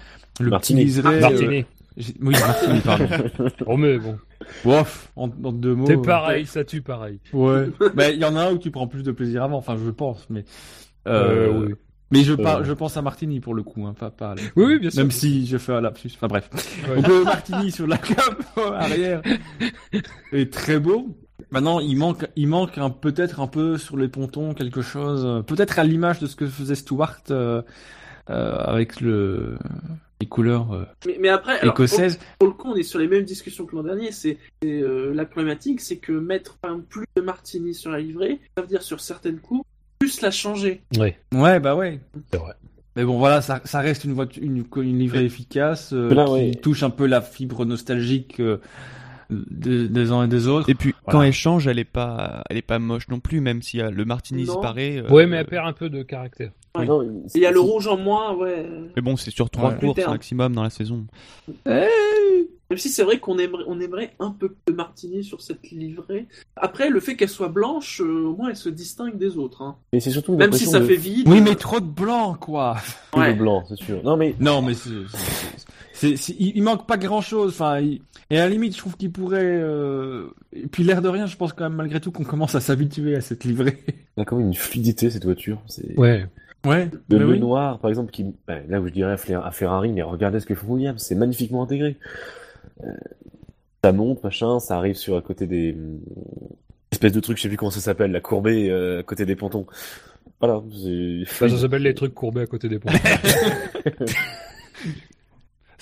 Le Martini. petit liseré, euh, Martini. j'ai- oui, Martini, pardon. Oh, mais bon. Bof, en, en deux mots. C'est euh, pareil, ça tue pareil. Ouais. bah, il y en a un où tu prends plus de plaisir avant, enfin, je pense, mais. Euh, oui. Mais je, par- Euh. je pense à Martini pour le coup, hein, pas, pas Oui, oui, bien sûr. Même si je fais un lapsus. Enfin bref. Ouais. Donc le Martini sur la cape arrière est très beau. Maintenant, il manque, il manque un, peut-être un peu sur les pontons quelque chose. euh, Peut-être à l'image de ce que faisait Stewart euh, euh, avec le les couleurs euh, Mais, mais après, alors, écossaises. pour le coup, on est sur les mêmes discussions que l'an dernier. C'est c'est, euh, la problématique, c'est que mettre exemple, plus de martini sur la livrée, ça veut dire sur certaines cours, plus la changer. Ouais. Ouais, bah ouais. C'est vrai. Mais bon, voilà, ça, ça reste une voiture, une, une livrée efficace euh, Là, qui ouais. touche un peu la fibre nostalgique euh, des, des uns et des autres. Et puis Voilà. quand elle change, elle est pas, elle est pas moche non plus, même si euh, le martini Non. disparaît. euh, Ouais, mais elle perd un peu de caractère. Non, Il y a le rouge en moins, ouais. Mais bon, c'est sur trois Ouais. courses tard. maximum dans la saison. Même si c'est vrai qu'on aimerait, on aimerait un peu plus de martini sur cette livrée. Après, le fait qu'elle soit blanche, euh, au moins elle se distingue des autres. hein. Mais c'est surtout Même si ça de- fait vide. Oui, mais trop de blanc, quoi. de Ouais. blanc, c'est sûr. Non, mais Non, mais c'est, il, il manque pas grand chose. Enfin, il- et à la limite, je trouve qu'il pourrait. euh, Et puis l'air de rien, je pense quand même malgré tout qu'on commence à s'habituer à cette livrée. elle a quand même une fluidité cette voiture. C'est Ouais. Ouais. le, mais le oui. noir, par exemple, qui ben, là où je dirais à Fer- à Ferrari, mais regardez ce que fait Williams, c'est magnifiquement intégré. Euh, ça monte, machin, ça arrive sur à côté des hum, espèces de trucs, je sais plus comment ça s'appelle, la courbée euh, à côté des pontons. Voilà, c'est Ça, ça s'appelle les trucs courbés à côté des ponts.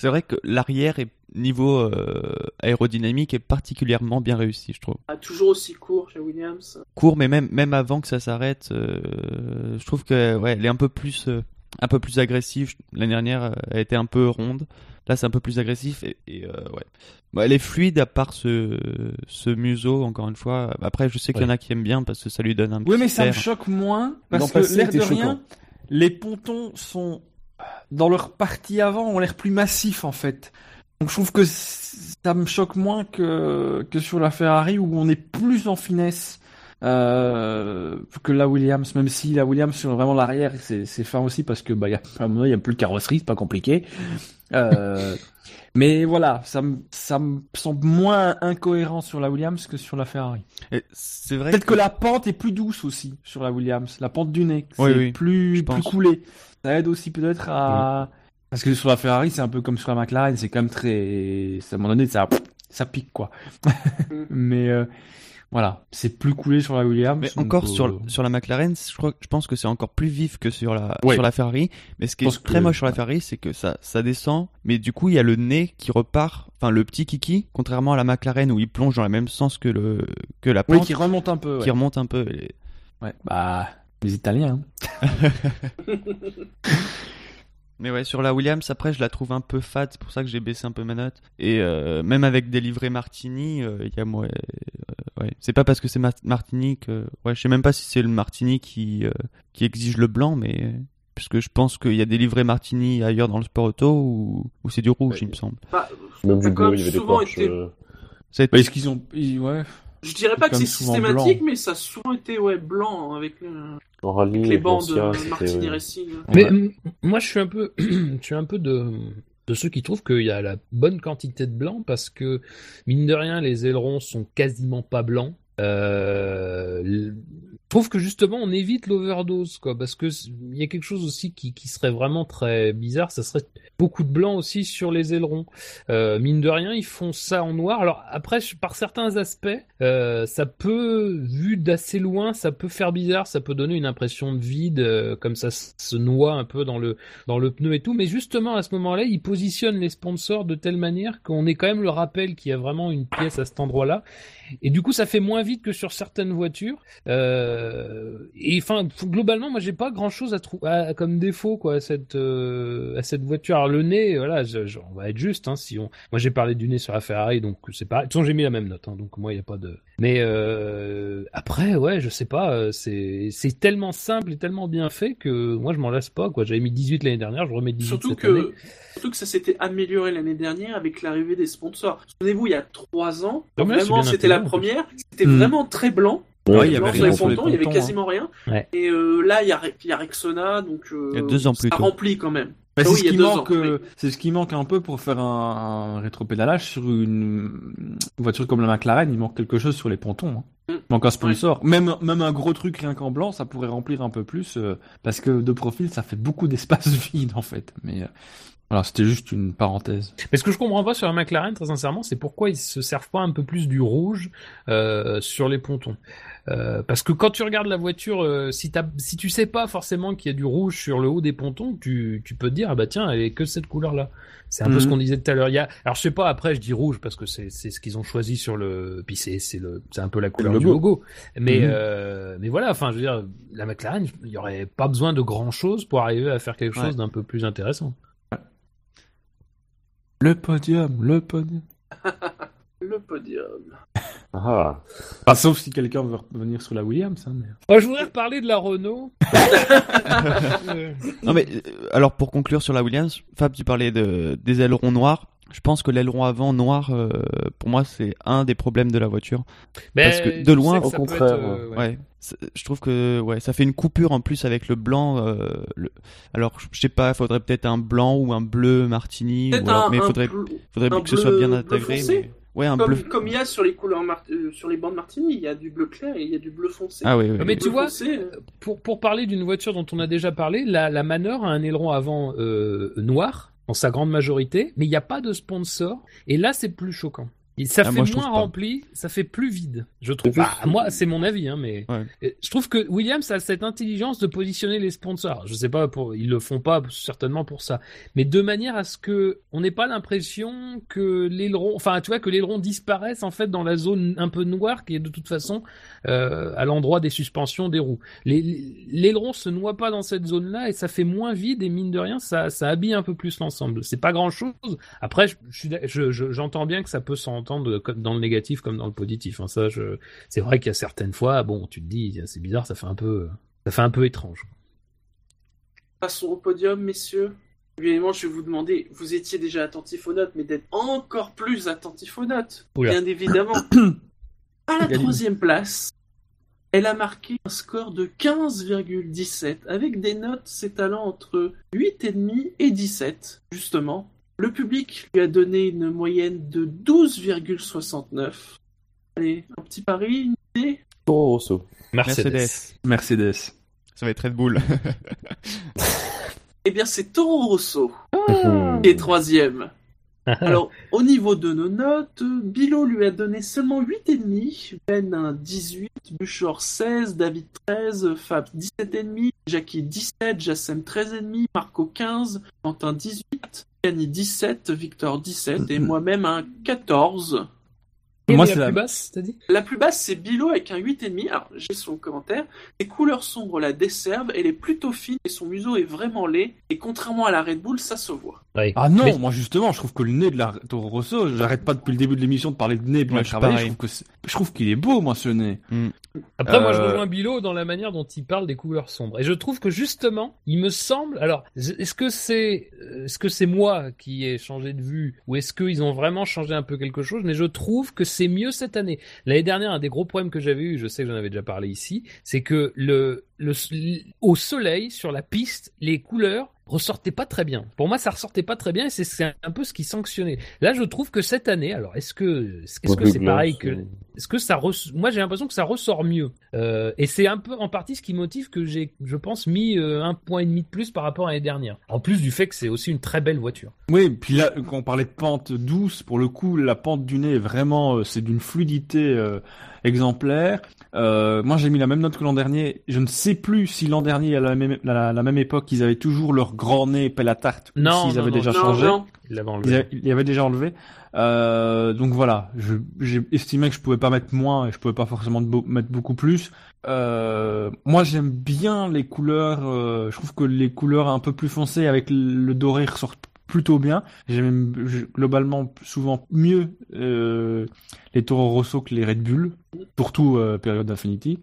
C'est vrai que l'arrière est niveau euh, aérodynamique est particulièrement bien réussi, je trouve. Ah, toujours aussi court chez Williams. Court, mais même même avant que ça s'arrête, euh, je trouve que ouais, elle est un peu plus euh, un peu plus agressive. L'année dernière, elle était un peu ronde. Là, c'est un peu plus agressif et, et, euh, ouais. Bon, elle est fluide à part ce ce museau. Encore une fois. Après, je sais qu'il y en a qui aiment bien parce que ça lui donne un Oui, petit mais ça me choque moins parce que l'air de rien, les pontons sont dans leur partie avant ont l'air plus massifs en fait. Donc je trouve que ça me choque moins que que sur la Ferrari où on est plus en finesse euh, que la Williams. Même si la Williams sur vraiment l'arrière c'est fin aussi parce que bah a à un moment il y a plus de carrosserie, c'est pas compliqué. Euh, mais voilà, ça me ça me semble moins incohérent sur la Williams que sur la Ferrari. C'est vrai. Peut-être que la pente est plus douce aussi sur la Williams. La pente du nez, c'est Oui, oui, plus, plus coulé. Ça aide aussi peut-être à... Parce que sur la Ferrari, c'est un peu comme sur la McLaren, c'est quand même très... À un moment donné, ça, ça pique, quoi. Mm. Mais euh, voilà, c'est plus coulé sur la Williams. Mais donc, encore euh, sur, sur la McLaren, je crois, je pense que c'est encore plus vif que sur la, Ouais. sur la Ferrari. Mais ce qui est très que- moche sur la Ferrari, c'est que ça, ça descend, mais du coup, il y a le nez qui repart, enfin, le petit kiki, contrairement à la McLaren où il plonge dans le même sens que le, que la Oui, pente, qui remonte un peu. Ouais. qui remonte un peu. Et- Ouais, Bah, les Italiens. hein. Mais ouais, sur la Williams, après, je la trouve un peu fade, c'est pour ça que j'ai baissé un peu ma note. Et euh, même avec des livrets Martini, euh, il y a moi, euh, ouais, c'est pas parce que c'est Ma- Martini que, ouais, je sais même pas si c'est le Martini qui euh, qui exige le blanc, mais puisque je pense qu'il y a des livrets Martini ailleurs dans le sport auto où, où c'est du rouge, Ouais. il me semble. Bah, Même du bleu, il y avait des souvent Porsche. été- euh, Bah, Est-ce qu'ils ont. ils- Ouais. Je dirais pas que c'est systématique, blanc. mais ça a souvent été ouais, blanc avec, rallye, avec les bandes Lancia, euh, Martini euh, Racing. Mais Ouais. m- moi, je suis un peu, je suis un peu de, de ceux qui trouvent qu'il y a la bonne quantité de blanc parce que, mine de rien, les ailerons sont quasiment pas blancs. Euh, trouve que justement on évite l'overdose quoi parce que il y a quelque chose aussi qui, qui serait vraiment très bizarre ça serait beaucoup de blanc aussi sur les ailerons. Euh, mine de rien ils font ça en noir. Alors après par certains aspects euh, ça peut vu d'assez loin ça peut faire bizarre ça peut donner une impression de vide euh, comme ça se noie un peu dans le dans le pneu et tout. Mais justement à ce moment-là ils positionnent les sponsors de telle manière qu'on ait quand même le rappel qu'il y a vraiment une pièce à cet endroit-là. Et du coup ça fait moins vite que sur certaines voitures. Euh, et enfin globalement moi j'ai pas grand chose à trouver comme défaut quoi à cette euh, à cette voiture alors le nez voilà je- je- on va être juste hein, si on moi j'ai parlé du nez sur la Ferrari donc c'est pas de toute façon j'ai mis la même note hein, donc moi il y a pas de mais euh, après ouais je sais pas euh, c'est c'est tellement simple et tellement bien fait que moi je m'en lasse pas quoi j'avais mis 18 l'année dernière je remets 18 Surtout cette année. que, surtout que ça s'était amélioré l'année dernière avec l'arrivée des sponsors. Souvenez-vous, il y a trois ans, vraiment, c'était la première. C'était Hmm. vraiment très blanc. Ouais, Ouais, il y avait sur rien les sur les pontons, il y avait hein. quasiment rien. Ouais. Et euh, là, il y a, il y a Rexona, donc euh, Il y a deux ans plus ça tôt. remplit quand même. Bah, Ah c'est oui, ce qui manque, ans, euh, c'est ce qui manque un peu pour faire un, un rétropédalage sur une voiture comme la McLaren. Il manque quelque chose sur les pontons. hein. Mm. Il manque un sponsor. Même même un gros truc rien qu'en blanc, ça pourrait remplir un peu plus euh, parce que de profil, ça fait beaucoup d'espace vide en fait. Mais euh, voilà, c'était juste une parenthèse. Mais ce que je comprends pas sur la McLaren, très sincèrement, c'est pourquoi ils se servent pas un peu plus du rouge euh, sur les pontons. Euh, parce que quand tu regardes la voiture, euh, si, si tu sais pas forcément qu'il y a du rouge sur le haut des pontons, tu, tu peux te dire ah bah tiens, elle est que cette couleur-là. C'est un peu Mhm. ce qu'on disait tout à l'heure. Il y a, alors je sais pas. Après, je dis rouge parce que c'est ce qu'ils ont choisi sur le. Puis c'est c'est le c'est un peu la couleur le du logo. Mais Mhm. euh, mais voilà. Enfin, je veux dire, la McLaren, il y aurait pas besoin de grand chose pour arriver à faire quelque chose d'un peu plus intéressant. Le podium, le podium. Le podium. Ah, Enfin, sauf si quelqu'un veut revenir sur la Williams. Hein, mais... Moi, je voudrais reparler de la Renault. Non mais euh, alors pour conclure sur la Williams, Fab, tu parlais de des ailerons noirs. Je pense que l'aileron avant noir, euh, pour moi, c'est un des problèmes de la voiture. Ben, Parce que de loin, que au contraire, être, euh, ouais. Je trouve que ouais, ça fait une coupure en plus avec le blanc. euh, le... Alors, je sais pas, faudrait peut-être un blanc ou un bleu martini, ou Peut-être alors- un, mais un faudrait, bleu- faudrait un que ce soit bien intégré. bleu foncé mais- Ouais, un comme, bleu. comme il y a sur les couleurs mar- euh, sur les bandes Martini, il y a du bleu clair et il y a du bleu foncé. Ah oui, oui. Mais oui. tu Bleu vois, foncé, euh, Pour, pour parler d'une voiture dont on a déjà parlé, la, la Manor a un aileron avant euh, noir, en sa grande majorité, mais il n'y a pas de sponsor. Et là, c'est plus choquant. Et ça Ah, fait moi, moins rempli, ça fait plus vide, je trouve. Bah, moi, c'est mon avis, hein, mais Ouais. Je trouve que Williams a cette intelligence de positionner les sponsors. Je sais pas, pour, ils le font pas certainement pour ça, mais de manière à ce que on n'ait pas l'impression que l'aileron, enfin, tu vois, que l'aileron disparaisse en fait dans la zone un peu noire qui est de toute façon euh, à l'endroit des suspensions des roues. L'aileron se noie pas dans cette zone-là et ça fait moins vide et mine de rien, ça, ça habille un peu plus l'ensemble. C'est pas grand-chose. Après, je je- j'entends bien que ça peut s'entendre comme dans le négatif comme dans le positif. hein. Ça, je, c'est vrai qu'il y a certaines fois, bon, tu te dis, c'est bizarre, ça fait un peu, ça fait un peu étrange. Passons au podium, messieurs. Évidemment, je vais vous demander, vous étiez déjà attentif aux notes, mais d'être encore plus attentif aux notes. Oula. Bien évidemment. à la troisième place, elle a marqué un score de 15,17, avec des notes s'étalant entre 8,5 et 17, justement. Le public lui a donné une moyenne de 12,69. Allez, un petit pari, une idée? Toro Rosso. Mercedes. Mercedes. Ça va être Red Bull. Eh bien, c'est Toro Rosso Hmm. qui est troisième. Alors, au niveau de nos notes, Bilo lui a donné seulement 8,5, Ben un 18, Buchor 16, David 13, Fab 17,5, Jackie 17, Jassem 13,5, Marco 15, Quentin 18, Yanni 17, Victor 17 et moi-même un 14. Moi, la la- plus basse, t'as dit? La plus basse, c'est Bilo avec un 8,5. Alors, j'ai son commentaire. Les couleurs sombres la desservent, elle est plutôt fine et son museau est vraiment laid. Et contrairement à la Red Bull, ça se voit. Oui. Ah non, Mais- moi justement, je trouve que le nez de la Toro Rosso, j'arrête pas depuis le début de l'émission de parler de nez bien Ouais, je. Je trouve que c'est- je trouve qu'il est beau, moi, ce nez. Après, moi, je Euh, rejoins Bilo dans la manière dont il parle des couleurs sombres. Et je trouve que justement, il me semble. Alors, est-ce que c'est, euh, est-ce que c'est moi qui ai changé de vue, ou est-ce qu'ils ont vraiment changé un peu quelque chose Mais je trouve que c'est mieux cette année. L'année dernière, un des gros problèmes que j'avais eu, je sais que j'en avais déjà parlé ici, c'est que le, le, au soleil, sur la piste, les couleurs ressortaient pas très bien. Pour moi, ça ressortait pas très bien, et c'est- un peu ce qui sanctionnait. Là, je trouve que cette année, alors, est-ce que, est-ce que c'est pareil que est-ce que ça moi j'ai l'impression que ça ressort mieux Euh, et c'est un peu en partie ce qui motive que j'ai je pense mis euh, un point et demi de plus par rapport à l'année dernière en plus du fait que c'est aussi une très belle voiture Oui, puis là, quand on parlait de pente douce, pour le coup, la pente du nez est vraiment, euh, c'est d'une fluidité euh, exemplaire. Euh, moi, j'ai mis la même note que l'an dernier. Je ne sais plus si l'an dernier, à la même, la, la même époque, ils avaient toujours leur grand nez pelle à tarte, ou Non, s'ils non, avaient non, déjà non, changé. non. Ils, enlevé avaient- ils avaient déjà enlevé. Euh, donc voilà, je- j'ai estimé que je pouvais pas mettre moins et je pouvais pas forcément mettre beaucoup plus. Euh, moi, j'aime bien les couleurs. euh, je trouve que les couleurs un peu plus foncées avec le doré ressortent plutôt bien. J'aime globalement souvent mieux euh, les Toro Rosso que les Red Bull, surtout euh, période d'Infinity.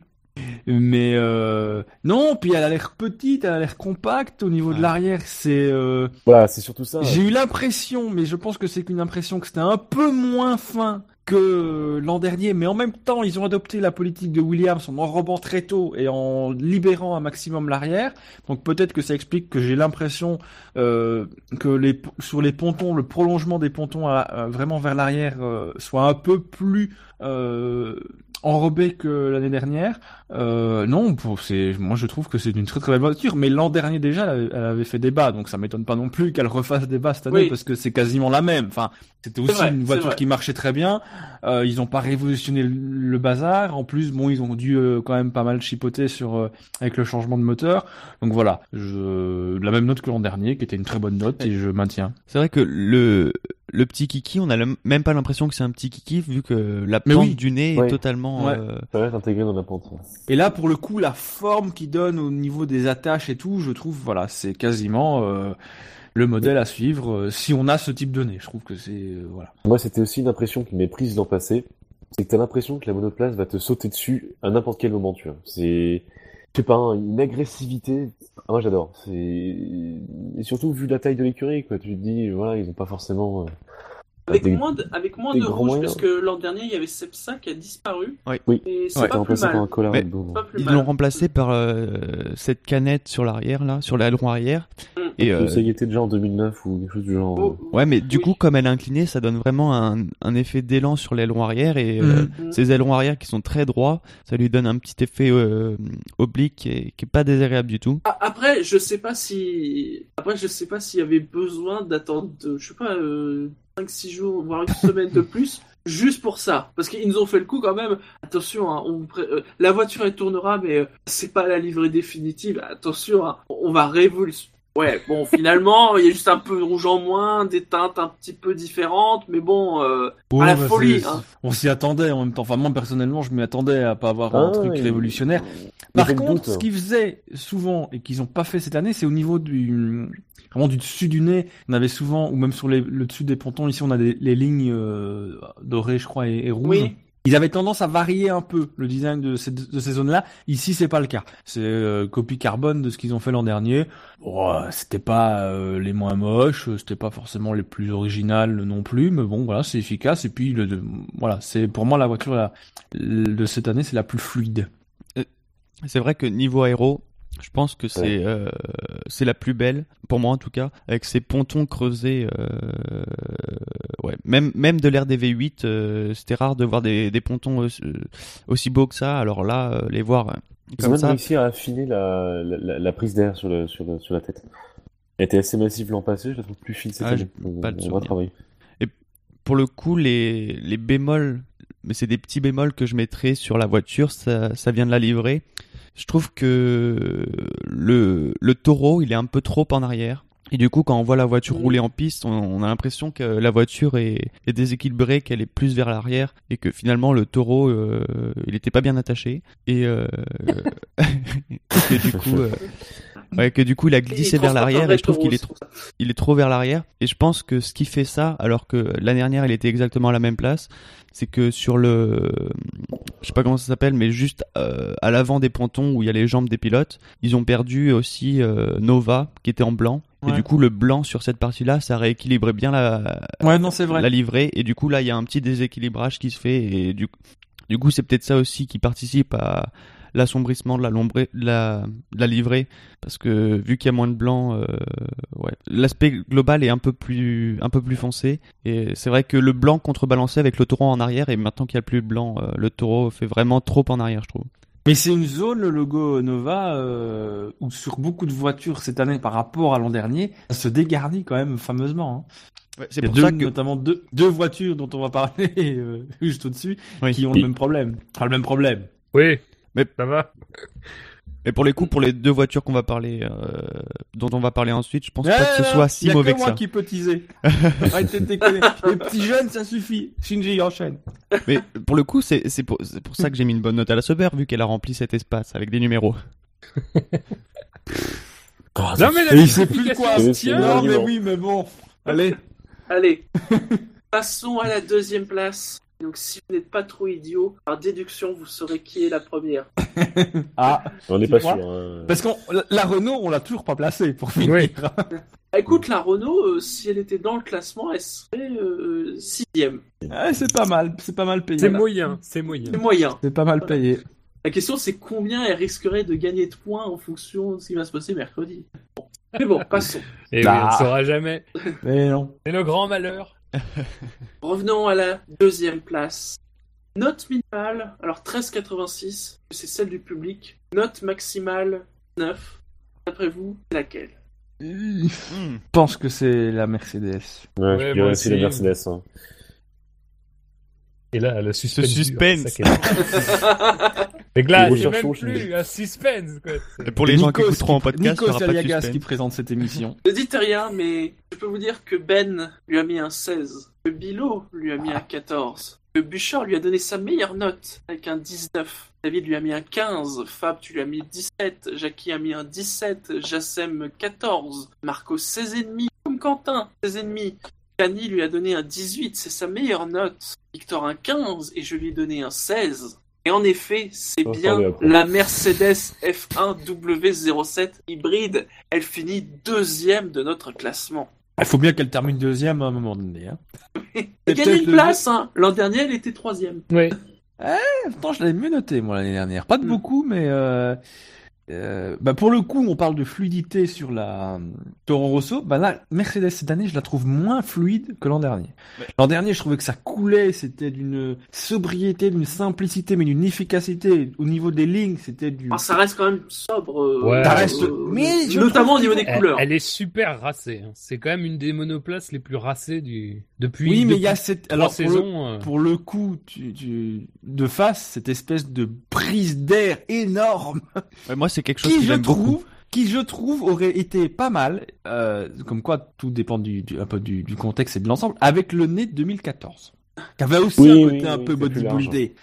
Mais euh, non, puis elle a l'air petite, elle a l'air compacte au niveau de Ouais. l'arrière. C'est euh, Voilà, c'est surtout ça. j'ai eu l'impression, mais je pense que c'est qu'une impression que c'était un peu moins fin que l'an dernier, mais en même temps, ils ont adopté la politique de Williams en enrobant très tôt et en libérant un maximum l'arrière. Donc peut-être que ça explique que j'ai l'impression euh, que les sur les pontons, le prolongement des pontons à- à- vraiment vers l'arrière euh, soit un peu plus euh, enrobé que l'année dernière. Euh, non, pour- c'est moi je trouve que c'est une très très belle voiture, mais l'an dernier déjà elle avait- elle avait fait débat, donc ça m'étonne pas non plus qu'elle refasse débat cette année Oui. parce que c'est quasiment la même. Enfin, c'était aussi vrai, une voiture qui marchait très bien. Euh, ils ont pas révolutionné le, le bazar. En plus, bon, ils ont dû euh, quand même pas mal chipoter sur euh, avec le changement de moteur. Donc voilà, je la même note que l'an dernier, qui était une très bonne note et je maintiens. C'est vrai que le, le petit kiki, on a le- même pas l'impression que c'est un petit kiki vu que la pente oui. du nez Ouais. est totalement. Ouais. euh, Ça va être intégré dans la pente. Et là, pour le coup, la forme qu'il donne au niveau des attaches et tout, je trouve, voilà, c'est quasiment euh, le modèle à suivre euh, si on a ce type de nez. Je trouve que c'est euh, voilà. Moi, c'était aussi une impression qui m'est prise l'an passé. C'est que t'as l'impression que la monoplace va te sauter dessus à n'importe quel moment, tu vois. C'est, je sais pas, hein, une agressivité. Ah, moi, j'adore. C'est, et surtout vu la taille de l'écurie, quoi. Tu te dis, voilà, ils ont pas forcément. Euh, Avec des- moins de, avec moins de grands rouge, moyens. parce que l'an dernier, il y avait Sepsa qui a disparu. Oui. C'est Ouais, pas plus par un Mais-. Pas plus Ils l'ont remplacé par euh, cette canette sur l'arrière là, sur l'aileron arrière. Mm. Et euh, Ça y était déjà en 2009 ou quelque chose du genre. Oh, ouais, mais du oui. coup, comme elle est inclinée, ça donne vraiment un, un effet d'élan sur l'aileron arrière et euh, Mhm. ces ailerons arrière qui sont très droits, ça lui donne un petit effet euh, oblique et qui est pas désagréable du tout. Ah, Après, je sais pas si. Après, je sais pas s'il y avait besoin d'attendre, euh, je sais pas, 5-6 jours, voire une semaine de plus, juste pour ça. Parce qu'ils nous ont fait le coup quand même. Attention, hein, on pré- euh, la voiture elle tournera, mais euh, c'est pas la livrée définitive. Attention, hein, on va révolutionner. Ouais, bon, finalement, il y a juste un peu de rouge en moins, des teintes un petit peu différentes, mais bon, euh, Ouais, la bah, folie, hein. On s'y attendait en même temps. Enfin, moi personnellement, je m'y attendais à pas avoir un Ah, truc révolutionnaire. Par contre, doute. ce qu'ils faisaient souvent et qu'ils ont pas fait cette année, c'est au niveau du vraiment du dessus du nez. On avait souvent, ou même sur les, le dessus des pontons, ici on a des, les lignes euh, dorées, je crois, et, et rouges. oui. Ils avaient tendance à varier un peu le design de ces, de ces zones-là. Ici, c'est pas le cas. C'est euh, copie carbone de ce qu'ils ont fait l'an dernier. Bon, euh, c'était pas euh, les moins moches, c'était pas forcément les plus originales non plus, mais bon, voilà, c'est efficace. Et puis, le, de- voilà, c'est pour moi la voiture la- de cette année, c'est la plus fluide. C'est vrai que niveau aéro, je pense que c'est euh, c'est la plus belle pour moi en tout cas, avec ces pontons creusés. euh, ouais, même même de l'ère des V8, euh, c'était rare de voir des, des pontons aussi, aussi beaux que ça. Alors là, les voir euh, Ils ont comme réussi à affiner la, la, la- la prise d'air sur, le, sur, le, sur la tête. Elle était assez massive l'an passé, je la trouve plus fine cette Ah, année. j'ai pas On va travailler. pour le coup, les, les bémols, mais c'est des petits bémols que je mettrais sur la voiture, ça, ça vient de la livrée. Je trouve que le, le taureau, il est un peu trop en arrière. Et du coup, quand on voit la voiture Mhm. rouler en piste, on, on a l'impression que la voiture est, est déséquilibrée, qu'elle est plus vers l'arrière, et que finalement le taureau, euh, il était pas bien attaché, et euh, du coup, euh, ouais, que du coup, il a glissé vers l'arrière, et je trouve qu'il est trop, il est trop vers l'arrière. Et je pense que ce qui fait ça, alors que l'année dernière, il était exactement à la même place, c'est que sur le, je sais pas comment ça s'appelle, mais juste euh, à l'avant des pontons où il y a les jambes des pilotes, ils ont perdu aussi euh, Nova qui était en blanc. Et du coup, le blanc sur cette partie-là, ça rééquilibrait bien la, Ouais, non, c'est vrai. la livrée. Et du coup, là, il y a un petit déséquilibrage qui se fait. Et du, du coup, c'est peut-être ça aussi qui participe à l'assombrissement de la, lombrée- de la, de la livrée. Parce que vu qu'il y a moins de blanc, euh, ouais, l'aspect global est un peu plus, un peu plus foncé. Et c'est vrai que le blanc contrebalancé avec le taureau en arrière. Et maintenant qu'il n'y a plus de blanc, euh, le taureau fait vraiment trop en arrière, je trouve. Mais c'est une zone, le logo Nova, euh, où sur beaucoup de voitures cette année par rapport à l'an dernier, ça se dégarnit quand même fameusement. hein. c'est Il y a pour deux- ça que notamment deux, deux voitures dont on va parler euh, juste au-dessus, Oui. qui ont Oui. le même problème. Enfin, le même problème. Oui, Mais- ça va. Mais pour les coups, pour les deux voitures qu'on va parler, euh, dont on va parler ensuite, je pense Eh pas que ce non, soit si mauvais que que moi ça. qui peux teaser. Arrêtez de déconner. Les petits jeunes, ça suffit. Shinji enchaîne. Mais pour le coup, c'est c'est pour, ça que j'ai mis une bonne note à la Sauber, vu qu'elle a rempli cet espace avec des numéros. Oh, Non mais la il sait plus de quoi. c'est- Non, mais oui, mais bon. Allez. Allez, passons à la deuxième place. Donc si vous n'êtes pas trop idiot, par déduction, vous saurez qui est la première. Ah, On n'est pas sûr. hein. parce qu'on la- Renault, on l'a toujours pas placée pour finir. Oui. Ah, Écoute, la Renault, euh, si elle était dans le classement, elle serait euh, sixième. Ah, c'est pas mal, c'est pas mal payé. C'est moyen, c'est moyen. C'est moyen. C'est pas mal payé. La question, c'est combien elle risquerait de gagner de points en fonction de ce qui va se passer mercredi. Bon. Mais bon, passons. Et oui, Bah. on ne saura jamais. Mais non. C'est le grand malheur. Revenons à la deuxième place. Note minimale, alors 13,86, c'est celle du public. Note maximale, 9. D'après vous, laquelle? Je pense que c'est la Mercedes. Ouais, Ouais, je dirais aussi la. Mercedes. hein. Et là, le suspense. Ce suspense. Mais là, c'est même plus un suspense, quoi. C'est- Et pour les gens qui Nikos écouteront en podcast, il y Nikos aura pas de Aliagas qui présente cette émission. Ne dites rien, mais je peux vous dire que Ben lui a mis un 16, que Bilo lui a mis un 14, que Bouchard lui a donné sa meilleure note avec un 19, David lui a mis un 15, Fab tu lui as mis 17, Jackie a mis un 17, Jassem 14, Marco 16,5, comme Quentin 16,5, Fanny lui a donné un 18, c'est sa meilleure note, Victor un 15 et je lui ai donné un 16. Et en effet, c'est bien la Mercedes F1 W07 hybride. Elle finit deuxième de notre classement. Il faut bien qu'elle termine deuxième à un moment donné. Hein. Elle gagne une le- place, hein. L'an dernier, elle était troisième. Ouais. Pourtant, je l'avais mieux noté, moi, l'année dernière. Pas de Hmm. beaucoup, mais... Euh... euh, bah pour le coup, on parle de fluidité sur la euh, Toro Rosso. Bah là, Mercedes cette année, je la trouve moins fluide que l'an dernier. L'an dernier, je trouvais que ça coulait, c'était d'une sobriété, d'une simplicité, mais d'une efficacité. Au niveau des lignes, c'était du... Ah, ça reste quand même sobre. euh, Ouais. Ça reste- euh, mais je notamment au niveau des couleurs. elle est super racée. hein. C'est quand même une des monoplaces les plus racées du depuis. oui, mais il y a cette... Alors, pour le... saisons. euh, pour le coup, tu, tu... de face, cette espèce de prise d'air énorme Ouais, moi, c'est quelque chose qui je beaucoup. trouve qui je trouve aurait été pas mal euh, comme quoi tout dépend du, du un peu du, du contexte et de l'ensemble avec le nez de 2014 qui avait aussi Oui, un côté oui, un peu bodybuildé.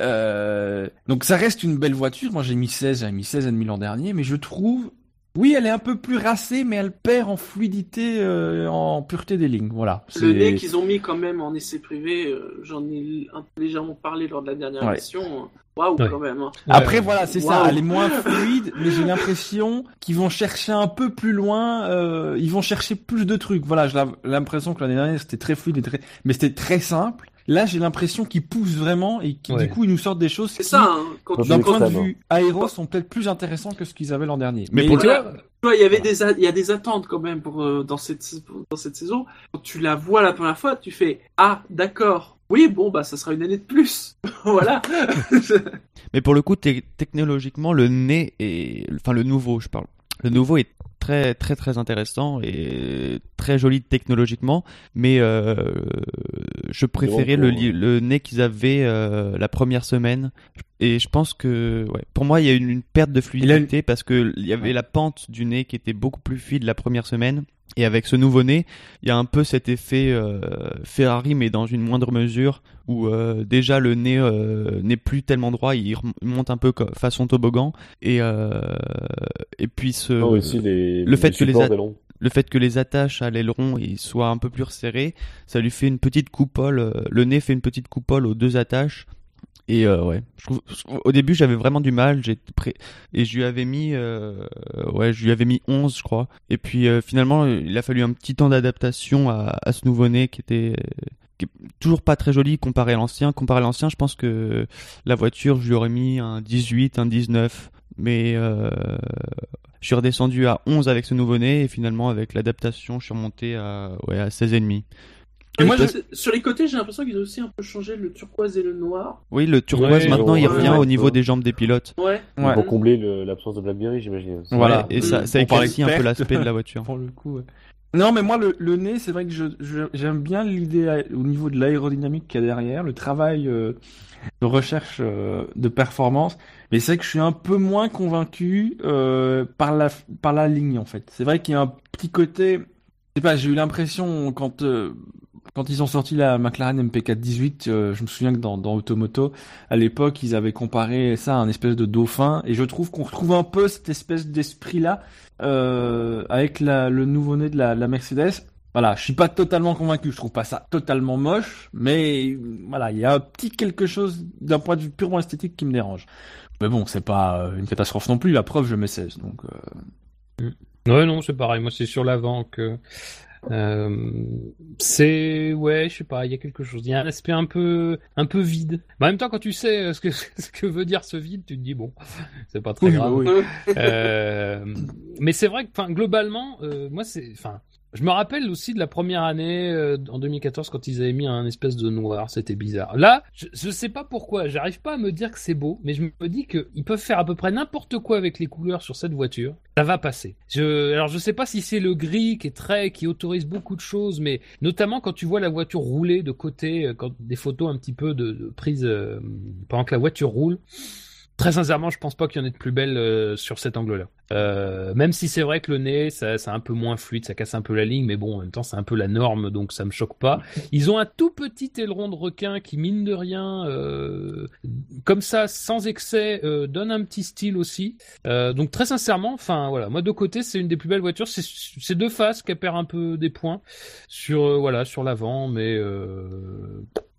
Euh, donc ça reste une belle voiture. Moi j'ai mis 16 j'ai mis 16 et demi l'an dernier mais je trouve oui elle est un peu plus racée mais elle perd en fluidité euh, en pureté des lignes voilà Le nez qu'ils ont mis quand même en essai privé, euh, j'en ai un peu légèrement parlé lors de la dernière Ouais. émission. Waouh, Ouais. quand même. hein. Après ouais. voilà, c'est ça, elle est moins fluide, mais j'ai l'impression qu'ils vont chercher un peu plus loin, euh, ils vont chercher plus de trucs. Voilà, j'ai l'impression que l'année dernière c'était très fluide et très, mais c'était très simple. Là, j'ai l'impression qu'ils poussent vraiment et qui Ouais. du coup ils nous sortent des choses C'est qui, ça, hein. quand d'un point de vue aéro, sont peut-être plus intéressants que ce qu'ils avaient l'an dernier. Mais pour vois, Tu vois, il y avait des, a- il y a des attentes quand même pour euh, dans cette dans cette saison. Quand tu la vois la première fois, tu fais ah d'accord. Oui, bon bah ça sera une année de plus. voilà. Mais pour le coup, te- technologiquement, le nez est, enfin le nouveau, je parle. Le nouveau est très très très intéressant et très joli technologiquement, mais euh, je préférais le, le nez qu'ils avaient euh, la première semaine. Et je pense que, ouais, pour moi, il y a une, une perte de fluidité parce que il y avait la pente du nez qui était beaucoup plus fluide la première semaine. Et avec ce nouveau nez, il y a un peu cet effet euh, Ferrari, mais dans une moindre mesure, où euh, déjà le nez euh, n'est plus tellement droit, il monte un peu façon toboggan. Et, et puis ce, les, le fait que les a- le fait que les attaches à l'aileron soient un peu plus resserrées, ça lui fait une petite coupole. Le nez fait une petite coupole aux deux attaches. Et euh, ouais, je trouve, au début j'avais vraiment du mal, j'ai pré... et je lui avais mis, euh, ouais, je avais mis 11 je crois. Et puis euh, finalement il a fallu un petit temps d'adaptation à, ce nouveau nez qui était toujours pas très joli comparé à l'ancien. Comparé à l'ancien, je pense que la voiture je lui aurais mis un 18, un 19, mais je suis redescendu à 11 avec ce nouveau nez et finalement avec l'adaptation je suis remonté à ouais à 16 et demi. Et moi, Sur les côtés, j'ai l'impression qu'ils ont aussi un peu changé le turquoise et le noir. Oui, le turquoise Ouais, maintenant ouais, il revient ouais. au niveau des jambes des pilotes. Ouais. Ouais. Pour combler le- l'absence de Blackberry, j'imagine. Voilà. Et ça, ça éclaircit un peu l'aspect de la voiture. Pour le coup, ouais. Non, mais moi, le, le nez, c'est vrai que je, je- j'aime bien l'idée à- au niveau de l'aérodynamique qu'il y a derrière, le travail euh, de recherche euh, de performance. Mais c'est vrai que je suis un peu moins convaincu euh, par la par la ligne en fait. C'est vrai qu'il y a un petit côté. Je sais pas, j'ai eu l'impression quand euh, quand ils ont sorti la McLaren MP418, euh, je me souviens que dans, dans Automoto, à l'époque, ils avaient comparé ça à un espèce de dauphin, et je trouve qu'on retrouve un peu cette espèce d'esprit-là euh, avec le nouveau-né de la, Mercedes. Voilà, je suis pas totalement convaincu, je trouve pas ça totalement moche, mais voilà, il y a un petit quelque chose d'un point de vue purement esthétique qui me dérange. Mais bon, c'est pas euh, une catastrophe non plus, la preuve, je mets 16, donc... euh, Ouais, non, c'est pareil. Moi, c'est sur l'avant que euh, c'est ouais, je sais pas. Il y a quelque chose. Il y a un aspect un peu un peu vide. Mais en même temps, quand tu sais euh, ce que ce que veut dire ce vide, tu te dis bon, c'est pas très Oui, grave. bah oui. Euh, mais c'est vrai que, enfin, globalement, euh, moi, c'est, enfin, je me rappelle aussi de la première année euh, en 2014 quand ils avaient mis un espèce de noir, c'était bizarre. Là, je, je sais pas pourquoi, j'arrive pas à me dire que c'est beau, mais je me dis qu'ils peuvent faire à peu près n'importe quoi avec les couleurs sur cette voiture, ça va passer. Alors je sais pas si c'est le gris qui est très, qui autorise beaucoup de choses, mais notamment quand tu vois la voiture rouler de côté, euh, quand des photos un petit peu de, de prise euh, pendant que la voiture roule. Très sincèrement, je pense pas qu'il y en ait de plus belle euh, sur cet angle-là. Euh, même si c'est vrai que le nez, ça, c'est un peu moins fluide, ça casse un peu la ligne, mais bon, en même temps, c'est un peu la norme, donc ça me choque pas. Ils ont un tout petit aileron de requin qui, mine de rien, euh, comme ça, sans excès, donne un petit style aussi. Donc très sincèrement, enfin voilà, moi de côté, c'est une des plus belles voitures. C'est, c'est deux faces qui perd un peu des points sur l'avant, mais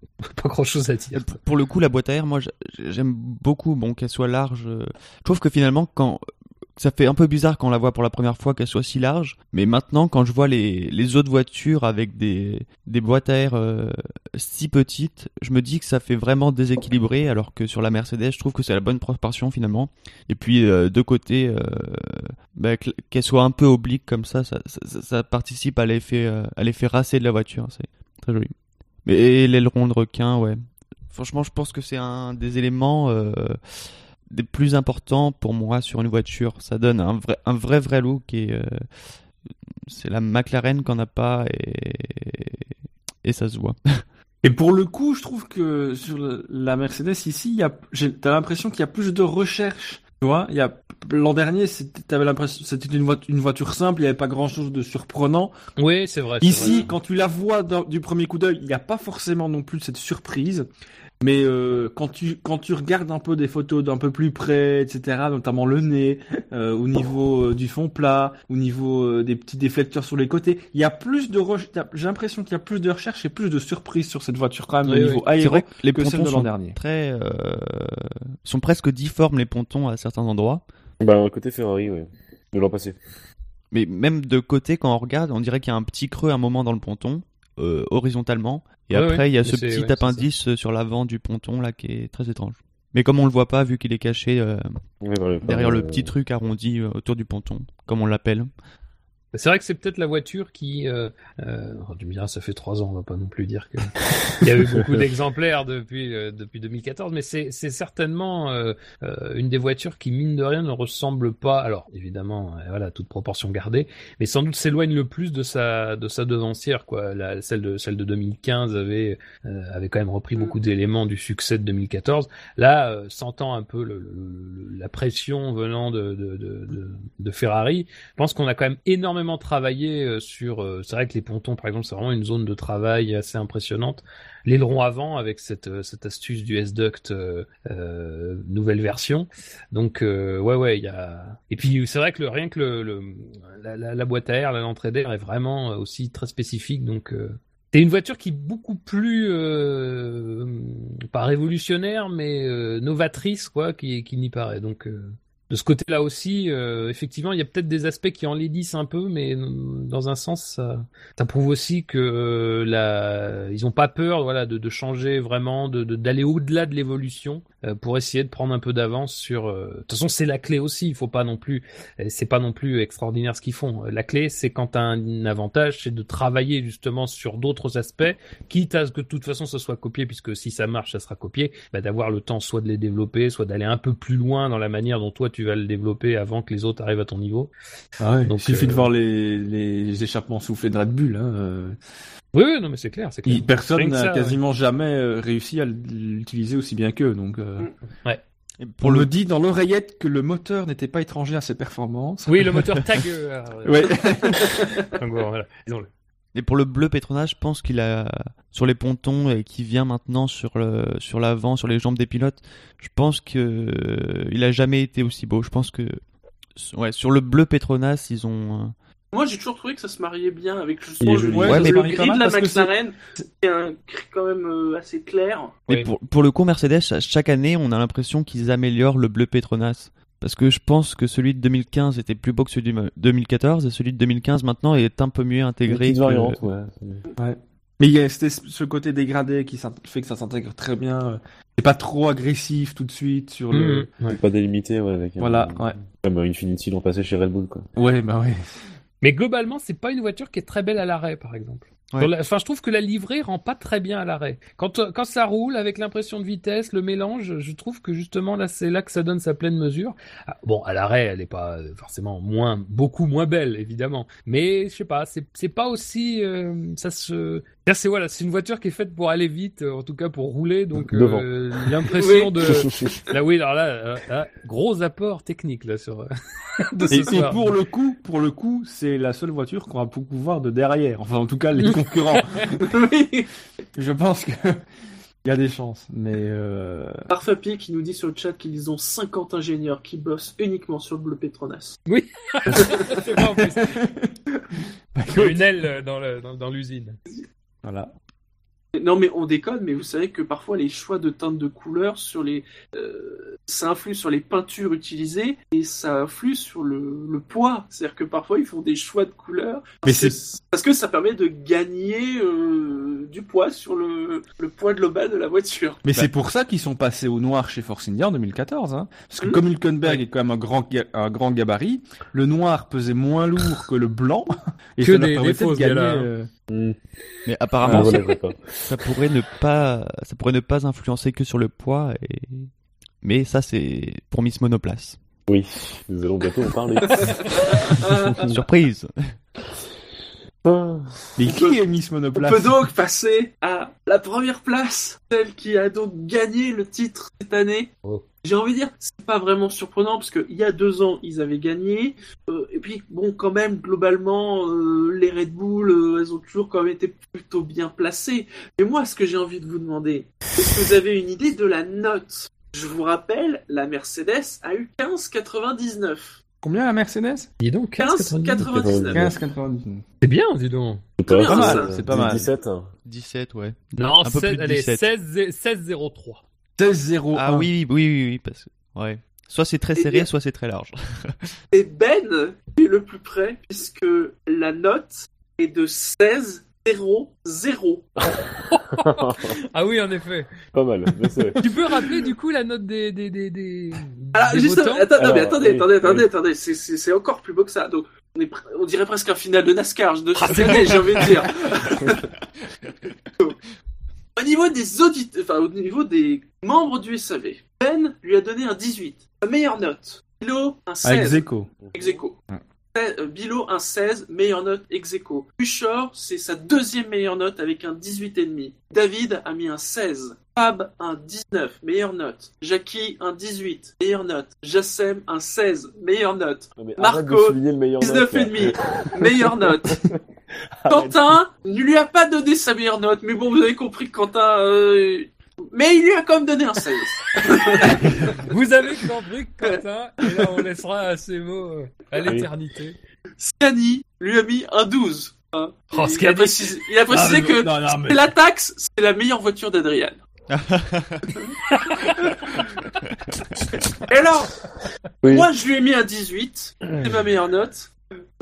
pas grand chose à dire. Pour- le coup, la boîte à air, moi, j'a- j'aime beaucoup, bon, qu'elle soit large. euh, Je trouve que finalement, quand ça fait un peu bizarre quand on la voit pour la première fois qu'elle soit si large, mais maintenant, quand je vois les, autres voitures avec des, boîtes à air euh, si petites, je me dis que ça fait vraiment déséquilibré, alors que sur la Mercedes, je trouve que c'est la bonne proportion finalement. Et puis, euh, de côté, bah, que- qu'elle soit un peu oblique comme ça, ça, participe à l'effet à racé de la voiture. C'est très joli. Et l'aileron de requin, ouais. Franchement, je pense que c'est un des éléments euh, des plus importants pour moi sur une voiture. Ça donne un vrai, un vrai, vrai look et euh, c'est la McLaren qu'on n'a pas et, et ça se voit. Et pour le coup, je trouve que sur la Mercedes ici, t'as l'impression qu'il y a plus de recherche. Tu vois, il y a l'an dernier, c'était, t'avais l'impression, c'était une, voiture, une voiture simple, il n'y avait pas grand chose de surprenant. Oui, c'est vrai. Ici, vrai. quand tu la vois du premier coup d'œil, il n'y a pas forcément non plus cette surprise. Mais euh, quand tu quand tu regardes un peu des photos d'un peu plus près, etc., notamment le nez, euh, au niveau euh, du fond plat, au niveau euh, des petits déflecteurs sur les côtés, il y a plus de j'ai l'impression qu'il y a plus de recherche et plus de surprises sur cette voiture quand même Oui, au oui. niveau C'est aéro vrai que les que celle pontons de l'an sont dernier. très, euh, sont presque difformes les pontons à certains endroits. Bah, un côté Ferrari, ouais. De l'an passé. Mais même de côté, quand on regarde, on dirait qu'il y a un petit creux à un moment dans le ponton, euh, horizontalement. Et Ouais, après, ouais. il y a ce petit ouais, appendice euh, sur l'avant du ponton là qui est très étrange. Mais comme on le voit pas, vu qu'il est caché euh, derrière le petit truc arrondi euh, autour du ponton, comme on l'appelle. C'est vrai que c'est peut-être la voiture qui. Euh, euh, oh, tu me diras, ça fait trois ans, on va pas non plus dire que il y a eu beaucoup d'exemplaires depuis euh, depuis 2014, mais c'est c'est certainement euh, euh, une des voitures qui mine de rien ne ressemble pas. Alors évidemment, euh, voilà, toute proportion gardée, mais sans doute s'éloigne le plus de sa de sa devancière, quoi. La, celle de celle de 2015 avait euh, avait quand même repris Mm. beaucoup d'éléments du succès de 2014. Là, euh, sentant un peu le, le- le- la pression venant de de, de, de, de Ferrari, je pense qu'on a quand même énormément travaillé euh, sur. euh, c'est vrai que les pontons, par exemple, c'est vraiment une zone de travail assez impressionnante. L'aileron avant, avec cette euh, cette astuce du S-duct nouvelle version. Donc ouais ouais, il y a. Et puis c'est vrai que rien que le, la, boîte à air, l'entrée d'air est vraiment aussi très spécifique. Donc euh, c'est une voiture qui est beaucoup plus pas révolutionnaire, mais novatrice quoi, qui, qui n'y paraît. Donc de ce côté-là aussi, euh, effectivement, il y a peut-être des aspects qui enlaidissent un peu, mais euh, dans un sens, ça, prouve aussi que euh, ils ont pas peur, voilà, de, changer vraiment, de d'aller au-delà de l'évolution euh, pour essayer de prendre un peu d'avance sur. De toute façon, c'est la clé aussi. Il faut pas non plus, c'est pas non plus extraordinaire ce qu'ils font. La clé, c'est quand t'as un avantage, c'est de travailler justement sur d'autres aspects, quitte à ce que de toute façon ça soit copié, puisque si ça marche, ça sera copié. Bah, d'avoir le temps soit de les développer, soit d'aller un peu plus loin dans la manière dont toi vas le développer avant que les autres arrivent à ton niveau. Ah ouais, Donc, il suffit euh, de voir les, les échappements soufflés de Red Bull. Hein. euh. Oui, oui, non mais c'est clair, personne n'a quasiment jamais euh, réussi à l'utiliser aussi bien qu'eux. Donc, euh, Mm. Et on pour me le dit dans l'oreillette que le moteur n'était pas étranger à ses performances. Oui, le moteur tag. euh, Ouais. Donc, bon, voilà, disons-le. Et pour le bleu Petronas, je pense qu'il a sur les pontons et qui vient maintenant sur le sur l'avant, sur les jambes des pilotes. Je pense que euh, il a jamais été aussi beau. Je pense que ouais, sur le bleu Petronas, ils ont euh, Moi, j'ai toujours trouvé que ça se mariait bien avec justement le. Ouais, le gris mal de la McLaren. C'est un gris quand même euh, assez clair. Mais pour, pour le coup, Mercedes, cha- chaque année, on a l'impression qu'ils améliorent le bleu Petronas. Parce que je pense que celui de 2015 était plus beau que celui de 2014, et celui de 2015 maintenant est un peu mieux Une intégré. petite que- variante, ouais. Mais il y a c'était ce côté dégradé qui fait que ça s'intègre très bien. euh, C'est pas trop agressif tout de suite sur le. Mhm, ouais. Pas délimité, ouais, avec un- Voilà, ouais. Comme Infinity l'ont passé chez Red Bull, quoi. Ouais, bah ouais. Mais globalement, c'est pas une voiture qui est très belle à l'arrêt, par exemple. Ouais. La- Enfin, je trouve que la livrée rend pas très bien à l'arrêt. Quand, euh, quand ça roule avec l'impression de vitesse, le mélange, je trouve que justement là, c'est là que ça donne sa pleine mesure. Ah, bon, à l'arrêt, elle est pas euh, forcément moins, beaucoup moins belle, évidemment. Mais je sais pas, c'est c'est pas aussi, euh, ça se, Là, c'est voilà, c'est une voiture qui est faite pour aller vite, euh, en tout cas pour rouler. Donc Devant. euh, l'impression Oui. de, là oui, alors là, euh, là, gros apport technique là sur de ce Et, et soir. pour le coup, pour le coup, c'est la seule voiture qu'on va pouvoir voir de derrière. Enfin, en tout cas, les concurrents. oui. Je pense que il y a des chances, mais euh... Parfapi qui nous dit sur le chat qu'ils ont 50 ingénieurs qui bossent uniquement sur le bleu Petronas. C'est pas en plus. bah, Il y a une aile dans le- dans- dans l'usine. voilà. Non mais on déconne, mais vous savez que parfois les choix de teintes de couleurs sur les, euh, ça influe sur les peintures utilisées et ça influe sur le, le poids. C'est-à-dire que parfois ils font des choix de couleurs Mais parce, que, parce que ça permet de gagner euh, du poids sur le, le poids global de la voiture. Mais c'est pour ça qu'ils sont passés au noir chez Force India en 2014. Hein. Parce que Mhm. comme Hülkenberg est quand même un grand, un grand gabarit, le noir pesait moins lourd que le blanc. Et Que ça leur des- des permettait de gagner, Hmm. Mais Ah, apparemment, je ça, relèverai pas. ça pourrait ne pas, ça pourrait ne pas influencer que sur le poids. Et... Mais ça, c'est pour Miss Monoplace. Oui, nous allons bientôt en parler. Surprise. Ah. Mais On qui peut- est Miss On Monoplace peut donc passer à la première place, celle qui a donc gagné le titre cette année. Oh. J'ai envie de dire, c'est pas vraiment surprenant parce qu'il y a deux ans ils avaient gagné, Euh, et puis bon quand même globalement euh, les Red Bull euh, elles ont toujours quand même été plutôt bien placées. Mais moi ce que j'ai envie de vous demander, est-ce que vous avez une idée de la note? Je vous rappelle, la Mercedes a eu 15,99. Combien la Mercedes? Dis donc, 15,99. 15,99. C'est bien, dis donc. C'est Pas mal, c'est pas mal. 17. hein. 17, ouais. Non, Un peu plus 16, de allez, 17. 16, 16,03. 16,01. Ah oui, oui, oui, oui, parce que ouais. Soit c'est très serré, soit c'est très large. Et Ben est le plus près puisque la note est de 16,00. Ah oui, en effet. Pas mal, mais c'est vrai. Tu peux rappeler du coup la note des des des des, Alors, des juste, votants attends, non, mais Alors, attendez, oui, attendez, attendez, oui. attendez, c'est- encore plus beau que ça. Donc, on, est pr- on dirait presque un final de NASCAR de Ah, j'ai envie de dire. au niveau des auditeurs, enfin au niveau des membres du SAV, Ben lui a donné un 18, sa meilleure note. Bilo un 16. Avec Zeko. ex aequo. Ouais. Euh, Bilo un 16, meilleure note ex aequo. Buchor, c'est sa deuxième meilleure note avec un 18,5. David a mis un 16. Fab un 19, meilleure note. Jackie un 18, meilleure note. Jassem un 16, meilleure note. Non, Marco, arrête de souligner le meilleur note, là. 19,5, meilleure note. Quentin ne lui a pas donné sa meilleure note, mais bon, vous avez compris que Quentin... euh, Mais il lui a quand même donné un 16. Vous avez compris, Quentin, et là on laissera ces mots euh, à l'éternité. Scani lui a mis un 12. hein. Oh, il, a précisé, il a précisé Ah, mais- que non, non, mais- c'est la taxe, c'est la meilleure voiture d'Adrian. Et alors, Oui. moi je lui ai mis un 18, c'est ma meilleure note.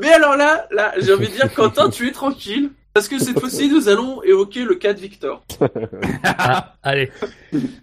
Mais alors là, là, j'ai envie de dire, Quentin, tu es tranquille, parce que cette fois-ci, nous allons évoquer le cas de Victor. Ah, allez.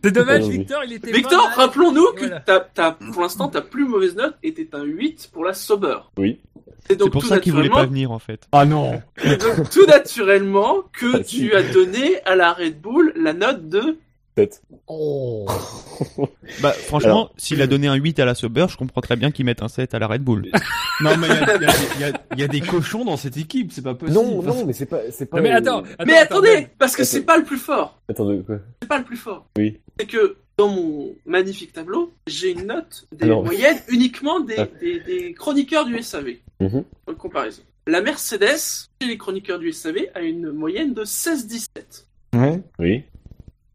C'est dommage, Oui. Victor, il était Victor, rappelons-nous que Voilà. pour l'instant, ta plus mauvaise note était un 8 pour la Sober. Oui. C'est pour tout ça qu'il voulait pas venir en fait. Ah non. donc tout naturellement que Ah, si. tu as donné à la Red Bull la note de Peut-être. Oh. Bah franchement, Alors- s'il a donné un 8 à la Sauber, je comprends très bien qu'il mette un 7 à la Red Bull. Non, mais il y a, y y y des cochons dans cette équipe, c'est pas possible. Non, non, mais c'est pas, c'est pas. Non, mais attends, attends, Mais attends, attendez, parce que c'est pas le plus fort. Attendez, quoi C'est pas le plus fort. Oui. C'est que dans mon magnifique tableau, j'ai une note des Alors. moyennes uniquement des, Ah. des, des chroniqueurs du SAV. Mhm. En comparaison. La Mercedes, chez les chroniqueurs du SAV, a une moyenne de 16-17. Ouais. Oui.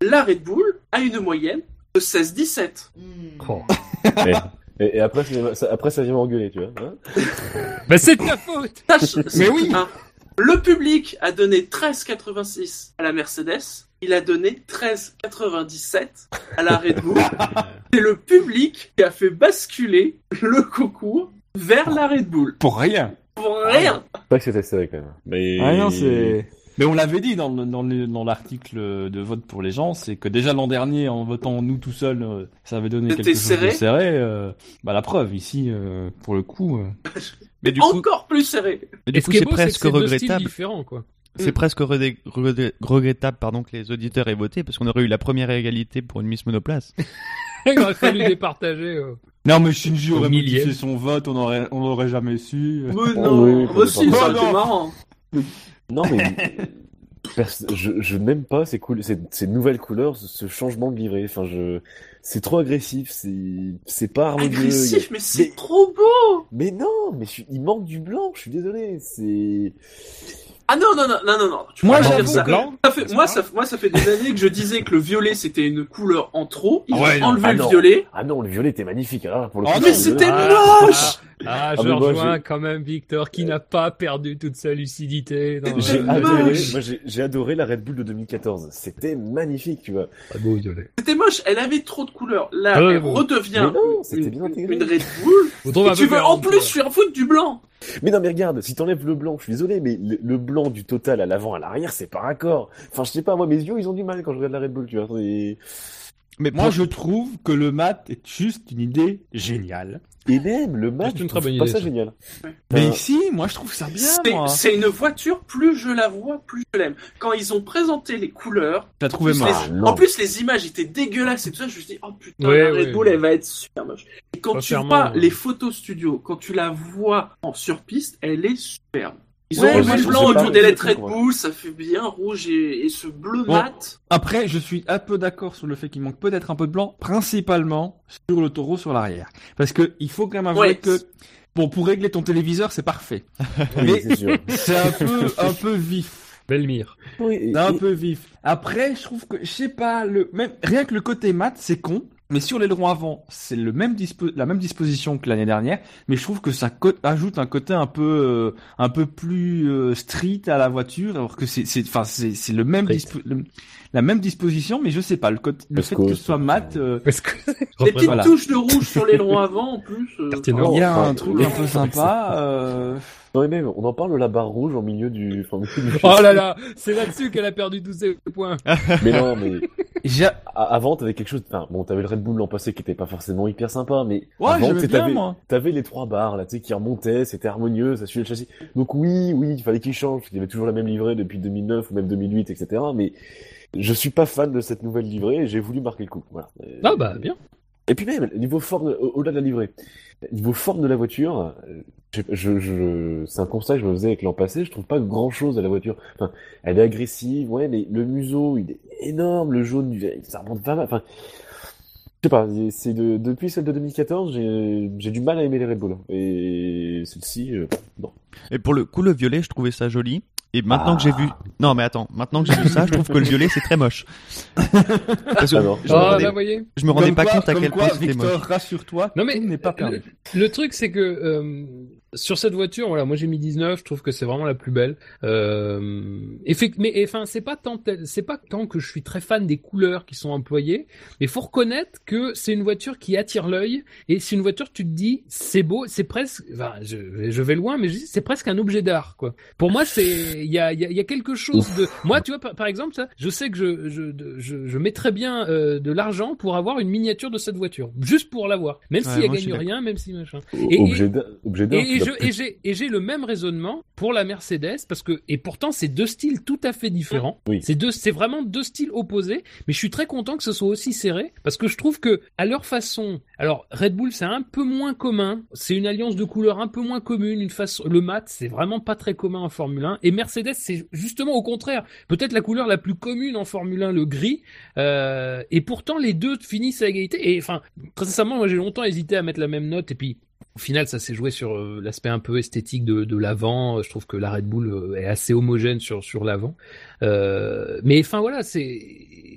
La Red Bull a une moyenne de 16-17. Oh. Et, et après, ça, ça- après, ça vient m'engueuler, tu vois. hein Bah c'est de ta faute. Sache- Mais oui. hein, Le public a donné 13,86 à la Mercedes. Il a donné 13,97 à la Red Bull. C'est le public qui a fait basculer le concours vers la Red Bull. Pour rien. Pour rien. Pas que c'était serré quand même. Mais. Ah non, c'est. Mais on l'avait dit dans, le- dans, le- dans l'article de vote pour les gens, c'est que déjà l'an dernier, en votant nous tout seuls, euh, ça avait donné quelque chose serré. de serré. euh, bah la preuve ici, euh, pour le coup. euh, Mais du coup, Encore plus serré. mais du Et coup c'est c'est que presque c'est regrettable. quoi. C'est presque regrettable pardon, que les auditeurs aient voté parce qu'on aurait eu la première égalité pour une Miss Monoplace. Il aurait fallu départager. euh. Non, mais Shinji Au aurait modifié son vote, on aurait, on l'aurait jamais su. Mais Oh, non, oui, oui, moi aussi, ça Non. marrant. Non, mais. Je je n'aime pas ces, coul- ces, ces nouvelles couleurs, ce, ce changement de livrée. Enfin, je. C'est trop agressif, c'est c'est pas harmonieux. Agressif, mais c'est trop beau. Mais non, mais je suis- il manque du blanc, je suis désolé. C'est. Ah non, non, non, non, non, non. Tu Moi, dire ça. blanc. Ça fait- moi, ça, moi, ça fait des années que je disais que le violet c'était une couleur en trop. Ils Ah ouais, ont non. enlevé Ah le non. violet. Ah non, le violet était magnifique. Alors, pour le Oh coup, non, Mais c'était. Ah, moche. Ah, Ah, je rejoins quand même Victor qui n'a pas perdu toute sa lucidité. Dans J'ai adoré, j'ai adoré la Red Bull de 2014. C'était magnifique, tu vois. Violet. C'était moche. Elle avait trop de couleurs. Là, Ah elle bon. redevient non, une, bien intégré. une Red Bull. Et un tu veux en plus faire foutre du blanc. Mais non, mais regarde, si t'enlèves le blanc, je suis désolé, mais le, le blanc du total à l'avant, à l'arrière, c'est pas raccord. Enfin, je sais pas, moi, mes yeux, ils ont du mal quand je regarde la Red Bull, tu vois. Et, Mais Moi, moi, je trouve que le mat est juste une idée géniale. Et même, le match, je trouve pas idée, ça ça. génial. Mais Enfin, ici, moi, je trouve ça bien, C'est une voiture. Plus je la vois, plus je l'aime. Quand ils ont présenté les couleurs. Ah, en plus les images étaient dégueulasses et tout ça. Je me suis dit, oh putain, Ouais, la Red Bull, ouais. elle va être super moche. Et quand tu vois ouais. les photos studio, quand tu la vois en surpiste, elle est superbe. Ils Ouais, ont le blanc autour des lettres Red. Bull, ça fait bien rouge et, et ce bleu Bon. mat. Après, je suis un peu d'accord sur le fait qu'il manque peut-être un peu de blanc, principalement sur le taureau sur l'arrière. Parce que il faut quand même avouer Ouais. que, bon, pour régler ton téléviseur, c'est parfait. oui, mais- c'est sûr. C'est un peu, un peu vif. Belle mire. Oui, un et- peu vif. Après, je trouve que, je sais pas, le, même, rien que le côté mat, c'est con. Mais sur l'aileron avant, c'est le même dispo- la même disposition que l'année dernière, mais je trouve que ça co- ajoute un côté un peu, euh, un peu plus euh, street à la voiture, alors que c'est, c'est, enfin, c'est, c'est le même le- la même disposition, mais je sais pas, le, côté, le fait que ce soit mat, euh, Parce que Des petites Voilà. touches de rouge sur l'aileron avant en plus. euh, nord. il y a enfin, un truc un peu sympa. Euh... Non, mais même, on en parle de la barre rouge au milieu du. enfin, au milieu du Oh là là, c'est là-dessus qu'elle a perdu tous ses points. Mais non, mais Avant, t'avais quelque chose. Enfin, bon, t'avais le Red Bull l'an passé qui était pas forcément hyper sympa, mais Ouais, avant, bien, t'avais, moi. t'avais les trois barres là, tu sais, qui remontaient, c'était harmonieux, ça suivait le châssis. Donc oui, oui, il fallait qu'ils changent, parce qu'il y avait toujours la même livrée depuis 2009 ou même 2008, etc. Mais je suis pas fan de cette nouvelle livrée, et j'ai voulu marquer le coup. Voilà. Ah bah bien. Et puis même, niveau forme, au- au-delà de la livrée, niveau forme de la voiture, c'est un constat que je me faisais avec l'an passé, je trouve pas grand chose à la voiture. Enfin, elle est agressive, ouais, mais le museau, il est énorme, le jaune, ça remonte pas mal. Enfin, je sais pas, c'est de, depuis celle de 2014, j'ai, j'ai du mal à aimer les Red Bull. Et celle-ci, euh, non. Et pour le coup, le violet, je trouvais ça joli. Et maintenant que j'ai Ah. vu, non mais attends, maintenant que j'ai vu ça, je trouve que le violet c'est très moche. Parce que Ah non. je me rendais, là, vous voyez. je me rendais Comme pas quoi- compte à quel quoi, point c'était Victor, moche. rassure-toi, Non, mais tout n'est pas perdu. Le, le truc, c'est que euh, sur cette voiture, voilà, moi j'ai mis 19, je trouve que c'est vraiment la plus belle. Euh, effect- mais enfin, c'est pas tant, c'est pas tant que je suis très fan des couleurs qui sont employées, mais faut reconnaître que c'est une voiture qui attire l'œil et c'est une voiture, tu te dis, c'est beau, c'est presque, enfin, je, je vais loin, mais c'est presque un objet d'art, quoi. Pour moi, c'est, il y a, il y, a, il y a quelque chose de, moi, tu vois, par, par exemple, ça, je sais que je, je, je, je mettrais bien euh, de l'argent pour avoir une miniature de cette voiture, juste pour l'avoir, même Ouais, si elle gagne rien, même si machin. O- Et- objet d'art, Et, j'ai le même raisonnement pour la Mercedes parce que et pourtant c'est deux styles tout à fait différents. Oui. C'est deux c'est vraiment deux styles opposés, mais je suis très content que ce soit aussi serré parce que je trouve que à leur façon, alors Red Bull c'est un peu moins commun, c'est une alliance de couleurs un peu moins commune, une façon le mat c'est vraiment pas très commun en Formule 1 et Mercedes c'est justement au contraire, peut-être la couleur la plus commune en Formule 1 le gris. Euh, et pourtant les deux finissent à égalité. Et enfin très sincèrement moi j'ai longtemps hésité à mettre la même note et puis au final, ça s'est joué sur euh, l'aspect un peu esthétique de, l'avant. Je trouve que la Red Bull euh, est assez homogène sur sur l'avant. Euh, mais enfin voilà, c'est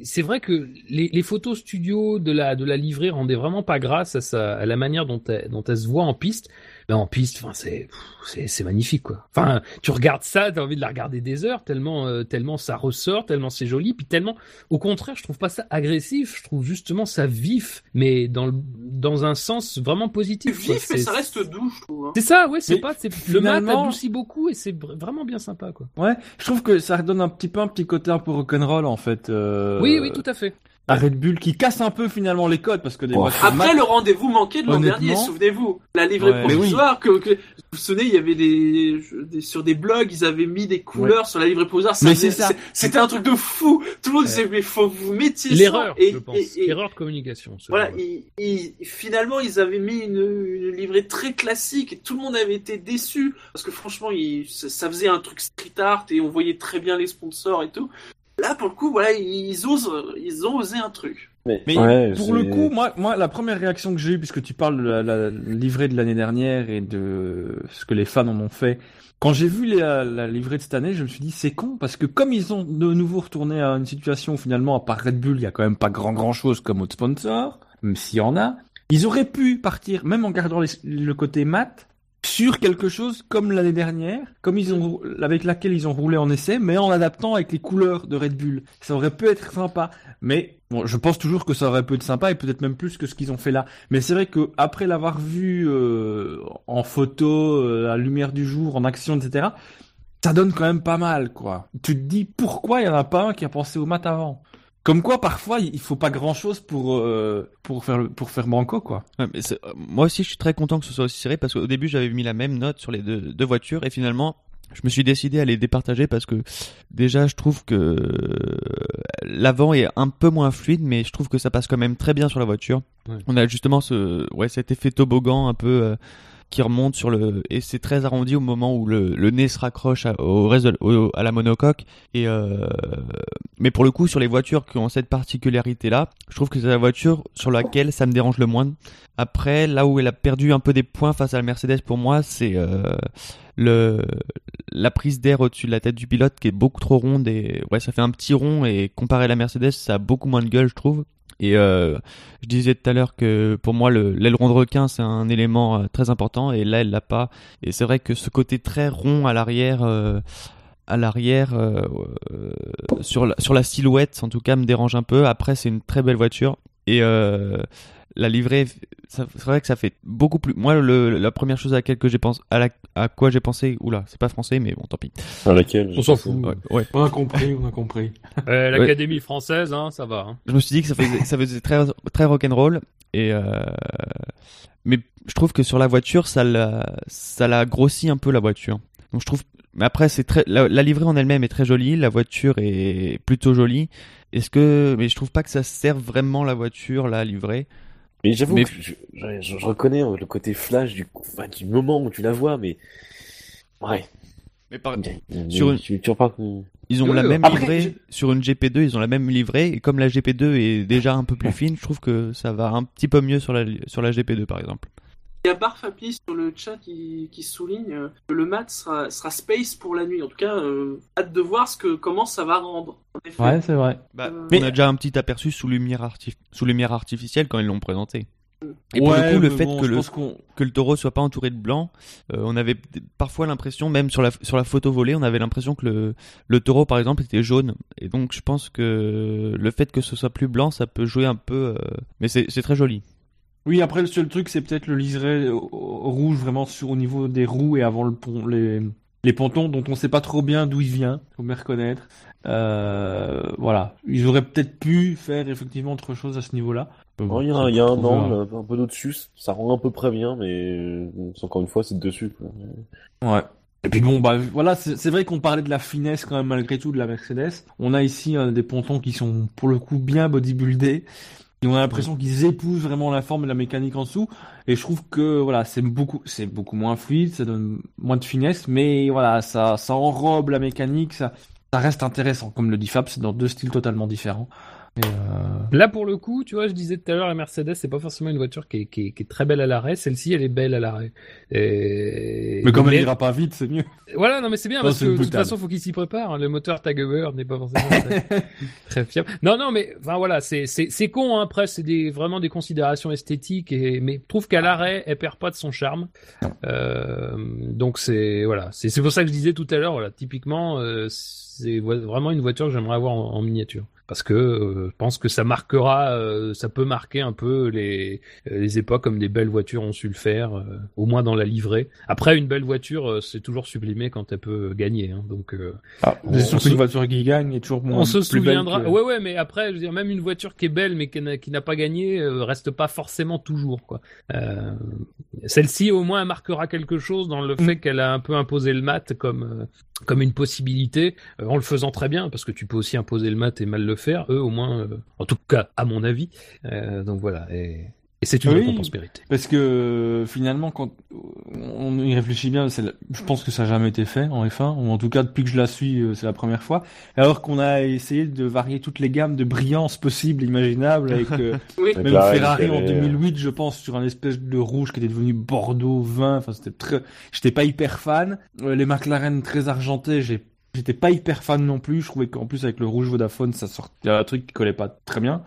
c'est vrai que les, photos studio de la de la livrée rendaient vraiment pas grâce à à la manière dont elle, dont elle se voit en piste. Ben en piste, enfin c'est c'est c'est magnifique quoi. Enfin, tu regardes ça, t'as envie de la regarder des heures tellement euh, tellement ça ressort, tellement c'est joli, puis tellement au contraire, je trouve pas ça agressif, je trouve justement ça vif, mais dans le dans un sens vraiment positif. quoi. vif, mais ça reste doux, je trouve. hein. c'est ça, ouais, c'est Mais pas, c'est le mat adoucit beaucoup et c'est vr- vraiment bien sympa, quoi. Ouais, je trouve que ça redonne un petit peu un petit côté un peu rock'n'roll en fait. euh, Oui, oui, tout à fait. À Red Bull qui casse un peu finalement les codes parce que des Oh. Après mat- le rendez-vous manqué de l'an dernier, souvenez-vous, la livrée Ouais. Oui. provisoire, que, que- vous vous souvenez, il y avait des, des- sur des blogs, ils avaient mis des couleurs sur la livrée provisoire. ça Mais faisait- c'est ça. C'était un truc de fou. Tout le monde disait mais faut que vous mettiez. L'erreur, Et, je pense. et- et- Erreur de communication. voilà, moi. ils- ils- finalement ils avaient mis une, une livrée très classique et tout le monde avait été déçu parce que franchement ils- ça, ça faisait un truc street art et on voyait très bien les sponsors et tout. Là pour le coup voilà ils osent, ils ont osé un truc. Mais, Mais ouais, pour le coup, moi, moi, la première réaction que j'ai eue, puisque tu parles de la, la livrée de l'année dernière et de ce que les fans en ont fait, quand j'ai vu la, la livrée de cette année, je me suis dit c'est con parce que comme ils ont de nouveau retourné à une situation où finalement, à part Red Bull, il y a quand même pas grand grand chose comme autre sponsor, même s'il y en a, ils auraient pu partir, même en gardant les- le côté mat, sur quelque chose comme l'année dernière, comme ils ont avec laquelle ils ont roulé en essai, mais en adaptant avec les couleurs de Red Bull. Ça aurait pu être sympa, mais bon, je pense toujours que ça aurait pu être sympa et peut-être même plus que ce qu'ils ont fait là. Mais c'est vrai que après l'avoir vu euh, en photo, euh, à la lumière du jour, en action, etc., ça donne quand même pas mal, quoi. Tu te dis pourquoi il y en a pas un qui a pensé au mat avant? Comme quoi, parfois, il faut pas grand chose pour euh, pour faire pour faire banco, quoi. Ouais, mais c'est- euh, moi aussi, je suis très content que ce soit aussi serré parce qu'au début, j'avais mis la même note sur les deux, deux voitures et finalement, je me suis décidé à les départager parce que déjà, je trouve que euh, l'avant est un peu moins fluide, mais je trouve que ça passe quand même très bien sur la voiture. Ouais. On a justement ce, ouais, cet effet toboggan un peu euh, qui remonte sur le et c'est très arrondi au moment où le, le nez se raccroche au reste de- à la monocoque. Et euh, mais pour le coup sur les voitures qui ont cette particularité là je trouve que c'est la voiture sur laquelle ça me dérange le moins. Après là où elle a perdu un peu des points face à la Mercedes pour moi c'est euh, le la prise d'air au-dessus de la tête du pilote qui est beaucoup trop ronde et ouais ça fait un petit rond et comparé à la Mercedes ça a beaucoup moins de gueule je trouve et euh, je disais tout à l'heure que pour moi le- l'aileron de requin c'est un élément euh, très important. Et là elle l'a pas. Et c'est vrai que ce côté très rond à l'arrière euh, à l'arrière sur la, sur la silhouette en tout cas me dérange un peu. Après c'est une très belle voiture. Et euh, la livrée, ça- c'est vrai que ça fait beaucoup plus. Moi, le, la première chose à laquelle que j'ai pensé, à, la, à quoi j'ai pensé, oula, c'est pas français, mais bon, tant pis. Dans laquelle On s'en fout. Ouais, ouais. On a compris, on a compris. Euh, L'Académie française, hein, ça va. hein. Je me suis dit que ça faisait, ça faisait très, très rock'n'roll et euh, mais je trouve que sur la voiture, ça l'a, ça l'a grossi un peu la voiture. Donc je trouve, mais après c'est très, la, la livrée en elle-même est très jolie, la voiture est plutôt jolie. Est-ce que, mais je trouve pas que ça sert vraiment la voiture, la livrée. Mais j'avoue Mais- que je, je- je- je reconnais euh, le côté flash du, enfin, du moment où tu la vois, mais ouais. Mais par, Mais Sur une- tu, tu Ils ont Oui, la oui. même Après, livrée je- sur une GP2, ils ont la même livrée et comme la GP2 est déjà un peu plus fine, je trouve que ça va un petit peu mieux sur la sur la GP2 par exemple. Il y a Barfapi sur le chat qui, qui souligne euh, que le mat sera, sera space pour la nuit. En tout cas, euh, hâte de voir ce que, comment ça va rendre. En effet. Ouais, c'est vrai. Bah, Euh, on a déjà un petit aperçu sous lumière artif- sous lumière artificielle quand ils l'ont présenté. Et pour Ouais, le coup, le fait bon, que le qu'on- que le taureau soit pas entouré de blanc, euh, on avait parfois l'impression, même sur la sur la photo volée, on avait l'impression que le le taureau par exemple était jaune. Et donc je pense que le fait que ce soit plus blanc, ça peut jouer un peu. euh, Mais c'est c'est très joli. Oui, après le seul truc, c'est peut-être le liseré euh, rouge vraiment sur au niveau des roues et avant le pont, les les pontons dont on sait pas trop bien d'où il vient, faut bien reconnaître. Euh, voilà, ils auraient peut-être pu faire effectivement autre chose à ce niveau-là. Euh, Il y a, y un angle un peu- un d'au-dessus, ça rend à peu près bien, mais encore une fois, c'est dessus. Quoi. Ouais. Et puis bon, bah voilà, c'est c'est vrai qu'on parlait de la finesse quand même malgré tout de la Mercedes. On a ici euh, des pontons qui sont pour le coup bien bodybuildés. On a l'impression qu'ils épousent vraiment la forme et la mécanique en dessous. Et je trouve que voilà, c'est beaucoup, c'est beaucoup moins fluide, ça donne moins de finesse, mais voilà, ça, ça enrobe la mécanique, ça, ça reste intéressant. Comme le dit Fab, c'est dans deux styles totalement différents. Et, euh, Là, pour le coup, tu vois, je disais tout à l'heure, la Mercedes, c'est pas forcément une voiture qui est, qui est- qui est très belle à l'arrêt. Celle-ci, elle est belle à l'arrêt. Et... Mais comme elle ira pas vite, c'est mieux. Voilà, non, mais c'est bien Non, parce que de toute façon, faut qu'il s'y prépare. Le moteur Tagover n'est pas forcément très, très fiable. Non, non, mais enfin voilà, c'est c'est c'est con. Hein, après, c'est des vraiment des considérations esthétiques. Et mais je trouve qu'à l'arrêt, elle perd pas de son charme. Euh, donc c'est voilà, c'est c'est pour ça que je disais tout à l'heure. Voilà, typiquement, euh, c'est vraiment une voiture que j'aimerais avoir en, en miniature. Parce que euh, je pense que ça marquera, euh, ça peut marquer un peu les, euh, les époques comme des belles voitures ont su le faire, euh, au moins dans la livrée. Après, une belle voiture, c'est toujours sublimé quand elle peut gagner. Hein, donc, Ah, On- on se- voiture qui gagne est toujours moins on se plus belle souviendra. que- Ouais, ouais, mais après, je veux dire, même une voiture qui est belle mais qui n'a, pas gagné reste pas forcément toujours. Quoi. Celle-ci, au moins, elle marquera quelque chose dans le fait qu'elle a un peu imposé le mat comme comme une possibilité, en le faisant très bien, parce que tu peux aussi imposer le mat et mal le faire. Eux, au moins, euh, en tout cas, à mon avis. Euh, donc voilà. Et, et c'est une Oui. récompense méritée. Parce que finalement, quand on y réfléchit bien, c'est la- je pense que ça n'a jamais été fait en F1, ou en tout cas depuis que je la suis, euh, c'est la première fois. Alors qu'on a essayé de varier toutes les gammes de brillance possibles, imaginables, avec euh, Oui. Même Ferrari en qui avait- 2008, je pense, sur un espèce de rouge qui était devenu Bordeaux vin. Enfin, c'était très, j'étais pas hyper fan. Les McLaren très argentés, j'ai J'étais pas hyper fan non plus. Je trouvais qu'en plus avec le rouge Vodafone, ça sortait un truc qui collait pas très bien.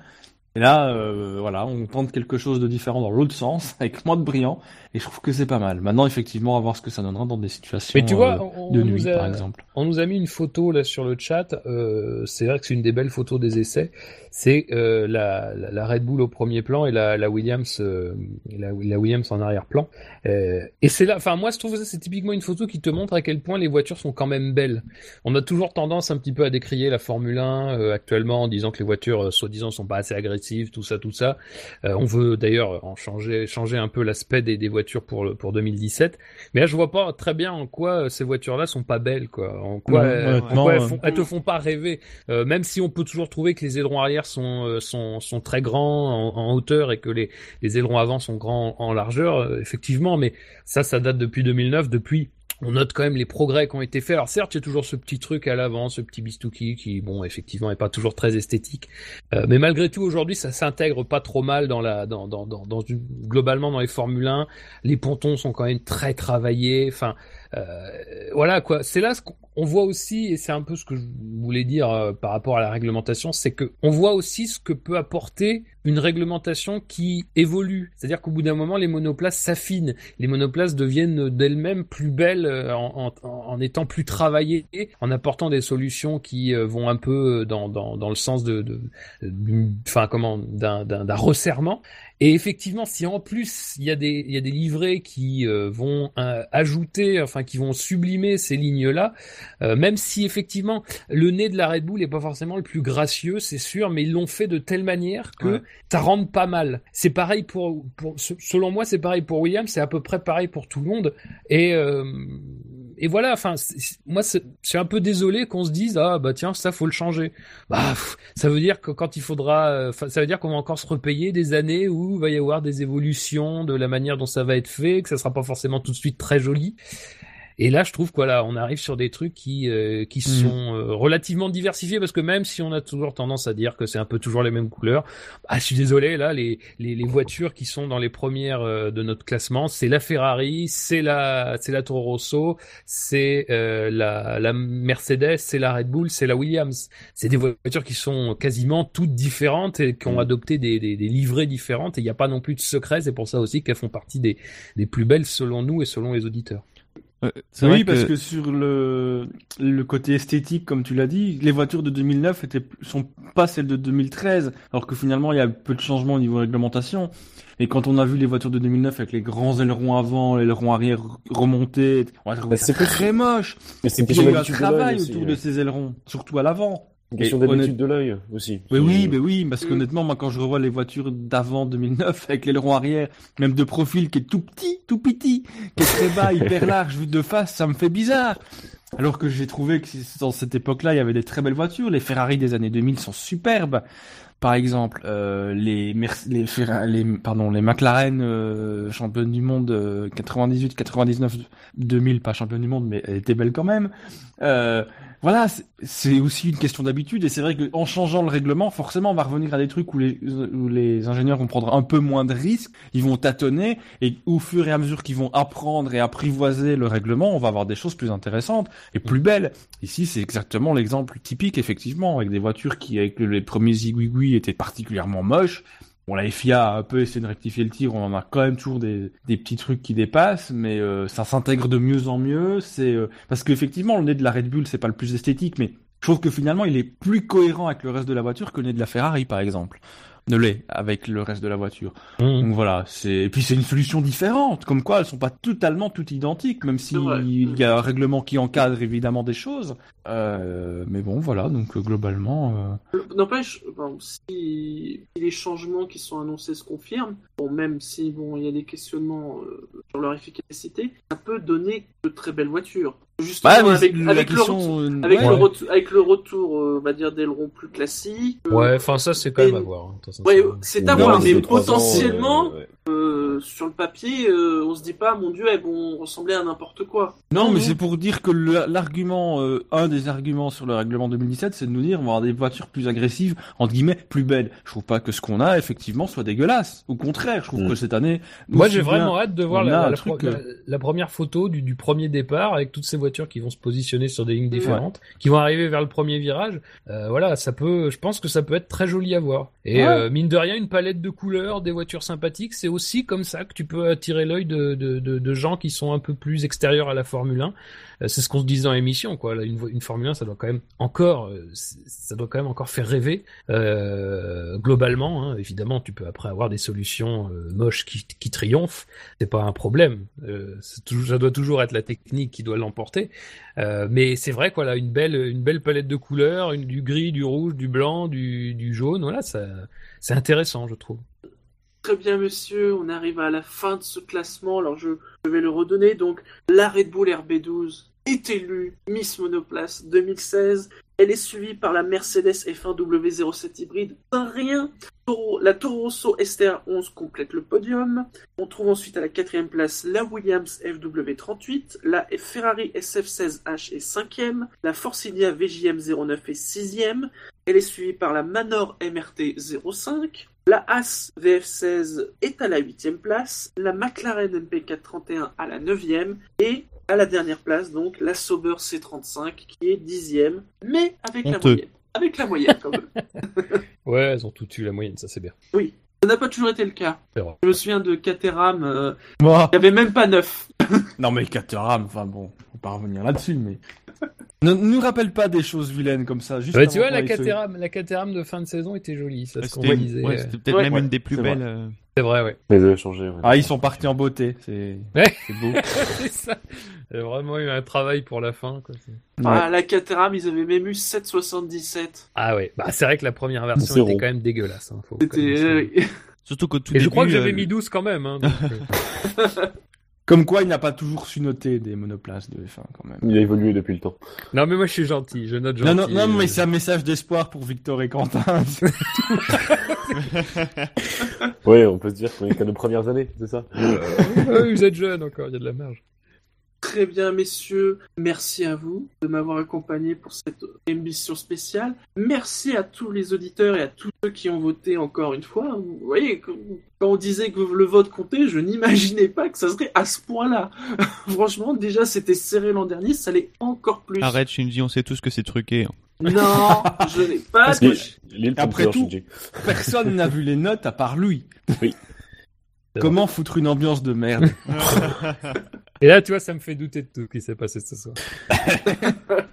Et là, euh, voilà, on tente quelque chose de différent dans l'autre sens, avec moins de brillant, et je trouve que c'est pas mal. Maintenant, effectivement, va voir ce que ça donnera dans des situations Mais tu vois, euh, on, de on nuit, a, par exemple. on nous a mis une photo là sur le chat. Euh, c'est vrai que c'est une des belles photos des essais. C'est la, la, la Red Bull au premier plan et la, la Williams, la, la Williams en arrière-plan. Et c'est là, enfin moi je trouve que ça c'est typiquement une photo qui te montre à quel point les voitures sont quand même belles. On a toujours tendance un petit peu à décrier la Formule 1 euh, actuellement en disant que les voitures soi-disant sont pas assez agressives, tout ça, tout ça. Euh, on veut d'ailleurs en changer, changer un peu l'aspect des, des voitures pour le, pour 2017. Mais là je vois pas très bien en quoi euh, ces voitures-là sont pas belles, quoi. En quoi, Non, euh, en quoi elles, euh, font- elles te font pas rêver. Euh, même si on peut toujours trouver que les ailerons arrière sont sont, sont très grands en, en hauteur et que les, les ailerons avant sont grands en, en largeur, effectivement. Mais ça, ça date depuis 2009. Depuis, on note quand même les progrès qui ont été faits. Alors certes, il y a toujours ce petit truc à l'avant, ce petit bistouki qui, bon, effectivement, est pas toujours très esthétique. Euh, mais malgré tout, aujourd'hui, ça s'intègre pas trop mal dans la, dans, dans, dans, dans globalement dans les Formule 1. Les pontons sont quand même très travaillés. Enfin, euh, voilà quoi. C'est là ce qu'on voit aussi, et c'est un peu ce que je voulais dire euh, par rapport à la réglementation, c'est que on voit aussi ce que peut apporter une réglementation qui évolue. C'est-à-dire qu'au bout d'un moment, les monoplaces s'affinent. Les monoplaces deviennent d'elles-mêmes plus belles euh, en, en, en, étant plus travaillées, en apportant des solutions qui euh, vont un peu dans, dans, dans le sens de, de, enfin comment, d'un resserrement. Et effectivement, si en plus il y a des il y a des livrets qui euh, vont euh, ajouter, enfin qui vont sublimer ces lignes-là, euh, même si effectivement le nez de la Red Bull est pas forcément le plus gracieux, c'est sûr, mais ils l'ont fait de telle manière que ça rentre pas mal. C'est pareil pour, selon moi, c'est pareil pour Williams, c'est à peu près pareil pour tout le monde. Et et voilà, enfin, moi, c'est un peu désolé qu'on se dise ah bah tiens ça faut le changer. Bah ça veut dire que quand il faudra, ça veut dire qu'on va encore se repayer des années où il va y avoir des évolutions de la manière dont ça va être fait, que ça sera pas forcément tout de suite très joli. Et là, je trouve que voilà, on arrive sur des trucs qui euh, qui mhm. sont euh, relativement diversifiés parce que même si on a toujours tendance à dire que c'est un peu toujours les mêmes couleurs, ah, je suis désolé, là, les, les, les voitures qui sont dans les premières euh, de notre classement, c'est la Ferrari, c'est la c'est la Toro Rosso, c'est la la Mercedes, c'est la Red Bull, c'est la Williams. C'est des voitures qui sont quasiment toutes différentes et qui ont mhm. adopté des, des, des livrées différentes et il n'y a pas non plus de secret. C'est pour ça aussi qu'elles font partie des des plus belles selon nous et selon les auditeurs oui, parce que sur le, le côté esthétique, comme tu l'as dit, les voitures de 2009 étaient, sont pas celles de 2013, alors que finalement il y a peu de changements au niveau réglementation. Et quand on a vu les voitures de 2009 avec les grands ailerons avant, les ailerons arrière remontés, c'est très moche. Mais c'est il y a eu un travail autour de ces ailerons, surtout à l'avant. Une question d'habitude de l'œil aussi. Oui, oui, mais oui, parce qu'honnêtement, moi, quand je revois les voitures d'avant 2009 avec l'aileron arrière, même de profil qui est tout petit, tout petit, qui est très bas, hyper large, vu de face, ça me fait bizarre. Alors que j'ai trouvé que dans cette époque-là, il y avait des très belles voitures. Les Ferrari des années 2000 sont superbes. Par exemple, euh, les, les, les, pardon, les McLaren euh, championnes du monde 98, 99, 2000, pas championne du monde, mais elle était belle quand même. Voilà, c'est aussi une question d'habitude et c'est vrai qu'en changeant le règlement, forcément, on va revenir à des trucs où les, où les ingénieurs vont prendre un peu moins de risques, ils vont tâtonner et au fur et à mesure qu'ils vont apprendre et apprivoiser le règlement, on va avoir des choses plus intéressantes et plus belles. Ici, c'est exactement l'exemple typique, effectivement, avec des voitures qui, avec les premiers zigouigouis, étaient particulièrement moches Bon, la FIA a un peu essayé de rectifier le tir, on en a quand même toujours des, petits trucs qui dépassent, mais euh, ça s'intègre de mieux en mieux. C'est euh, parce qu'effectivement, le nez de la Red Bull, c'est pas le plus esthétique, mais je trouve que finalement, il est plus cohérent avec le reste de la voiture que le nez de la Ferrari, par exemple ne l'est avec le reste de la voiture. Mmh. Donc voilà, c'est et puis c'est une solution différente, comme quoi elles sont pas totalement toutes identiques, même si il y a un règlement qui encadre évidemment des choses. Euh, mais bon, voilà, donc euh, globalement. Euh... N'empêche, bon, si, les changements qui sont annoncés se confirment, bon, même si bon, il y a des questionnements euh, sur leur efficacité, ça peut donner de très belles voitures. Justement, bah, avec, avec, le retour, euh, avec, le retour, avec le retour, on va dire, d'ailerons plus classiques. Ouais, enfin, ça, c'est quand même à voir. Hein, ouais, c'est à voir, mais potentiellement, euh, sur le papier, euh, on se dit pas, mon dieu, elles vont ressembler à n'importe quoi. Non, mais c'est pour dire que l'argument, euh, un des arguments sur le règlement 2017, c'est de nous dire, on va avoir des voitures plus agressives, entre guillemets, plus belles. Je trouve pas que ce qu'on a, effectivement, soit dégueulasse. Au contraire, je trouve mm. que cette année... Moi, j'ai vraiment hâte de voir la, la, première photo du, du, premier départ, avec toutes ces voitures qui vont se positionner sur des lignes différentes, qui vont arriver vers le premier virage. voilà, ça peut, je pense que ça peut être très joli à voir. Et mine de rien, une palette de couleurs, des voitures sympathiques, c'est aussi comme ça que tu peux attirer l'œil de, gens qui sont un peu plus extérieurs à la Formule 1. Euh, c'est ce qu'on se disait dans l'émission, une, Formule 1, ça doit quand même encore, euh, ça doit quand même encore faire rêver euh, globalement. Hein. Évidemment, tu peux après avoir des solutions moches qui, qui triomphent, c'est pas un problème. Ça doit toujours être la technique qui doit l'emporter. mais c'est vrai, quoi, là, une belle, palette de couleurs, du gris, du rouge, du blanc, du, jaune, voilà, c'est intéressant, je trouve. Très bien, monsieur. On arrive à la fin de ce classement. Alors, je, vais le redonner. Donc, la Red Bull RB12 est élue Miss Monoplace 2016. Elle est suivie par la Mercedes F1 W07 hybride. Pas rien. La Toro Rosso STR11 complète le podium. On trouve ensuite à la quatrième place la Williams FW38. La Ferrari SF16H est cinquième. La Forcidia VJM 09 est sixième. Elle est suivie par la Manor MRT 05. La Haas VF16 est à la 8 place, la McLaren MP431 à la 9 et à la dernière place, donc, la Sauber C35 qui est 10 mais avec la moyenne. avec la moyenne quand même. Ouais, elles ont toutes eu la moyenne, ça c'est bien. Ça n'a pas toujours été le cas. C'est vrai. Je me souviens de Caterham, euh, Moi. il n'y avait même pas neuf. Non mais Caterham, enfin bon, on va pas revenir là-dessus, mais ne nous rappelle pas des choses vilaines comme ça. Juste Bah, tu vois, la Caterham, la Caterham de fin de saison était jolie, ça se ouais, c'était peut-être Ouais, même ouais, une des plus belles. vrai. euh, C'est vrai, ouais. Mais ils avaient changé. ouais. Ah, ils sont partis en beauté, c'est Ouais. c'est beau. c'est ça. Il y a vraiment eu un travail pour la fin, quoi. Ah, la Caterham, ils avaient même eu 7,77. Ah ouais, bah c'est vrai que la première version C'est était rond. quand même dégueulasse. Hein, faut quand C'était. même euh, Surtout qu'au tout Et je début, crois que j'avais euh, mis 12 quand même. Hein, donc. Comme quoi, il n'a pas toujours su noter des monoplaces de F1 quand même. Il a évolué depuis le temps. Non mais moi je suis gentil, je note gentil. non, non, euh, mais c'est un message d'espoir pour Victor et Quentin. Ouais, on peut se dire qu'on est qu'à nos premières années, c'est ça? Ouais, vous êtes jeunes encore, il y a de la marge. Très bien, messieurs. Merci à vous de m'avoir accompagné pour cette émission spéciale. Merci à tous les auditeurs et à tous ceux qui ont voté encore une fois. Vous voyez, quand on disait que le vote comptait, je n'imaginais pas que ça serait à ce point-là. Franchement, déjà, c'était serré l'an dernier, ça l'est encore plus. Arrête, Shinji, on sait tous que c'est truqué. hein. Non, je n'ai pas Parce que- Après tout- Personne n'a vu les notes à part lui. Oui. Comment foutre une ambiance de merde Et là, tu vois, ça me fait douter de tout ce qui s'est passé ce soir.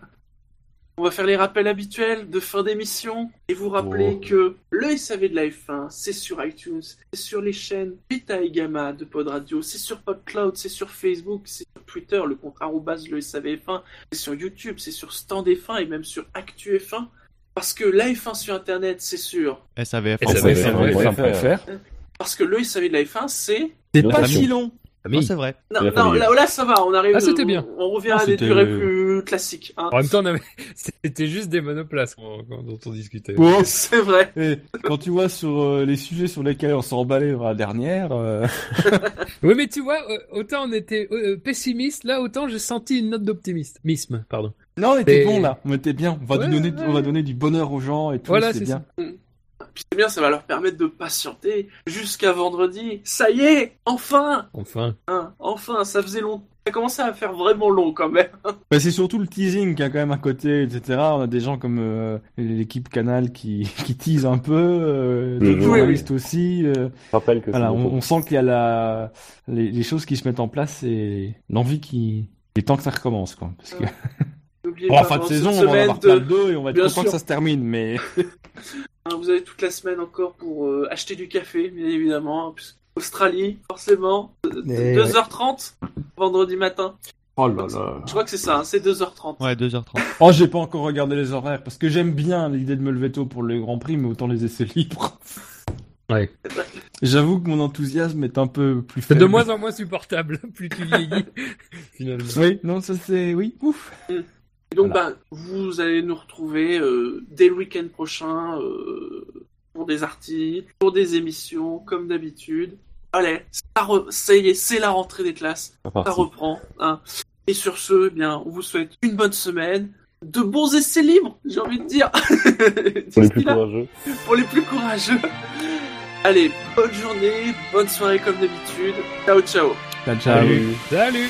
On va faire les rappels habituels de fin d'émission et vous rappeler que le SAV de la F1, c'est sur iTunes, c'est sur les chaînes Beta et Gamma de Pod Radio, c'est sur PodCloud, c'est sur Facebook, c'est sur Twitter, le compte arrobase le SAVF1, c'est sur YouTube, c'est sur Stand F1 et même sur ActuF1. Parce que la F1 sur Internet, c'est sur SAVF1.fr. Parce que le SAV de la F1, c'est... C'est pas si long. Ah, Famille. c'est vrai. Non, non, là, là, ça va, on arrive... Ah, c'était bien. On, revient Ah, à des durées plus classiques. hein. En même temps, on avait... c'était juste des monoplaces dont on discutait. Oh, C'est vrai. et quand tu vois sur euh, les sujets sur lesquels on s'est emballé dans la dernière, euh, Oui, mais tu vois, euh, autant on était euh, pessimiste, là, autant j'ai senti une note d'optimisme. Pardon. non, on était bon là, on était bien. On va Ouais, donner, ouais. on va donner du bonheur aux gens et tout. Voilà, c'est bien. Puis c'est bien, ça va leur permettre de patienter jusqu'à vendredi. Ça y est, enfin Enfin. Hein, enfin, ça faisait long. Ça commençait à faire vraiment long quand même. Bah, c'est surtout le teasing qui a quand même à côté, etc. On a des gens comme euh, l'équipe Canal qui, qui tease un peu, euh, d'autres Mhm. journalistes aussi. euh, Je rappelle que c'est voilà, on, sent qu'il y a la, les, les choses qui se mettent en place et l'envie qui, il est temps que ça recommence, quoi. Parce que, bon, pas, en fin de pendant saison, on va en avoir plein de- le dos et on va être Bien content sûr. que ça se termine, mais hein, vous avez toute la semaine encore pour euh, acheter du café, bien évidemment. hein, puisque Australie, forcément. euh, Mais 2h30, vendredi matin. oh là là. Je crois que c'est ça, hein, c'est 2h30. Ouais, 2h30. Oh, j'ai pas encore regardé les horaires parce que j'aime bien l'idée de me lever tôt pour le Grand Prix, mais autant les essais libres. Ouais. J'avoue que mon enthousiasme est un peu plus C'est faible. de moins en moins supportable, plus tu vieillis, finalement. Oui, non, ça c'est, oui, ouf. Et donc, Voilà. bah, vous allez nous retrouver euh, dès le week-end prochain euh, pour des articles, pour des émissions, comme d'habitude. Allez, ça, re- ça y est, c'est la rentrée des classes. Ça reprend. Hein. Et sur ce, eh bien, on vous souhaite une bonne semaine, de bons essais libres, j'ai envie de dire. Pour les plus courageux. pour les plus courageux. Allez, bonne journée, bonne soirée comme d'habitude. Ciao, ciao. Ciao, ciao. Salut. Salut